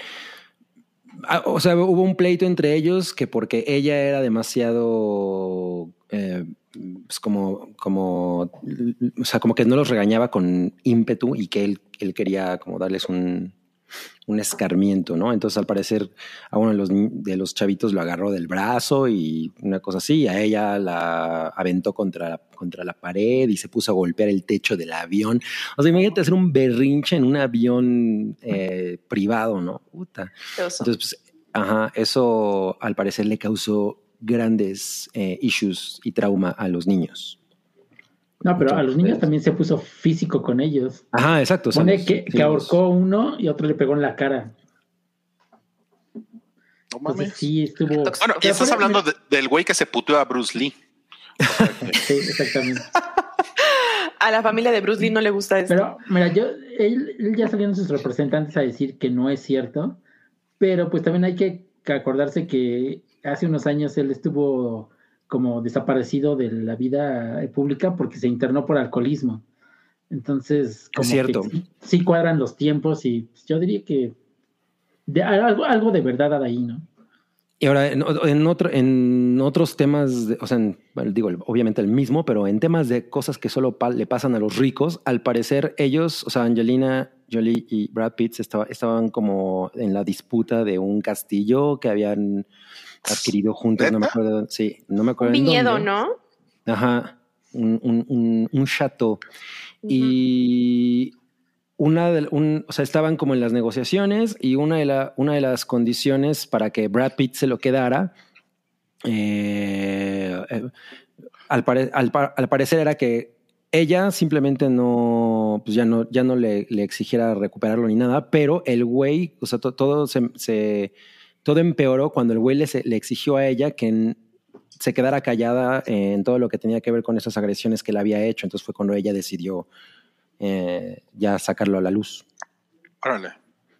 ah, o sea, hubo un pleito entre ellos que porque ella era demasiado, eh, pues como, como, o sea, como que no los regañaba con ímpetu y que él, él quería como darles un, un escarmiento, ¿no? Entonces, al parecer, a uno de los, de los chavitos lo agarró del brazo y una cosa así, y a ella la aventó contra la, contra la pared y se puso a golpear el techo del avión. O sea, imagínate hacer un berrinche en un avión eh, privado, ¿no? Puta. Entonces, pues, ajá, eso al parecer le causó grandes eh, issues y trauma a los niños. No, pero a los niños también se puso físico con ellos. Ajá, exacto. Pone que, sí, que ahorcó uno y otro le pegó en la cara. No Entonces mames. sí estuvo. Bueno, y estás hablando de- del güey que se puteó a Bruce Lee. Sí, exactamente. A la familia de Bruce Lee no le gusta esto. Pero, mira, yo, él, él ya salieron sus representantes a decir que no es cierto, pero pues también hay que acordarse que hace unos años él estuvo como desaparecido de la vida pública porque se internó por alcoholismo. Entonces, como que cierto. sí, sí cuadran los tiempos y pues, yo diría que de, algo, algo de verdad hay ahí, ¿no? Y ahora, en, en otro, en otros temas, de- o sea, en- bueno, digo, obviamente el mismo, pero en temas de cosas que solo pa- le pasan a los ricos, al parecer ellos, o sea, Angelina Jolie y Brad Pitt estaba- estaban como en la disputa de un castillo que habían adquirido juntos, no me acuerdo, de dónde- sí, no me acuerdo. Un en viñedo, dónde. ¿no? Ajá, un, un, un, un chateau. Y una de, un, o sea, estaban como en las negociaciones y una de, la, una de las condiciones para que Brad Pitt se lo quedara, eh, eh, al, pare- al al parecer era que ella simplemente no, pues ya no, ya no le, le exigiera recuperarlo ni nada, pero el güey, o sea, to- todo se, se- todo empeoró cuando el güey le, exigió a ella que en- se quedara callada en todo lo que tenía que ver con esas agresiones que le había hecho. Entonces fue cuando ella decidió eh, ya sacarlo a la luz. Órale.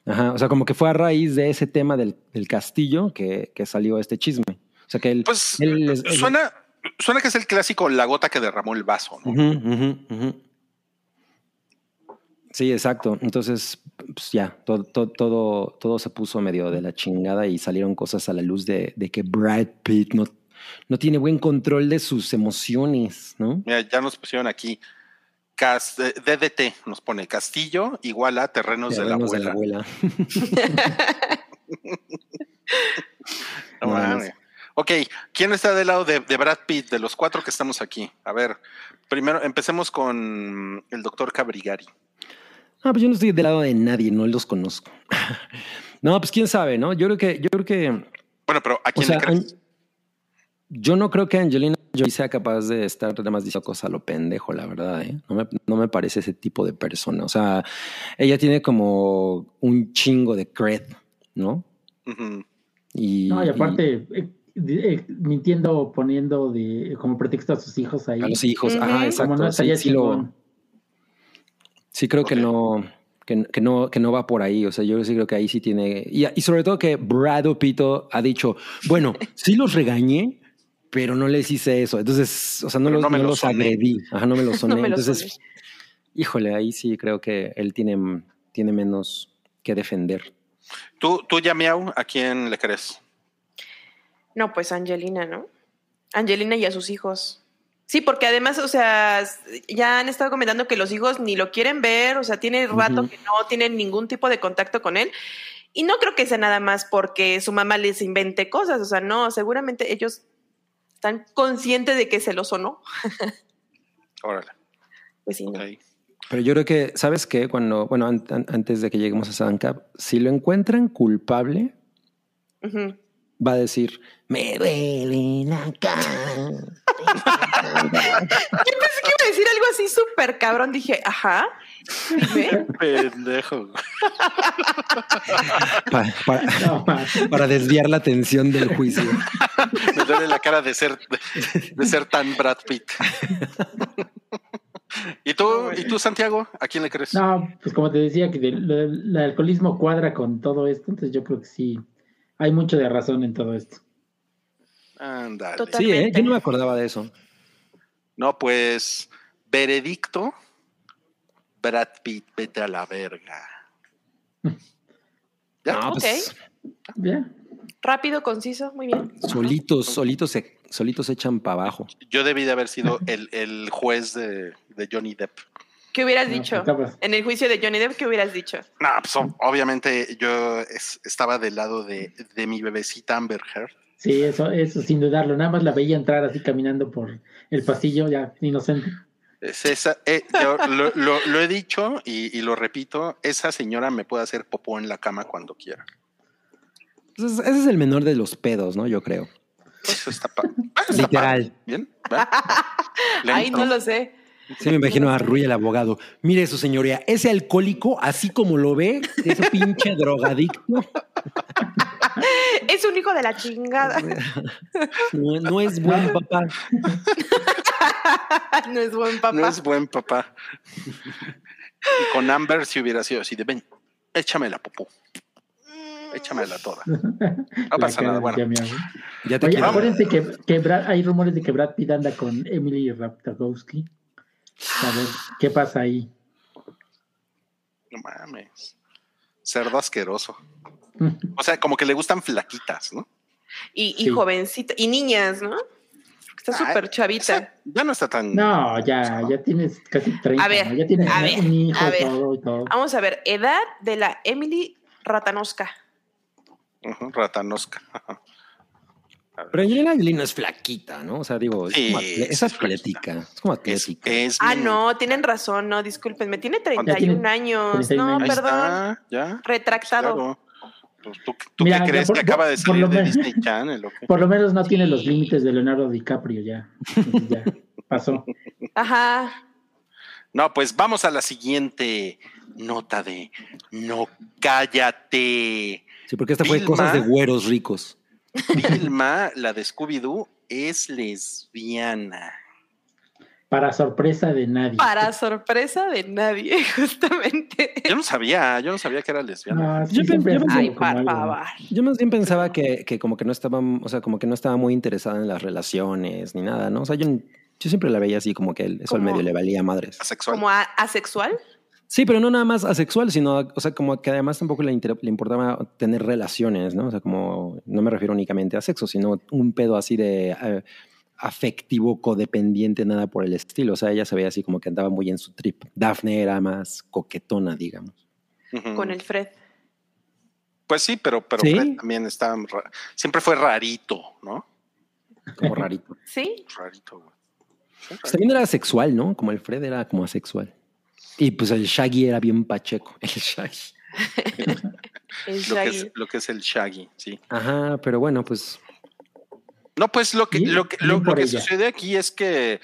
Ajá, o sea, como que fue a raíz de ese tema del, del castillo que, que salió este chisme. O sea, que él... Pues él él- suena, suena que es el clásico la gota que derramó el vaso, ¿no? Sí, exacto. Entonces, pues ya, todo, todo, todo, todo se puso medio de la chingada y salieron cosas a la luz de, de que Brad Pitt no, no tiene buen control de sus emociones, ¿no? Mira, ya nos pusieron aquí. Cas- eh, DDT nos pone Castillo igual a terrenos, Terrenos de la abuela. No más. mames. Ok, ¿quién está del lado de, de Brad Pitt, de los cuatro que estamos aquí? A ver, primero empecemos con el doctor Cabrigari. Ah, pues yo no estoy del lado de nadie, no los conozco. no, pues quién sabe, ¿no? Yo creo que, yo creo que, Bueno, pero ¿a o quién sea, le crees? An- yo no creo que Angelina Jolie sea capaz de estar nada más diciendo cosas a lo pendejo, la verdad, ¿eh? No me, no me parece ese tipo de persona. O sea, ella tiene como un chingo de cred, ¿no? Ujú. Y, No, y aparte, eh, eh, mintiendo, poniendo de, como pretexto a sus hijos ahí. a los hijos, Ujú. ajá, Como exacto. no sí, sí lo-. Sí, creo que no, que, que no, que no va por ahí. O sea, yo sí creo que ahí sí tiene. Y, y sobre todo que Brad Pito ha dicho, bueno, sí los regañé, pero no les hice eso. Entonces, o sea, no Pero los, no me no los agredí. Ajá, no me los soné. No me los Entonces, híjole, ahí sí creo que él tiene, tiene menos que defender. Tú, tú ya miau, ¿a quién le crees? No, pues Angelina, ¿no? Angelina y a sus hijos. Sí, porque además, o sea, ya han estado comentando que los hijos ni lo quieren ver, o sea, tiene rato que no tienen ningún tipo de contacto con él. Y no creo que sea nada más porque su mamá les invente cosas, o sea, no, seguramente ellos están conscientes de que se lo sonó. Órale. Pues sí, no. Pero yo creo que, ¿sabes qué? Cuando, bueno, an- an- antes de que lleguemos a Sancap, si lo encuentran culpable, va a decir, me duele la cara. Yo pensé que iba a decir algo así súper cabrón, dije, ajá, dime. Pendejo. Pa- para, No, más. para desviar la atención del juicio. Me duele la cara de ser, de, de ser tan Brad Pitt. ¿Y tú, ¿Y tú, Santiago? ¿A quién le crees? No, pues como te decía, que el alcoholismo cuadra con todo esto, entonces yo creo que sí, hay mucho de razón en todo esto. Ándale. Sí, ¿eh? Totalmente. yo no me acordaba de eso. No, pues, veredicto, Brad Pitt, vete a la verga. ¿Ya? No, pues, Bien. Rápido, conciso, muy bien. solitos, solitos se, solitos se echan para abajo. Yo debí de haber sido el, el juez de, de Johnny Depp. ¿Qué hubieras No, dicho? acabas. En el juicio de Johnny Depp, ¿qué hubieras dicho? No, pues obviamente yo es- estaba del lado de, de mi bebecita Amber Heard. Sí, eso, eso sin dudarlo. Nada más la veía entrar así caminando por el pasillo, ya inocente. Es esa, eh, yo lo, lo- lo he dicho y, y lo repito, esa señora me puede hacer popó en la cama cuando quiera. Pues es- ese es el menor de los pedos, ¿no? Yo creo. Eso está, pa- está Literal. Bien. entro. no lo sé. Sí, me imagino a Rui el abogado. Mire eso, señoría, ese alcohólico, así como lo ve, ese pinche drogadicto, Es un hijo de la chingada. no, no es buen papá. no es buen papá. No es buen papá. Y con Amber si hubiera sido así de ven, échame la popó, échamela toda. No La pasa nada, bueno. Ya te Oye, quiero. acuérdense que, que Brad- hay rumores de que Brad Pitt anda con Emily Raptagowski. A ver, ¿qué pasa ahí? No mames. Cerdo asqueroso. O sea, como que le gustan flaquitas, ¿no? Y, y Sí. jovencita. Y niñas, ¿no? Está Ay, súper chavita. Ya no está tan. No, ya, ya tienes casi 30. A ver, ¿no? ya tienes a ver, un hijo a ver. todo y todo. Vamos a ver, edad de la Emily Ratanosca. Ujú, ratanosca. Ajá. Pero Angelina Jolie no es flaquita, ¿no? O sea, digo, es, Sí, como atle- es es atlética. Es como atlética. es Ah, bien- no, tienen razón, no, discúlpenme. Tiene Ya 31 tiene años. 31 No, años. Perdón. está, ya. Retractado. Claro. Pues, ¿Tú, tú Mira, qué crees por- que acaba de salir lo de menos- Disney Channel o qué? Por lo menos no tiene los límites de Leonardo DiCaprio ya. Entonces, ya pasó. Ajá. No, pues vamos a la siguiente nota de No cállate. Sí, porque esta fue cosas de güeros ricos. Vilma, la de Scooby-Doo, es lesbiana. Para sorpresa de nadie. Para sorpresa de nadie, justamente. Yo no sabía, yo no sabía que era lesbiana. No, sí, Yo Ay, favor. Yo más bien pensaba que, que como que no estaba, o sea, como que no estaba muy interesada en las relaciones ni nada, ¿no? O sea, yo, yo siempre la veía así como que él- eso al medio le valía madres. Asexual. Como a- asexual. Sí, pero no nada más asexual, sino, o sea, como que además tampoco le, inter- le importaba tener relaciones, ¿no? O sea, como, no me refiero únicamente a sexo, sino un pedo así de eh, afectivo, codependiente, nada por el estilo. O sea, ella se veía así como que andaba muy en su trip. Daphne era más coquetona, digamos. Con el Fred. Pues sí, pero, pero ¿Sí? Fred también está. ra- Siempre fue rarito, ¿no? Como rarito. ¿Sí? Rarito, güey. Pues también era asexual, ¿no? Como el Fred era como asexual. Y pues el Shaggy era bien pacheco. El Shaggy. El Lo que, es, Shaggy. lo que es el Shaggy, sí. Ajá, pero bueno, pues No, pues lo que, lo que, lo, que sucede aquí es que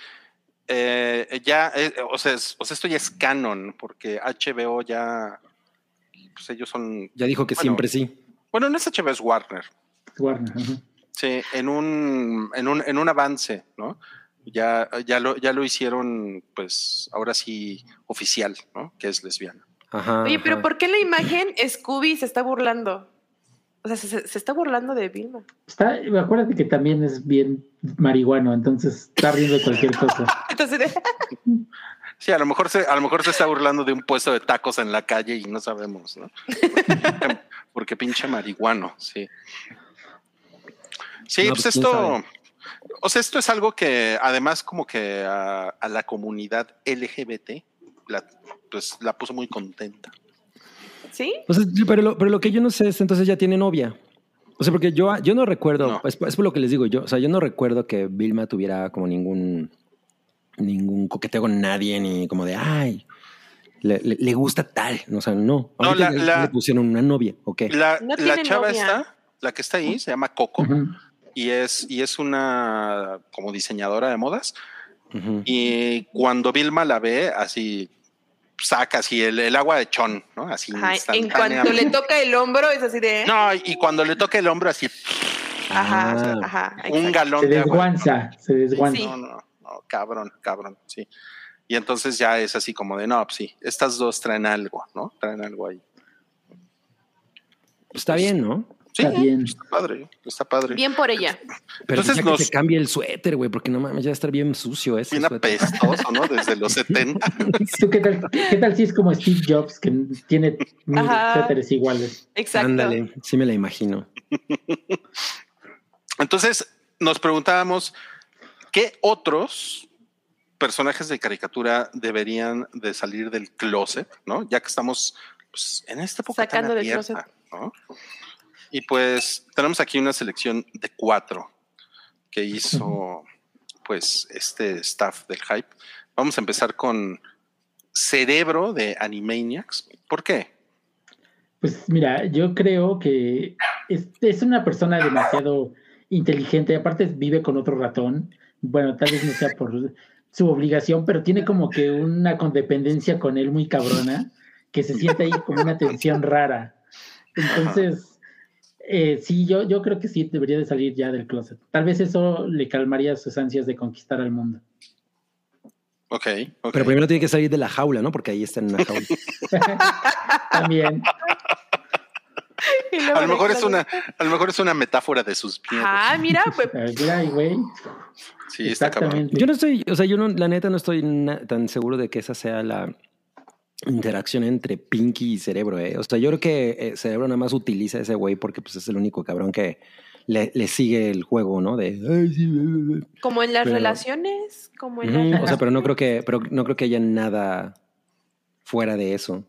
eh, ya, eh, o, sea, es- o sea, esto ya es canon, porque HBO ya, pues ellos son, ya dijo que Bueno. siempre sí. bueno, no es HBO, es Warner. Warner, ajá. Sí, en un, en un, en un avance, ¿no? Ya, ya, lo, ya lo hicieron, pues, ahora sí, oficial, ¿no? Que es lesbiana. Ajá. Oye, pero ajá. ¿por qué la imagen Scooby se está burlando? O sea, se, está burlando de Vilma. Está, acuérdate que también es bien marihuano, entonces está riendo de cualquier cosa. Entonces, Sí, a lo mejor se, a lo mejor se está burlando de un puesto de tacos en la calle y no sabemos, ¿no? Porque pinche marihuano, sí. Sí, No, pues, pues, esto, o sea, esto es algo que además como que a, a la comunidad LGBT la, pues la puso muy contenta. ¿Sí? O sea, pero, lo, pero lo que yo no sé es entonces ya tiene novia. O sea, porque yo, yo no recuerdo, No. Es, es por lo que les digo yo, o sea, yo no recuerdo que Vilma tuviera como ningún, ningún coqueteo con nadie, ni como de, ay, le, le- le gusta tal. O sea, no. No, la- ya la- le pusieron una novia, ¿ok? La, No la chava novia. esta, la que está ahí, se llama Coco Ujú. y es, y es una como diseñadora de modas. Ujú. Y cuando Vilma la ve, así saca así el, el agua de chón, ¿no? Así Ajá, en cuanto le toca el hombro, es así de. No, y cuando le toca el hombro, así Ajá, Ah. ajá. un galón Se de agua. desguanza, se desguanza. Sí. No, no, no, cabrón, cabrón, sí. Y entonces ya es así como de, no, pues sí, estas dos traen algo, ¿no? Traen algo ahí. Pues está bien, ¿no? Sí, Está bien. está padre, está padre. Bien por ella. Pero Entonces que se cambie el suéter, güey, porque no mames, ya va a estar bien sucio ese Bien suéter. apestoso, ¿no? Desde los 70. ¿Tú qué tal, qué tal si es como Steve Jobs, que tiene mil Ajá. suéteres iguales? Exacto. Ándale, sí me la imagino. Entonces nos preguntábamos, ¿qué otros personajes de caricatura deberían de salir del closet, ¿no? Ya que estamos pues, en esta época Sacando tan del abierta, ¿no? Y pues tenemos aquí una selección de cuatro que hizo pues este staff del hype. Vamos a empezar con Cerebro de Animaniacs. ¿Por qué? Pues mira, yo creo que es, es una persona demasiado inteligente, aparte vive con otro ratón, bueno, tal vez no sea por su obligación, pero tiene como que una condependencia con él muy cabrona, que se siente ahí como una tensión rara. Entonces, eh, sí, yo, yo creo que sí debería de salir ya del closet. Tal vez eso le calmaría sus ansias de conquistar al mundo. Ok, ok. Pero primero tiene que salir de la jaula, ¿no? Porque ahí está en una jaula. También. A lo mejor es una, a lo mejor es una metáfora de sus miedos. Ah, mira, pues. Güey. Sí, está cabrón. Exactamente. Yo no estoy, o sea, yo no, la neta no estoy tan seguro de que esa sea la interacción entre Pinky y Cerebro, ¿eh? O sea, yo creo que eh, Cerebro nada más utiliza a ese güey porque pues es el único cabrón que le, le sigue el juego, ¿no? De "Ay, sí, bla, bla, bla". Como en las Pero- relaciones, como en las O sea, pero no creo que, pero no creo que haya nada fuera de eso.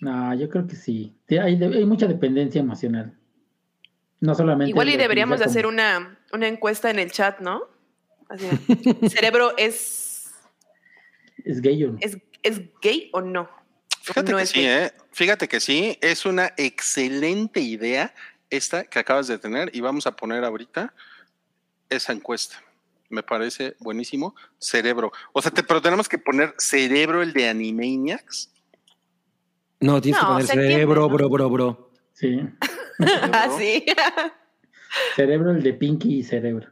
No, yo creo que sí. Sí, Hay, hay mucha dependencia emocional. No solamente. Igual y deberíamos de hacer como- una, una encuesta en el chat, ¿no? Así, cerebro es, ¿Es gay o no? es, es gay o no? Fíjate No que es sí, gay. ¿eh? Fíjate que sí, es una excelente idea esta que acabas de tener y vamos a poner ahorita esa encuesta. Me parece buenísimo. Cerebro. O sea, te, pero tenemos que poner cerebro el de Animaniacs. No, tienes No, que poner entiende, cerebro, ¿no? bro, bro, bro. Sí. Ah, sí. Cerebro, el de Pinky y cerebro.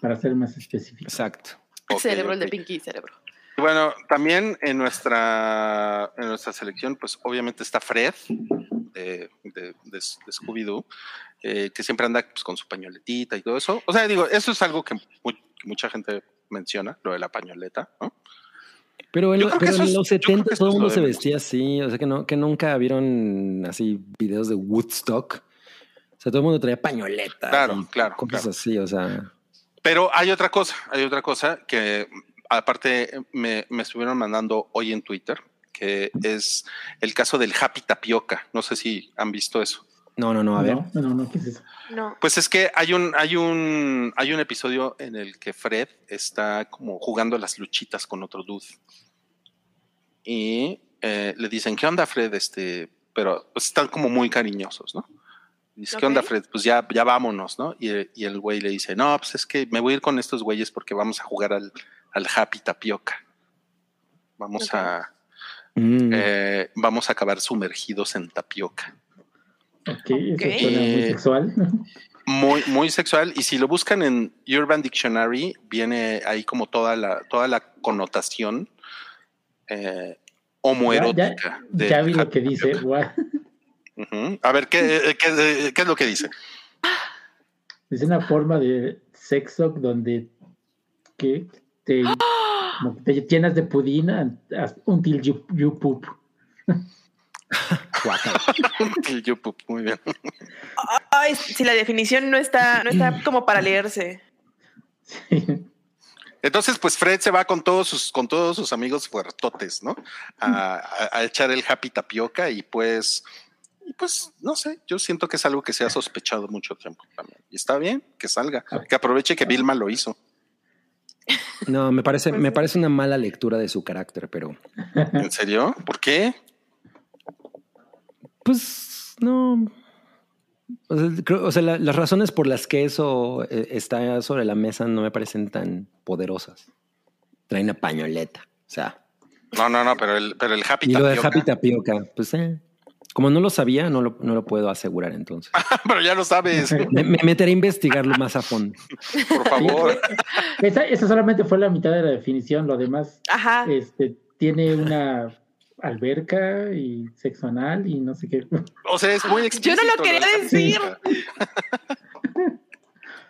Para ser más específico. Exacto. Cerebro, el de. Pinky Cerebro. Bueno, también en nuestra, en nuestra selección, pues obviamente está Fred de, de, de- de Scooby-Doo, eh, que siempre anda pues, con su pañoletita y todo eso. O sea, digo, eso es algo que, mu- que mucha gente menciona, lo de la pañoleta, ¿no? Pero en, lo- pero en los yo creo 70 que eso todo el mundo se vestía así. O sea, que, no, que nunca vieron así videos de Woodstock. O sea, todo el mundo traía pañoletas. Claro, claro, Cosas claro. así, o sea. Pero hay otra cosa, hay otra cosa que aparte me, me estuvieron mandando hoy en Twitter, que es el caso del Happy Tapioca. No sé si han visto eso. No, no, no, a ver. No, no, no, ¿qué es eso? No. Pues es que hay un, hay un, hay un episodio en el que Fred está como jugando a las luchitas con otro dude. Y eh, le dicen, ¿qué onda, Fred? Este, pero pues, están como muy cariñosos, ¿no? Dice, ¿qué onda. Fred? Pues ya, ya vámonos, ¿no? Y, y el güey le dice, no, pues es que me voy a ir con estos güeyes porque vamos a jugar al, al Happy Tapioca. Vamos a, Mm. eh, vamos a acabar sumergidos en tapioca. Ok, eso Ok. suena muy Eh, sexual. muy, muy sexual. Y si lo buscan en Urban Dictionary, viene ahí como toda la, toda la connotación eh, homoerótica. de ya vi lo Happy que dice. A ver, ¿qué, eh, qué, qué es lo que dice? Es una forma de sexo donde que te, como que te llenas de pudina until you, you poop. Guácala. El Yupup, muy bien. Ay, si la definición no está, no está como para leerse. Entonces, pues Fred se va con todos sus, con todos sus amigos fuertotes, ¿no? A, a- a echar el happy tapioca y pues, y pues, no sé, yo siento que es algo que se ha sospechado mucho tiempo también. Y está bien que salga, que aproveche que Vilma lo hizo. No, me parece, Pues me parece una mala lectura de su carácter, pero ¿En serio? ¿Por qué? pues no. O sea, creo- o sea, la- las razones por las que eso eh, está sobre la mesa no me parecen tan poderosas. Trae una pañoleta. O sea, No, no, no, pero el, pero el happy y lo de tapioca. Happy Tapioca, pues eh, como no lo sabía, no lo, no lo puedo asegurar entonces. pero ya lo sabes, Me, me meteré a investigarlo más a fondo. por favor. Esa, esa solamente fue la mitad de la definición. Lo demás Ajá. este, tiene una alberca y sexo anal y no sé qué. O sea, es muy Yo explícito. no lo quería decir. tapioca.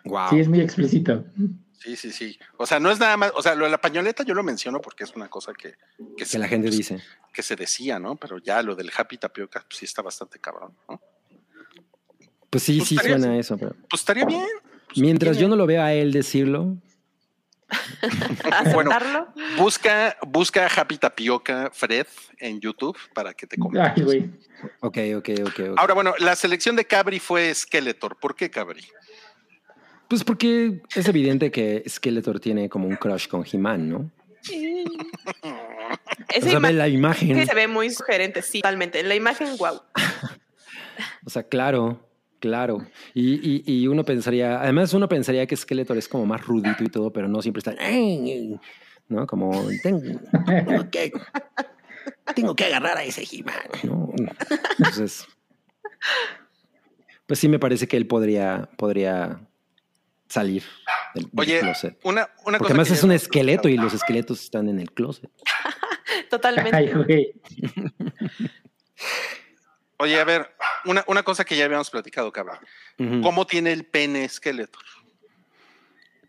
Wow. Sí, es muy explícito. Sí, sí, sí. O sea, no es nada más, o sea, lo de la pañoleta yo lo menciono porque es una cosa que, que, que la gente pues, dice. que se decía, ¿no? Pero ya lo del happy tapioca pues, sí está bastante cabrón, ¿no? Pues sí, Pues sí estaría suena a eso, pero Pues estaría bien. Pues, mientras ¿qué yo no lo vea a él decirlo, Bueno. Busca, busca Happy Tapioca Fred en YouTube para que te Ay, convenzas. güey. ok, ok, ok. ok. Ahora, bueno, la selección de Cabri fue Skeletor. ¿Por qué Cabri? Pues porque es evidente que Skeletor tiene como un crush con He-Man, ¿no? Esa O sea, ve la imagen. se ve muy sugerente, sí, totalmente. En la imagen, wow. O sea, claro, claro. Y, y- y uno pensaría, además uno pensaría que Skeletor es como más rudito y todo, pero no siempre está, ¿no? Como, tengo, tengo que, tengo que agarrar a ese He-Man, ¿no? Entonces, pues sí me parece que él podría, podría salir del, del Oye, closet. una, una Porque cosa. además que es un esqueleto y los esqueletos están en el closet. Totalmente. Ay. Oye, a ver, una, una cosa que ya habíamos platicado, cabrón. Ujú. ¿Cómo tiene el pene Skeletor?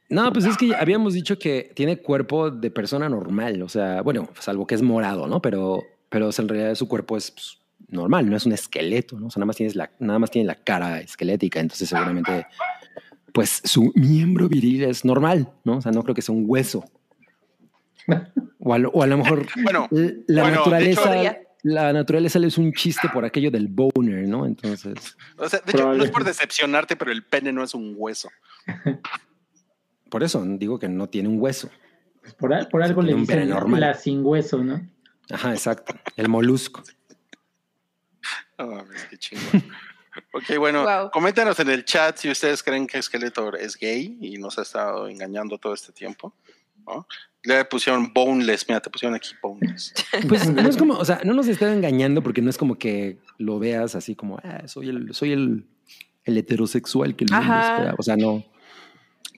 No, pues es que habíamos dicho que tiene cuerpo de persona normal, o sea, bueno, salvo que es morado, ¿no? Pero, pero en realidad su cuerpo es pues, normal, no es un esqueleto, ¿no? O sea, nada más, tienes la, nada más tiene la cara esquelética, entonces seguramente, pues su miembro viril es normal, ¿no? O sea, no creo que sea un hueso. O a lo, o a lo mejor Bueno, la bueno, naturaleza... hecho- la naturaleza le es un chiste por aquello del boner, ¿no? Entonces, O sea, de hecho, no es por decepcionarte, pero el pene no es un hueso. por eso digo que no tiene un hueso. Pues por, algo le dicen normal. la sin hueso, ¿no? Ajá, exacto. El molusco. Mames, qué chingón. Ok, bueno, Wow. coméntanos en el chat si ustedes creen que Skeletor es gay y nos ha estado engañando todo este tiempo. ¿no? Le pusieron boneless, mira, te pusieron aquí boneless. Pues no es como, o sea, no nos están engañando porque no es como que lo veas así como, ah, soy el, soy el, el heterosexual que el mundo Ajá. espera. O sea, no.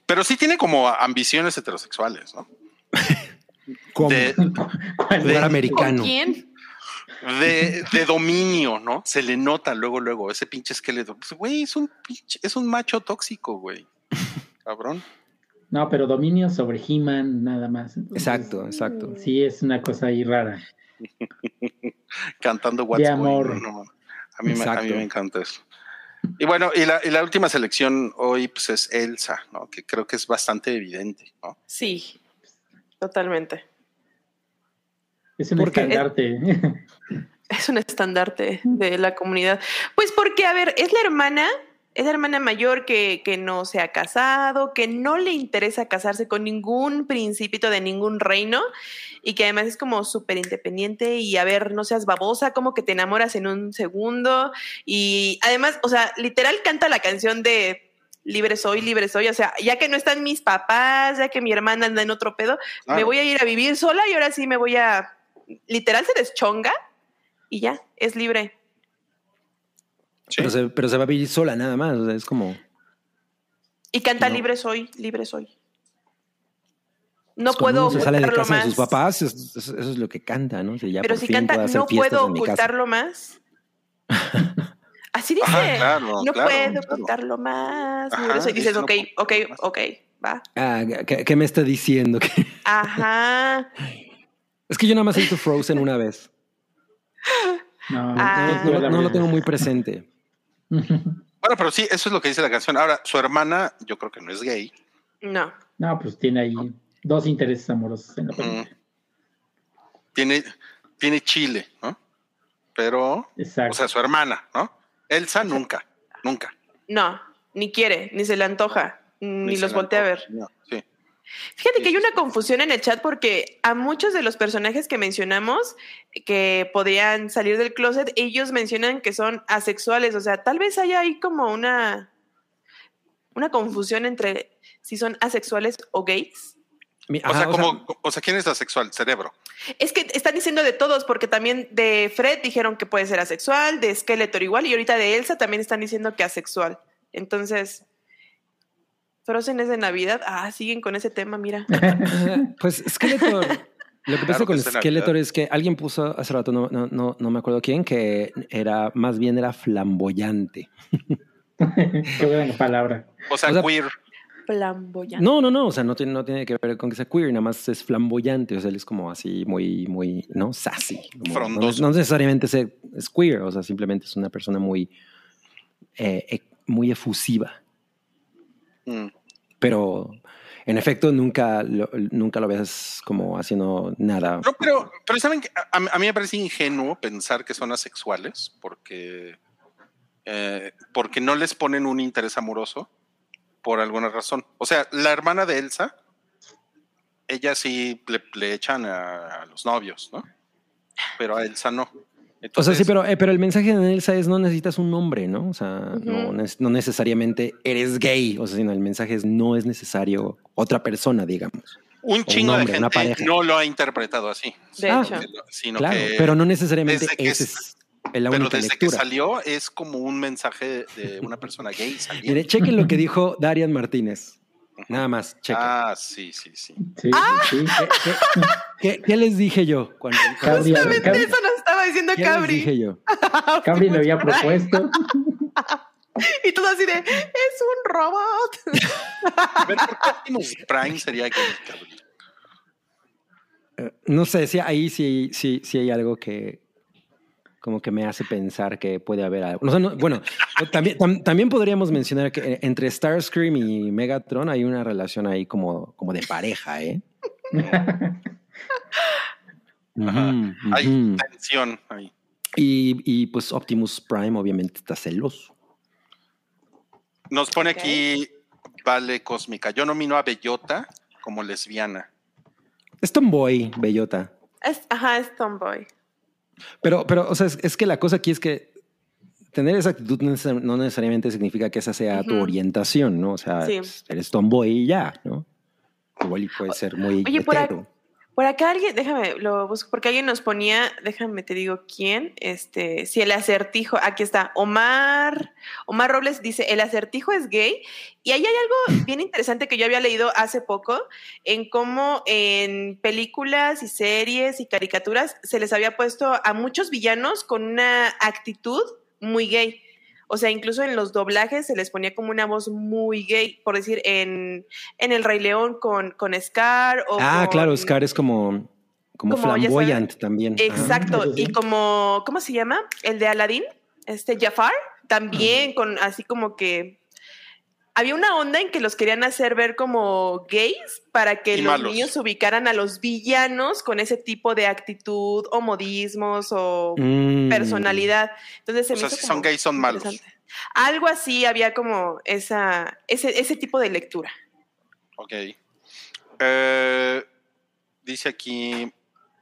Pero sí tiene como ambiciones heterosexuales, ¿no? ¿Cómo? De, ¿Cuál Jugar es? americano. ¿Con quién? De, de dominio, ¿no? Se le nota luego, luego, ese pinche esqueleto. Pues, güey, es un pinche, es un macho tóxico, güey. Cabrón. No, pero dominio sobre He-Man, nada más. Entonces, Exacto, exacto. Sí, es una cosa ahí rara. Cantando What's De Going amor. No, a, mí me, a mí me encanta eso. Y bueno, y la, y la última selección hoy pues, es Elsa, ¿no? Que creo que es bastante evidente, ¿no? Sí, totalmente. Es un Porque- estandarte. Es un estandarte de la comunidad. Pues porque, a ver, es la hermana, es la hermana mayor que, que no se ha casado, que no le interesa casarse con ningún principito de ningún reino y que además es como súper independiente y a ver, no seas babosa, como que te enamoras en un segundo y además, o sea, literal canta la canción de libre soy, libre soy, o sea, ya que no están mis papás, ya que mi hermana anda en otro pedo, me voy a ir a vivir sola y ahora sí me voy a, literal se deschonga y ya, es libre. Sí. Pero, se, pero se va a vivir sola nada más. O sea, es como. Y canta No. libre soy, libre soy. No puedo se sale de ocultarlo casa más. de sus papás, es- es- eso es lo que canta, ¿no? O sea, ya pero por si fin canta, no puedo ocultarlo más. Así dice. Ajá, claro, no claro, puedo claro. ocultarlo más. Ajá, libre soy. Dices, dice, no ok, ok, ocultarlo ok, va. Ah, ¿qué, qué me está diciendo? Que- Ajá. Es que yo nada más he visto Frozen una vez. No, Ah. No, no- lo tengo muy presente. Bueno, pero sí, eso es lo que dice la canción. Ahora, su hermana, yo creo que no es gay. No. No, pues tiene ahí dos intereses amorosos en la Mm. película. Tiene, tiene chile, ¿no? Pero, Exacto. o sea, su hermana, ¿no? Elsa nunca, nunca. No. Ni quiere, ni se le antoja, ni, se los voltea a ver. no. Fíjate que hay una confusión en el chat porque a muchos de los personajes que mencionamos que podrían salir del closet, ellos mencionan que son asexuales. O sea, tal vez haya ahí como una, una confusión entre si son asexuales o gays. O sea, como, o sea, ¿quién es asexual? Cerebro. Es que están diciendo de todos, porque también de Fred dijeron que puede ser asexual, de Skeletor igual, y ahorita de Elsa también están diciendo que asexual. Entonces, Frozen es de Navidad. Ah, siguen con ese tema, mira. Pues Skeletor. Lo que pasa Claro con Skeletor es que alguien puso hace rato, no, no, no, no me acuerdo quién, que era más bien era flamboyante. Qué buena palabra. O sea, O sea, queer. Flamboyante. No, no, no, o sea, no tiene, no tiene que ver con que sea queer, nada más es flamboyante, o sea, él es como así muy, muy, ¿no? Sassy. como- no necesariamente es, es queer, o sea, simplemente es una persona muy, eh, e- muy efusiva, Mm. Pero en efecto nunca lo, nunca lo ves como haciendo nada. No, pero, pero saben que a, a mí me parece ingenuo pensar que son asexuales porque, eh, porque no les ponen un interés amoroso por alguna razón. O sea, la hermana de Elsa, ella sí le, le echan a, a los novios, ¿no? Pero a Elsa no. O sea, sí, pero, eh, pero el mensaje de Elsa es no necesitas un nombre, ¿no? O sea, no, no necesariamente eres gay, o sea, sino el mensaje es no es necesario otra persona, digamos. un chingo hombre, de una gente pareja. no lo ha interpretado así. De Ah, hecho. Sino claro, que, pero no necesariamente ese es- es la pero desde que salió es como un mensaje de una persona gay. Mire, chequen lo que dijo Darian Martínez. Nada más, chequen. Ah, sí, sí, sí. Sí, sí. ¿Qué, qué les dije yo? Cuando, Cabri, Justamente Cabri- eso nos estaba diciendo ¿Qué les Cabri. dije yo? Cabri lo había propuesto. Y todo así de, es un robot. A ver, ¿por qué Optimus Prime sería gay, cabrón? Eh, No sé, si ahí sí, sí, sí hay algo que... como que me hace pensar que puede haber algo. O sea, no- bueno, también, tam- también podríamos mencionar que eh, entre Starscream y Megatron hay una relación ahí como, como de pareja, ¿eh? Ajá. Hay tensión ahí. Y, y, pues Optimus Prime obviamente está celoso. Nos pone aquí Vale Cósmica. Yo nomino a Bellota como lesbiana. Es Tomboy, Bellota. Es, ajá, es Tomboy. Pero, pero, o sea, es, es que la cosa aquí es que tener esa actitud no neces- no necesariamente significa que esa sea tu Ujú. orientación, ¿no? O sea, Sí. eres tomboy y ya, ¿no? Igual y puede ser muy Oye, por. Por acá alguien, déjame, lo busco, porque alguien nos ponía, déjame te digo quién, este, si el acertijo, aquí está, Omar, Omar Robles dice, el acertijo es gay, y ahí hay algo bien interesante que yo había leído hace poco, en cómo en películas y series y caricaturas se les había puesto a muchos villanos con una actitud muy gay. O sea, incluso en los doblajes se les ponía como una voz muy gay, por decir, en, en El Rey León con, con Scar o Ah, con- claro, Scar es como, como, Como, ya flamboyant también. Ajá. Exacto, y como, ¿cómo se llama? El de Aladdin, este Jafar, también con así como que había una onda en que los querían hacer ver como gays para que Y los malos. niños ubicaran a los villanos con ese tipo de actitud o modismos o Mm. personalidad. Entonces se O me sea, hizo si son gays, son malos. Algo así había como esa, ese, ese tipo de lectura. Ok. Eh, dice aquí,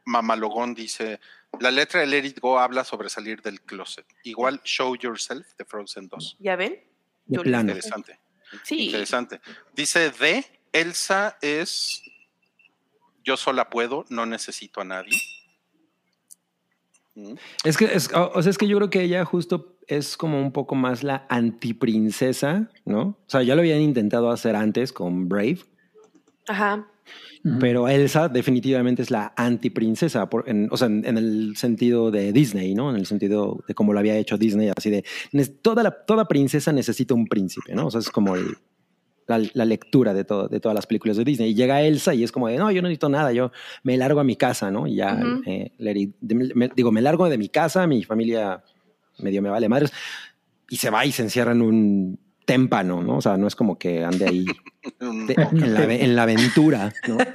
Mamalogón dice, la letra de Let It Go habla sobre salir del closet. Igual Show Yourself de Frozen 2. ¿Ya ven? De plano. Interesante. Sí. Interesante. Dice D, Elsa es yo sola puedo, no necesito a nadie. Mm. Es que, es, o o sea, es que yo creo que ella justo es como un poco más la antiprincesa, ¿no? O sea, ya lo habían intentado hacer antes con Brave, Ajá. Pero Elsa definitivamente es la antiprincesa, por- en- o sea, en, en el sentido de Disney, ¿no? En el sentido de cómo lo había hecho Disney, así de "Ne- toda, la, toda princesa necesita un príncipe, ¿no? O sea, es como el- la, la lectura de, todo, de todas las películas de Disney. Y llega Elsa y es como de, no, yo no necesito nada, yo me largo a mi casa, ¿no? Y ya, Ujú. eh, let it- de- me- digo, me largo de mi casa, mi familia medio me vale madres, y se va y se encierra en un témpano, ¿no? O sea, no es como que ande ahí de- en, la, en la aventura, ¿no?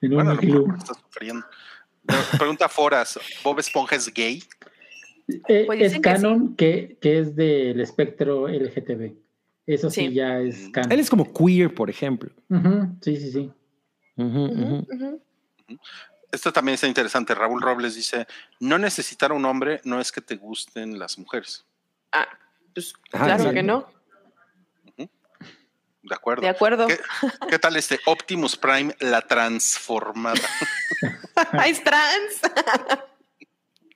Bueno, a lo mejor está sufriendo. Pregunta Foras, ¿Bob Esponja es gay? Eh, Pues es que canon que, que es del espectro LGTB. Eso sí, Sí. ya es canon. Él es como queer, por ejemplo. Sí, sí, sí. Esto también está interesante. Raúl Robles dice, no necesitar a un hombre no es que te gusten las mujeres. Ah, pues claro exacto. que no. De acuerdo. De acuerdo. ¿Qué, qué tal este Optimus Prime, la transformada? es trans.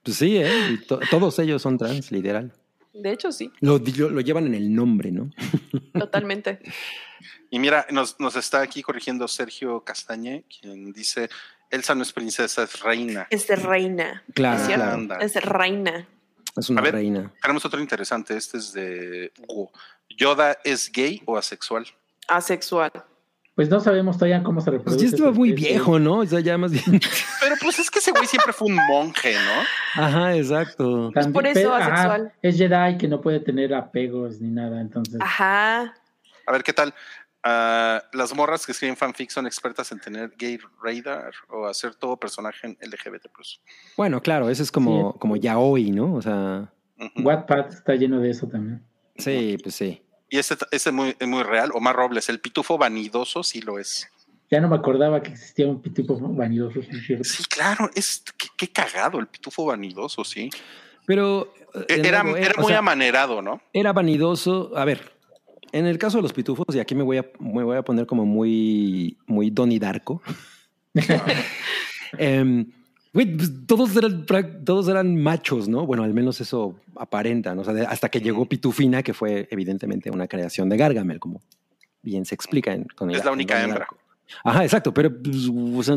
Pues sí, ¿eh? To- todos ellos son trans, literal. De hecho, sí, Lo, lo- lo llevan en el nombre, ¿no? totalmente. Y mira, nos, nos está aquí corrigiendo Sergio Castañe, quien dice, Elsa no es princesa, es reina. Es de reina. Claro, ¿Es cierto? claro. Es reina. Es una A ver. reina. Tenemos otro interesante, este es de Hugo. ¿Yoda es gay o asexual? Asexual. Pues no sabemos todavía cómo se Pues reproduce. ya estaba muy viejo, ¿no? O sea, ya más bien. Pero pues es que ese güey siempre fue un monje, ¿no? Ajá, exacto. También- por eso ajá, asexual. es Jedi que no puede tener apegos ni nada, entonces. Ajá. A ver, ¿qué tal? Ah, las morras que escriben fanfic son expertas en tener gay radar o hacer todo personaje en LGBT+. Bueno, claro, ese es como, como ya hoy, ¿no? O sea, Ujú. Wattpad está lleno de eso también. sí, pues sí. Y este, este es muy, es muy real. Omar Robles, el pitufo vanidoso sí lo es. Ya no me acordaba que existía un pitufo vanidoso, sí, claro, es qué, qué cagado el pitufo vanidoso, sí. Pero. E- Era, nuevo, eh, era o muy sea, amanerado, ¿no? era vanidoso. A ver, en el caso de los pitufos, y aquí me voy a, me voy a poner como muy, muy Donnie Darko. Em, güey, pues, todos, eran, todos eran machos, ¿no? Bueno, al menos eso aparenta, ¿no? O sea, hasta que llegó Pitufina, que fue evidentemente una creación de Gargamel, como bien se explica en, con el- Es la única hembra. Ajá, exacto, pero pues, o sea,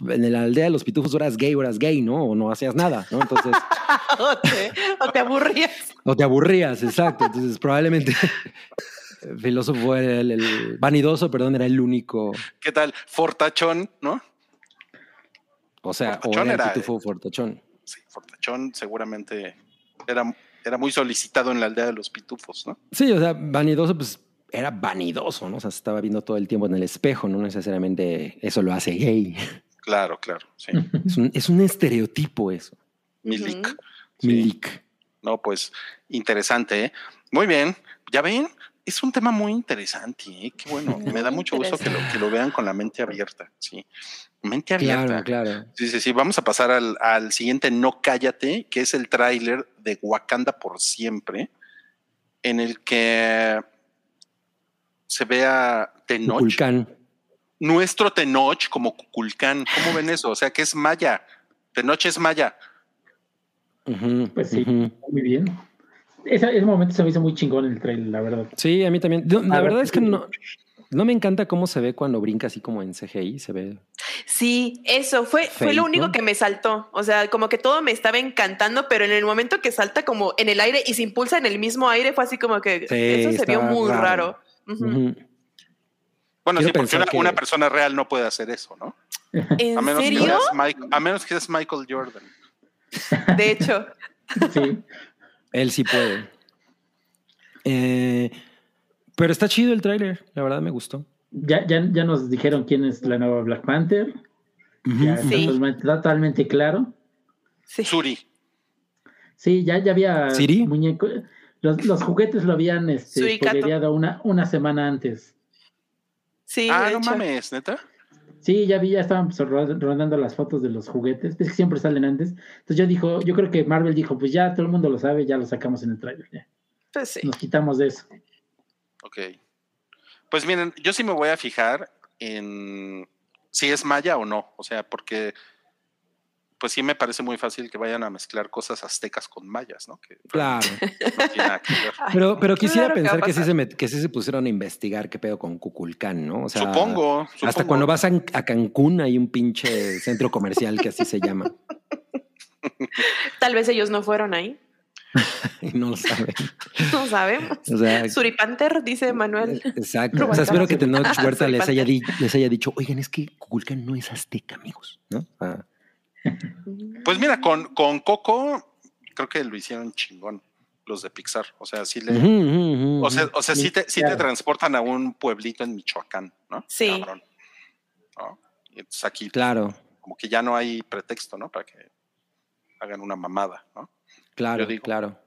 en la aldea de los pitufos eras gay o eras gay, ¿no? O no hacías nada, ¿no? Entonces, o, te, o te aburrías. o te aburrías, exacto. Entonces, probablemente el filósofo era el, el vanidoso, perdón, era el único. ¿Qué tal? Fortachón, ¿no? O sea, o Fortachón era el era- pitufo fortachón. sí, Fortachón seguramente era, era muy solicitado en la aldea de los pitufos, ¿no? Sí, o sea, vanidoso, pues era vanidoso, ¿no? O sea, se estaba viendo todo el tiempo en el espejo, no necesariamente eso lo hace gay. Claro, claro, sí. Es un, es un estereotipo eso. Milik. Sí. Milik. No, pues interesante, ¿eh? Muy bien, ya ven, es un tema muy interesante, ¿eh? Qué bueno, me da mucho gusto que lo, que lo vean con la mente abierta, sí. Mente abierta. Claro, claro. Sí, sí, sí. Vamos a pasar al, al siguiente No Cállate, que es el tráiler de Wakanda por siempre, en el que se ve a Tenoch, Vulcán. Nuestro Tenoch como Kukulcán. ¿Cómo ven eso? O sea, que es maya. Tenoch es maya. Pues sí. Muy bien. Ese, ese momento se me hizo muy chingón el trailer, la verdad. Sí, a mí también. No, La verdad es que no, no me encanta cómo se ve cuando brinca así como en CGI. Se ve. Sí, eso fue, fue lo único que me saltó. O sea, como que todo me estaba encantando, pero en el momento que salta como en el aire y se impulsa en el mismo aire, fue así como que Sí, eso se vio muy raro. Bueno, Quiero sí, porque una, que- una persona real no puede hacer eso, ¿no? ¿En A menos, que serio? seas Mike- a menos que seas Michael Jordan. De hecho, Sí. Él sí puede. Eh, pero está chido el tráiler. La verdad me gustó. Ya, ya, ya nos dijeron quién es la nueva Black Panther. Ya está Sí. totalmente, totalmente claro. sí. Suri. Sí, ya, ya había ¿Siri? muñeco. Los, los juguetes lo habían este, una, una semana antes. Sí, ah, no hecho. mames, neta. Sí, ya vi, ya estaban pues, ro- rondando las fotos de los juguetes. Es que siempre salen antes. Entonces yo dijo, yo creo que Marvel dijo, pues ya todo el mundo lo sabe, ya lo sacamos en el trailer. ya. Pues sí. Nos quitamos de eso. Ok. Pues miren, yo sí me voy a fijar en si es maya o no. O sea, porque pues sí me parece muy fácil que vayan a mezclar cosas aztecas con mayas, ¿no? Que Claro. no tiene nada que ver. Ay, Pero, pero quisiera claro pensar que, sí se met- que sí se pusieron a investigar qué pedo con Cuculcán, ¿no? O sea, supongo, Hasta supongo. cuando vas a, a Cancún hay un pinche centro comercial que así se llama. Tal vez ellos no fueron ahí. No lo saben. No sabemos. O sea, Suripanter, dice Manuel. exacto. O sea, espero que Tenoch Huerta les haya, les haya dicho, oigan, es que Cuculcán no es azteca, amigos, ¿no? Ah, Pues mira, con, con Coco creo que lo hicieron chingón los de Pixar. O sea, sí le... O sea, o sea sí, te, sí te transportan a un pueblito en Michoacán, ¿no? Sí. Cabrón. ¿No? Y entonces aquí Claro, como que ya no hay pretexto, ¿no? Para que hagan una mamada, ¿no? claro, claro.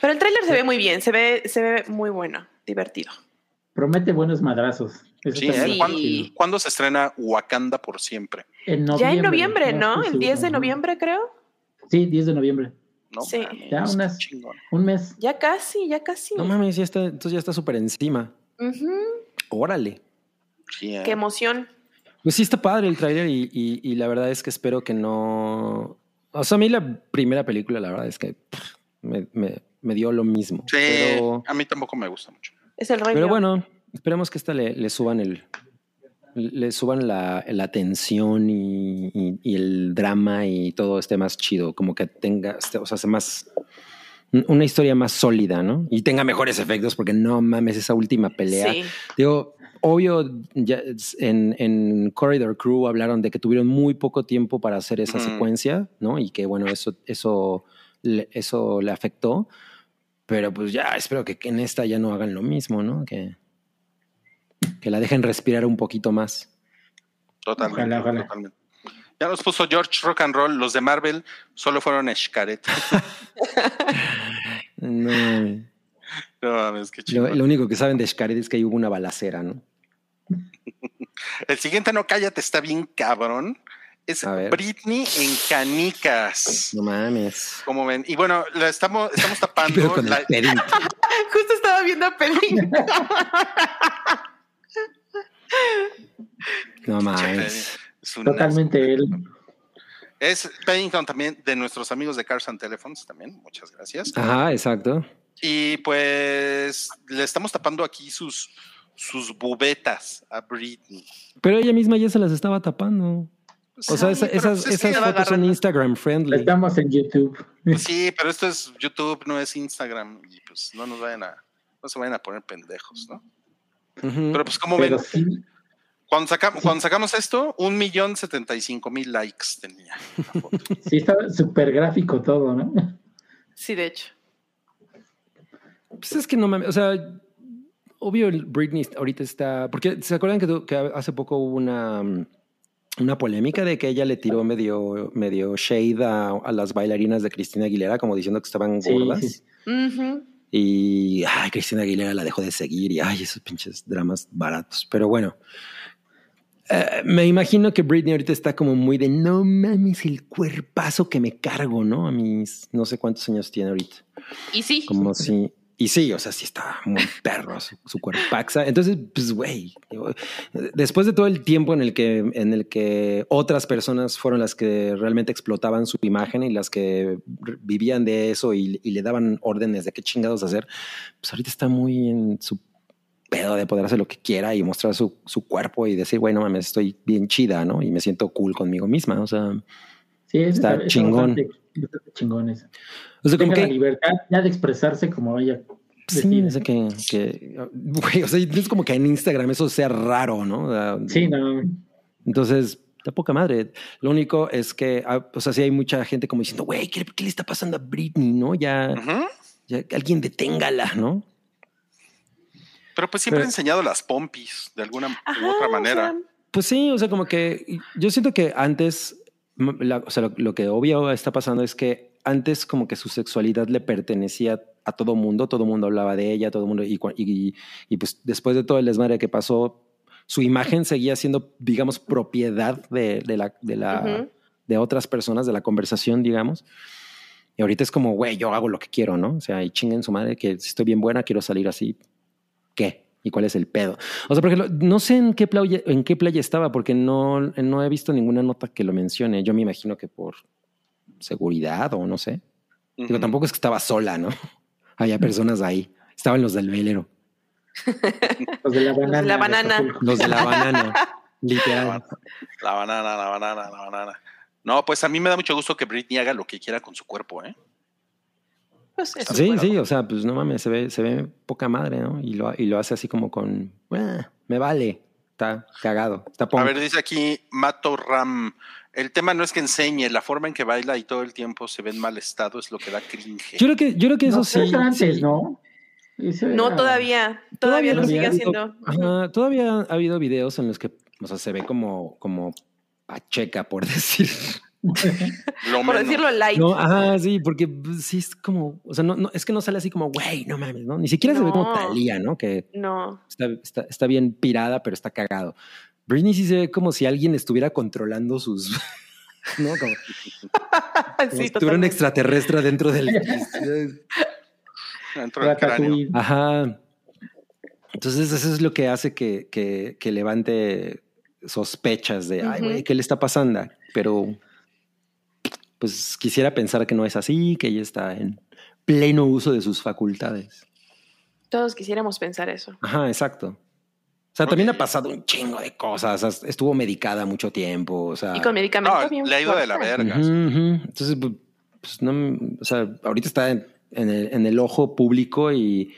Pero el tráiler se ve muy bien, se ve, se ve muy bueno, divertido. Promete buenos madrazos. Eso Sí, ¿eh? Sí. ¿Cuándo, se estrena Wakanda por siempre? En ya en noviembre, ¿no? El 10 de noviembre, creo. Sí, 10 de noviembre. No Sí. mames, Ya unas-. Un mes. Ya casi, ya casi. No mames, ya está, entonces ya está súper encima. Ujú, Órale. Sí, ¿eh? Qué emoción. Pues sí está padre el tráiler y, y- y la verdad es que espero que no... O sea, a mí la primera película, la verdad es que pff, me, me- me dio lo mismo. Sí, Pero, a mí tampoco me gusta mucho. Es el rey. pero bueno, esperemos que esta le, le suban el... Le suban la, la tensión y, y- y el drama y todo esté más chido, como que tenga, este, o sea, sea más, una historia más sólida, ¿no? Y tenga mejores efectos, porque no mames, esa última pelea. Sí. Digo, obvio, ya en, en Corridor Crew hablaron de que tuvieron muy poco tiempo para hacer esa Ujú. secuencia, ¿no? Y que bueno, eso, eso, le, eso le afectó. Pero pues ya espero que en esta ya no hagan lo mismo, ¿no? Que, que la dejen respirar un poquito más. Totalmente, Ojalá, ojalá. totalmente. Ya nos puso George Rock and Roll. Los de Marvel solo fueron Xcaret. No, no mames, qué lo, chingón. lo único que saben de Xcaret es que ahí hubo una balacera, ¿no? El siguiente no cállate, está bien cabrón. Es. Britney en canicas. No mames. Como ven. Y bueno, la estamos, estamos ¿Qué tapando. pedo con la- el Pedin? Justo estaba viendo a Pelín. No mames. es un Totalmente él. Es Paddington también de nuestros amigos de Cars and Telephones también. Muchas gracias. Ajá, exacto. Y pues le estamos tapando aquí sus, sus bubetas a Britney. Pero ella misma ya se las estaba tapando. O sea, Sí, esa- pero esas, pues esas fotos son Instagram friendly. Estamos en YouTube. pues sí, pero esto es YouTube, no es Instagram. Y pues no nos vayan a, no se vayan a poner pendejos, ¿no? Ujú. Pero pues como Pero ven, sí, Cuando, sacamos, cuando sacamos esto, un millón setenta y cinco mil likes tenía. la foto. Sí, estaba súper gráfico todo, ¿no? Sí, de hecho. Pues es que no mames, o sea, obvio el Britney ahorita está, porque se acuerdan que, que hace poco hubo una, mm, una polémica de que ella le tiró medio, medio shade a, a las bailarinas de Cristina Aguilera, como diciendo que estaban Sí, gordas. Y ay, Cristina Aguilera la dejó de seguir y ay, esos pinches dramas baratos. Pero bueno, eh, me imagino que Britney ahorita está como muy de no mames el cuerpazo que me cargo, ¿no? A mis no sé cuántos años tiene ahorita. Y sí. Como si. Y sí, o sea, sí está muy perro su, su cuerpaxa. Entonces, pues, güey, después de todo el tiempo en el que en el que otras personas fueron las que realmente explotaban su imagen y las que vivían de eso y, y le daban órdenes de qué chingados hacer, pues ahorita está muy en su pedo de poder hacer lo que quiera y mostrar su, su cuerpo y decir, güey, no mames, estoy bien chida, ¿no? Y me siento cool conmigo misma. O sea, Sí, es- Está es chingón. bastante- bastante chingón eso. O sea como Tenga la que libertad ya de expresarse como ella. Sí, o sea que, que, güey, o sea, es como que en Instagram eso sea raro, ¿no? O sea, Sí, no. Entonces, está poca madre. Lo único es que, ah, o sea, sí hay mucha gente como diciendo, güey, ¿qué, qué le está pasando a Britney? ¿No? Ya, ya alguien deténgala, ¿no? Pero pues siempre Pero- he enseñado las pompis de alguna Ajá, u otra o manera. sea, Pues sí, o sea, como que yo siento que antes, la- o sea, lo, lo que obvio está pasando es que antes como que su sexualidad le pertenecía a todo mundo, todo mundo hablaba de ella, todo mundo, y, y, y pues después de todo el desmadre que pasó, su imagen seguía siendo, digamos, propiedad de, de la, de, la, Ujú. de otras personas, de la conversación, digamos. Y ahorita es como, güey, yo hago lo que quiero, ¿no? O sea, y chinguen su madre que si estoy bien buena, quiero salir así. ¿Qué? ¿Y cuál es el pedo? O sea, por ejemplo, no sé en qué playa, en qué playa estaba, porque no, no he visto ninguna nota que lo mencione. Yo me imagino que por seguridad o no sé. Digo, Ujú. tampoco es que estaba sola, ¿no? Había personas ahí. Estaban los del velero, Los de la banana. la banana. Los de la banana, literal. la banana, la banana, la banana. No, pues a mí me da mucho gusto que Britney haga lo que quiera con su cuerpo, ¿eh? Pues eso. Sí, sí, o sea, pues no mames, se ve, se ve poca madre, ¿no? Y lo, y lo hace así como con, "Ah, me vale, está cagado, está A punk". ver, dice aquí Mato Ram. El tema no es que enseñe, la forma en que baila y todo el tiempo se ve en mal estado es lo que da cringe. Yo creo que, yo creo que eso No, sí. antes. ¿no? Era- todavía. Todavía lo sigue todavía. haciendo. Ajá, todavía ha habido videos en los que, o sea, se ve como, como pacheca, por decir. Lo Por decirlo light. No, ajá, sí, porque pues, sí es como, o sea, no, no, es que no sale así como, güey, no mames, ¿no? Ni siquiera se ve como. Talía, ¿no? Que No. está, está, está bien pirada, pero está cagado. Britney sí se ve como si alguien estuviera controlando sus. ¿No? Como, como sí, si tuviera un extraterrestre dentro del. Dentro del cráneo. Ajá. Entonces, eso es lo que hace que, que, que levante sospechas de, ay, güey, ¿qué le está pasando? Pero, pues quisiera pensar que no es así, que ella está en pleno uso de sus facultades. Todos quisiéramos pensar eso. Ajá, exacto. O sea, también ha pasado un chingo de cosas. o sea, Estuvo medicada mucho tiempo. O sea, Y con medicamentos No, bien le ha ido de la verga. Entonces, pues, pues, no, o sea, ahorita está en, en el, en el ojo público y,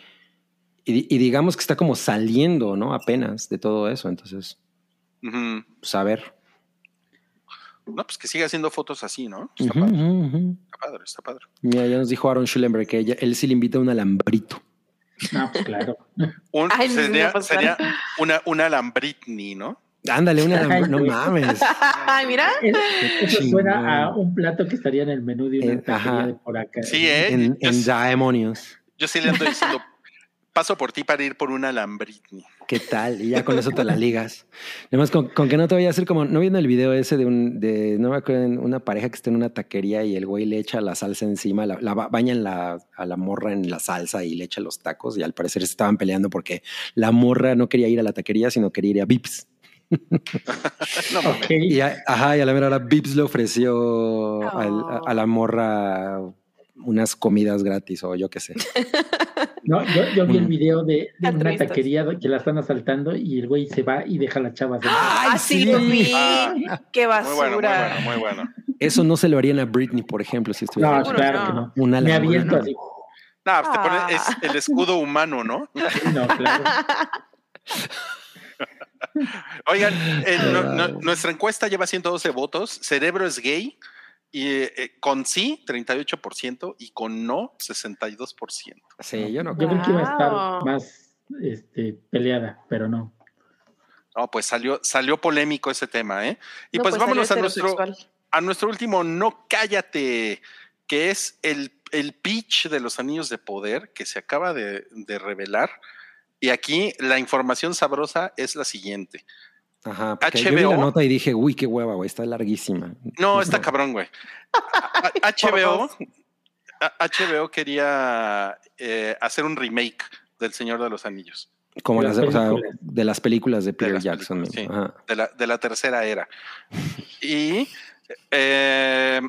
y, y digamos que está como saliendo, ¿no? Apenas de todo eso. Entonces, pues a ver. No, pues que siga haciendo fotos así, ¿no? Está padre, está padre, está padre. Mira, ya nos dijo Aaron Schulenberg que ella- él sí le invita un alambrito. No, pues claro. Un- Ay, sería no, sería una, una Lambritney, ¿no? Ándale, un alambrito. No Ay, güey. mames. Ay, mira. Eso suena a un plato que estaría en el menú de una taquería de por acá. Sí, ¿eh? En, yo, en yo sí le ando diciendo, paso por ti para ir por una Lambritney. ¿Qué tal? Y ya con eso te la ligas. Además, con, con que no te vaya a hacer como, ¿no viendo el video ese de un, de, no me acuerdo, una pareja que está en una taquería y el güey le echa la salsa encima, la, la ba- bañan la, a la morra en la salsa y le echa los tacos y al parecer se estaban peleando porque la morra no quería ir a la taquería, sino quería ir a Vips. No. Y a, ajá, y a la mera hora Vips le ofreció al- a, a la morra unas comidas gratis o yo qué sé. No, yo, yo vi el Mm. video de, de una taquería que la están asaltando y el güey se va y deja a la chava. sentada. ¡Ay, Ah, sí, lo vi. Ah, Qué Muy bueno, muy basura. bueno, muy bueno. Eso no se lo harían a Britney, por ejemplo, si estuviera No, claro no. que no. una Me aviento así. No, pues te pone, Ah. es el escudo humano, ¿no? No, claro. Oigan, eh, no- no- nuestra encuesta lleva 112 votos. Cerebro es gay. Y eh, con sí, 38%. Y con no, 62%. Sí, yo no Yo creo que iba a estar más este, peleada, pero no. No, pues salió, salió polémico ese tema, ¿eh? Y No, pues, salió vámonos a nuestro, a nuestro último No Cállate, que es el, el pitch de los anillos de poder que se acaba de, de revelar. Y aquí la información sabrosa es la siguiente. Ajá, porque yo vi la nota y dije, uy, qué hueva, güey, está larguísima. No, está cabrón, güey. HBO, HBO quería eh, hacer un remake del Señor de los Anillos, Como De las, las o sea, películas. de las películas de Peter Jackson. películas, sí. Ajá. de la, de la tercera era. Y eh,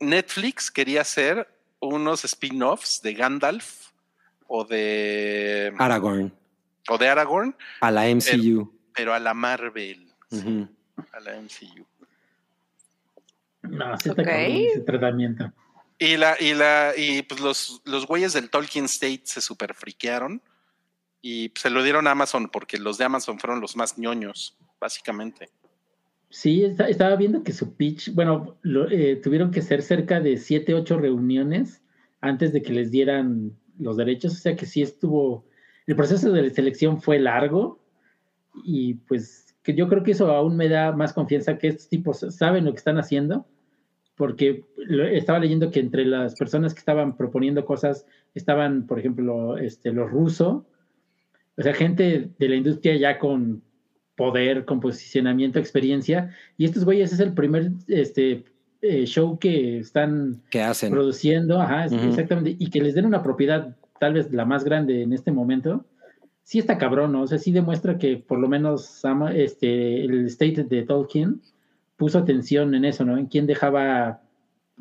Netflix quería hacer unos spin-offs de Gandalf o de, Aragorn, o de Aragorn, a la MCU. Pero a la Marvel, Ujú. a la MCU. No, sí está Ok. cabrón ese tratamiento. Y la, y la, y pues los, los güeyes del Tolkien State se super friquearon y pues, se lo dieron a Amazon porque los de Amazon fueron los más ñoños, básicamente. Sí, está- estaba viendo que su pitch, bueno, lo- eh, tuvieron que ser cerca de siete, ocho reuniones antes de que les dieran los derechos, o sea que sí estuvo, el proceso de selección fue largo y pues que yo creo que eso aún me da más confianza que estos tipos saben lo que están haciendo, porque estaba leyendo que entre las personas que estaban proponiendo cosas estaban, por ejemplo, este, los rusos, o sea, gente de la industria ya con poder, con posicionamiento, experiencia, y estos güeyes es el primer este, eh, show que están ¿Qué hacen? produciendo, ajá, exactamente, y que les den una propiedad tal vez la más grande en este momento, sí está cabrón, ¿no? O sea, sí demuestra que por lo menos este, el state de Tolkien puso atención en eso, ¿no? En quién dejaba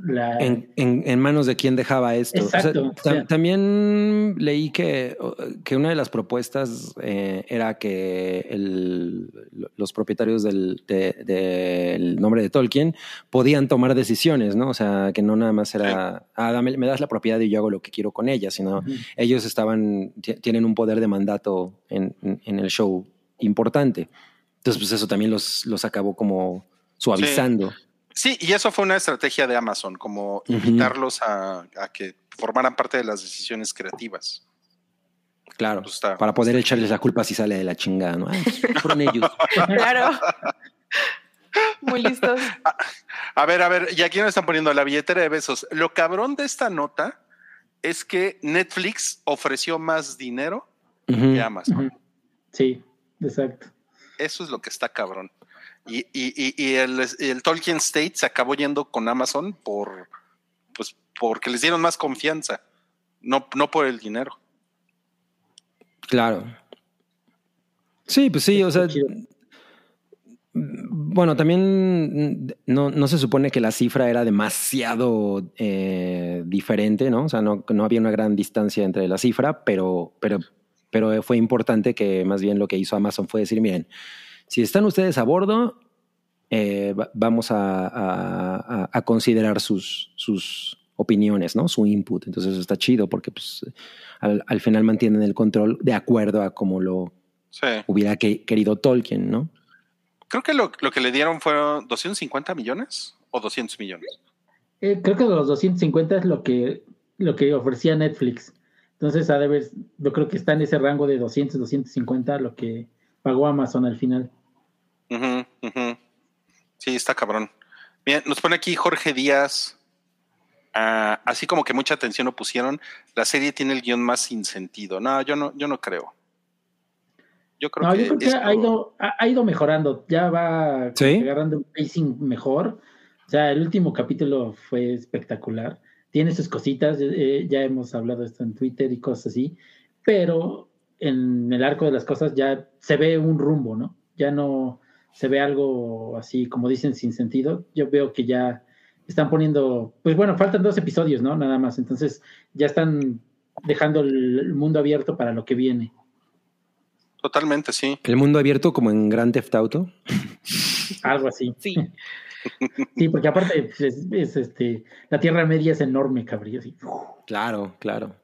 la... En, en- en manos de quién dejaba esto. O sea, Exacto, tam- o sea. también leí que, que una de las propuestas eh, era que el- los propietarios del, de- del nombre de Tolkien podían tomar decisiones, ¿no? O sea, que no nada más era, ah, dame- me das la propiedad y yo hago lo que quiero con ella, sino ellos estaban, ti- tienen un poder de mandato en el show importante. Entonces, pues eso también los, los acabó como suavizando. Sí, y eso fue una estrategia de Amazon, como invitarlos a, a que formaran parte de las decisiones creativas. Claro, Pues está- para poder echarles la culpa si sale de la chingada, ¿no? Ay, pues, fueron ellos. Claro. Muy listos. A ver, a ver, y aquí nos están poniendo la billetera de besos. Lo cabrón de esta nota es que Netflix ofreció más dinero Ujú. que Amazon. Sí, exacto. Eso es lo que está cabrón. Y, y- y- y el, el Tolkien State se acabó yendo con Amazon por, pues, porque les dieron más confianza, no, no por el dinero. Claro. Sí, pues sí, o sea. Bueno, también no, no se supone que la cifra era demasiado eh, diferente, ¿no? O sea, no, no había una gran distancia entre la cifra, pero, pero, pero fue importante que más bien lo que hizo Amazon fue decir, miren, si están ustedes a bordo, eh, va- vamos a, a- a- a considerar sus, sus opiniones, ¿no? Su input. Entonces eso está chido porque pues, al, al final mantienen el control de acuerdo a como lo Sí. hubiera que- querido Tolkien, ¿no? Creo que lo, lo que le dieron fueron 250 millones o 200 millones. Eh, creo que los 250 es lo que, lo que ofrecía Netflix. Entonces, ha de ver, yo creo que está en ese rango de 200, 250 lo que pagó Amazon al final. Ujú, ujú. Sí, está cabrón. Bien, nos pone aquí Jorge Díaz. ah, así como que mucha atención lo pusieron. La serie tiene el guion más sin sentido. No, yo no, yo no creo. Yo creo No, que, yo creo que ha, ido, ha, ha ido mejorando, ya va ¿Sí? agarrando un pacing mejor. O sea, el último capítulo fue espectacular. Tiene sus cositas, eh, ya hemos hablado esto en Twitter y cosas así, pero en el arco de las cosas ya se ve un rumbo, ¿no? Ya no se ve algo así, como dicen, sin sentido. Yo veo que ya están poniendo, pues bueno, faltan dos episodios, ¿no? Nada más. Entonces ya están dejando el mundo abierto para lo que viene. Totalmente, sí. El mundo abierto como en Grand Theft Auto. Algo así. Sí. Sí, porque aparte pues, es, es, este, la Tierra Media es enorme, así. Claro, claro.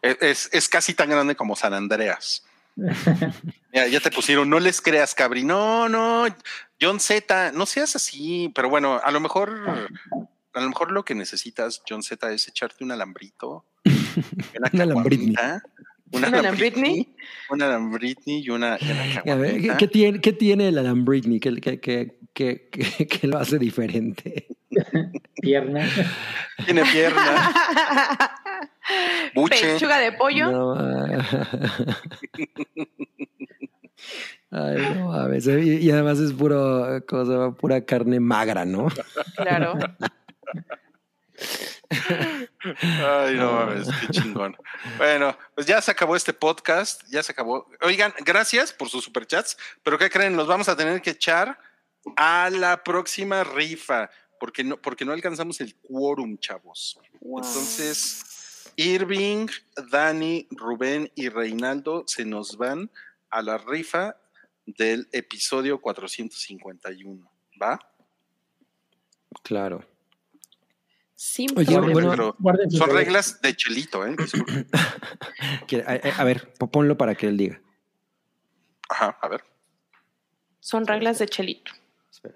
Es, es- es casi tan grande como San Andreas. Mira, ya te pusieron, no les creas, Cabri. No, no, John Z, no seas así, pero bueno, a lo mejor, a lo mejor lo que necesitas, John Z, es echarte un alambrito. Una Un alambritni. caguamita, ¿Un alambritni? Una alambritni y una, y una A ver, ¿qué, qué tiene, qué tiene el Alan Britney que, que, que, que, que- que lo hace diferente? Pierna. Tiene pierna, buche. Pechuga de pollo. No. Ay, no mames. Y, y además es puro, ¿cómo se llama? Pura carne magra, ¿no? Claro. Ay, no mames, qué chingón. Bueno, pues ya se acabó este podcast, ya se acabó. Oigan, gracias por sus superchats, pero ¿qué creen? Los vamos a tener que echar a la próxima rifa, porque no, porque no alcanzamos el quórum, chavos. Entonces, Irving, Dani, Rubén y Reinaldo se nos van a la rifa del episodio 451. ¿Va? Claro. Sí, Oye, bueno, Son reglas de chelito, ¿eh? A, ver, po- ponlo para que él diga. Ajá, a ver. son reglas de chelito. Espera.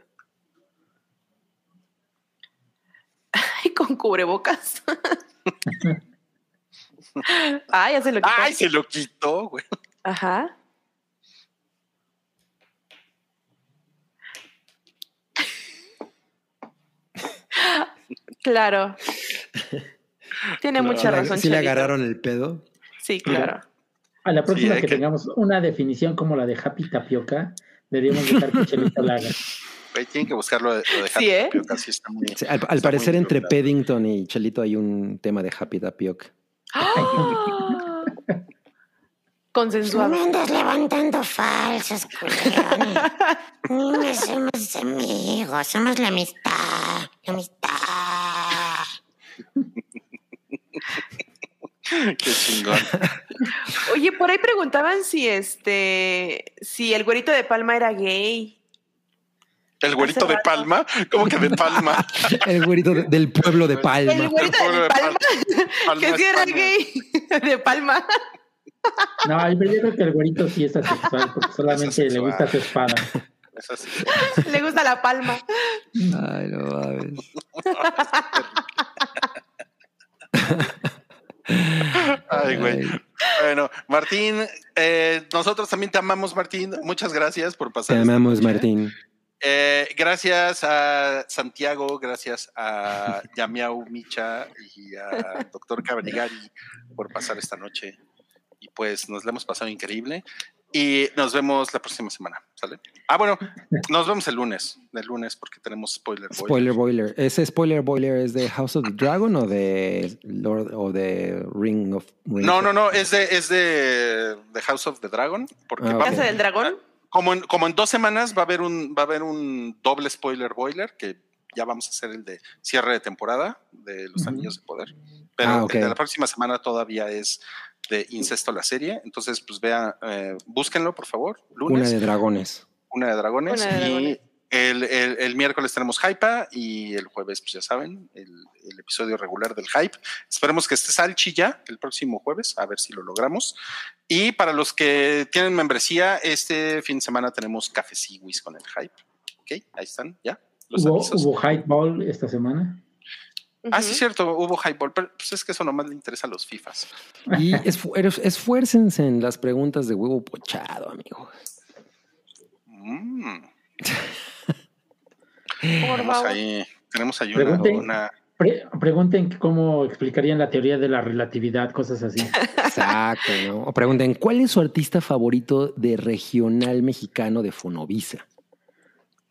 Ay, con cubrebocas. Ay, ya se lo quitó. ¡Ay, se lo quitó, güey! Ajá. Claro. Tiene mucha ¿Sí le- razón. ¿Sí le agarraron el pedo? Sí, claro. A la próxima que, que- tengamos una definición como la de Happy Tapioca, deberíamos dejar que Chelito la haga. Güey, tienen que buscarlo de, lo de Sí, ¿eh? Happy Tapioca, sí está muy- Sí, al, al está parecer muy entre. Paddington y Chelito hay un tema de Happy Tapioca. ¡Ah! Consensuado. andas levantando falsos, culerones. No somos amigos, somos la amistad, la amistad. Qué chingón. Oye, por ahí preguntaban si este, si el güerito de Palma era gay. El güerito de. Palma, ¿cómo que de Palma? El güerito de- del pueblo de El Palma. güerito pueblo de de Palma, Palma, que sí era gay de Palma. No, yo creo que el güerito sí es asexual, porque solamente le gusta su espada. Es así. Le gusta la palma. Ay, no mames. Ay, güey. Bueno, Martín, eh, nosotros también te amamos, Martín. Muchas gracias por Te pasar. esta amamos, noche. Martín. Eh, gracias a Santiago, gracias a Yamiau Micha y a Doctor Cabrigari por pasar esta noche. Y pues nos la hemos pasado increíble. Y nos vemos la próxima semana, ¿sale? Ah, bueno, nos vemos el lunes, el lunes porque tenemos spoiler. boy. Spoiler Boiler. ¿Ese Spoiler Boiler es de House of the Dragon o de Lord o de Ring of Ring No, no, no, es de, es de The House of the Dragon, porque Ah, va- ok. ¿Casa del dragón? Como, en, como en dos semanas va a haber un, va a haber un doble spoiler boiler que ya vamos a hacer el de cierre de temporada de los. Anillos de Poder. Pero Ah, el de la próxima semana todavía es de Incesto la serie. Entonces, pues vea, eh, búsquenlo, por favor. Una Lunes, de dragones. una de dragones. Una de y dragones. El, el- el miércoles tenemos Hypa y el jueves, pues ya saben, el, el episodio regular del Hype. Esperemos que esté Salchi ya el próximo jueves, a ver si lo logramos. Y para los que tienen membresía, este fin de semana tenemos Café Siwis con el Hype. Ok, ahí están, ya. Los ¿Hubo, avisos. hubo Hype Ball esta semana? Ah, sí, Ujú. cierto, hubo Hype pero pues es que eso nomás le interesa a los FIFAs. Y esfuércense en las preguntas de huevo pochado, amigos. Mm, tenemos favor. ahí, tenemos ahí una, Pregunten. una- Pre- pregunten cómo explicarían la teoría de la relatividad, cosas así. Exacto, ¿no? O pregunten, ¿cuál es su artista favorito de regional mexicano de Fonovisa?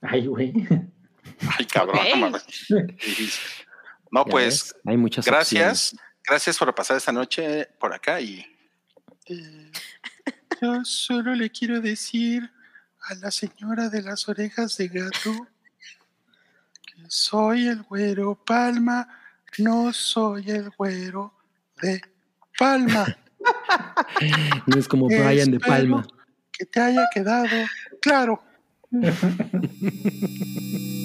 Ay, güey. Ay, cabrón. Ok. no Ya pues, ves, hay muchas gracias. Gracias por pasar esta noche por acá y. Eh, yo solo le quiero decir a la señora de las orejas de gato soy el güero Palma, no soy el güero de Palma. No es como Brian de Palma. Que te haya quedado claro.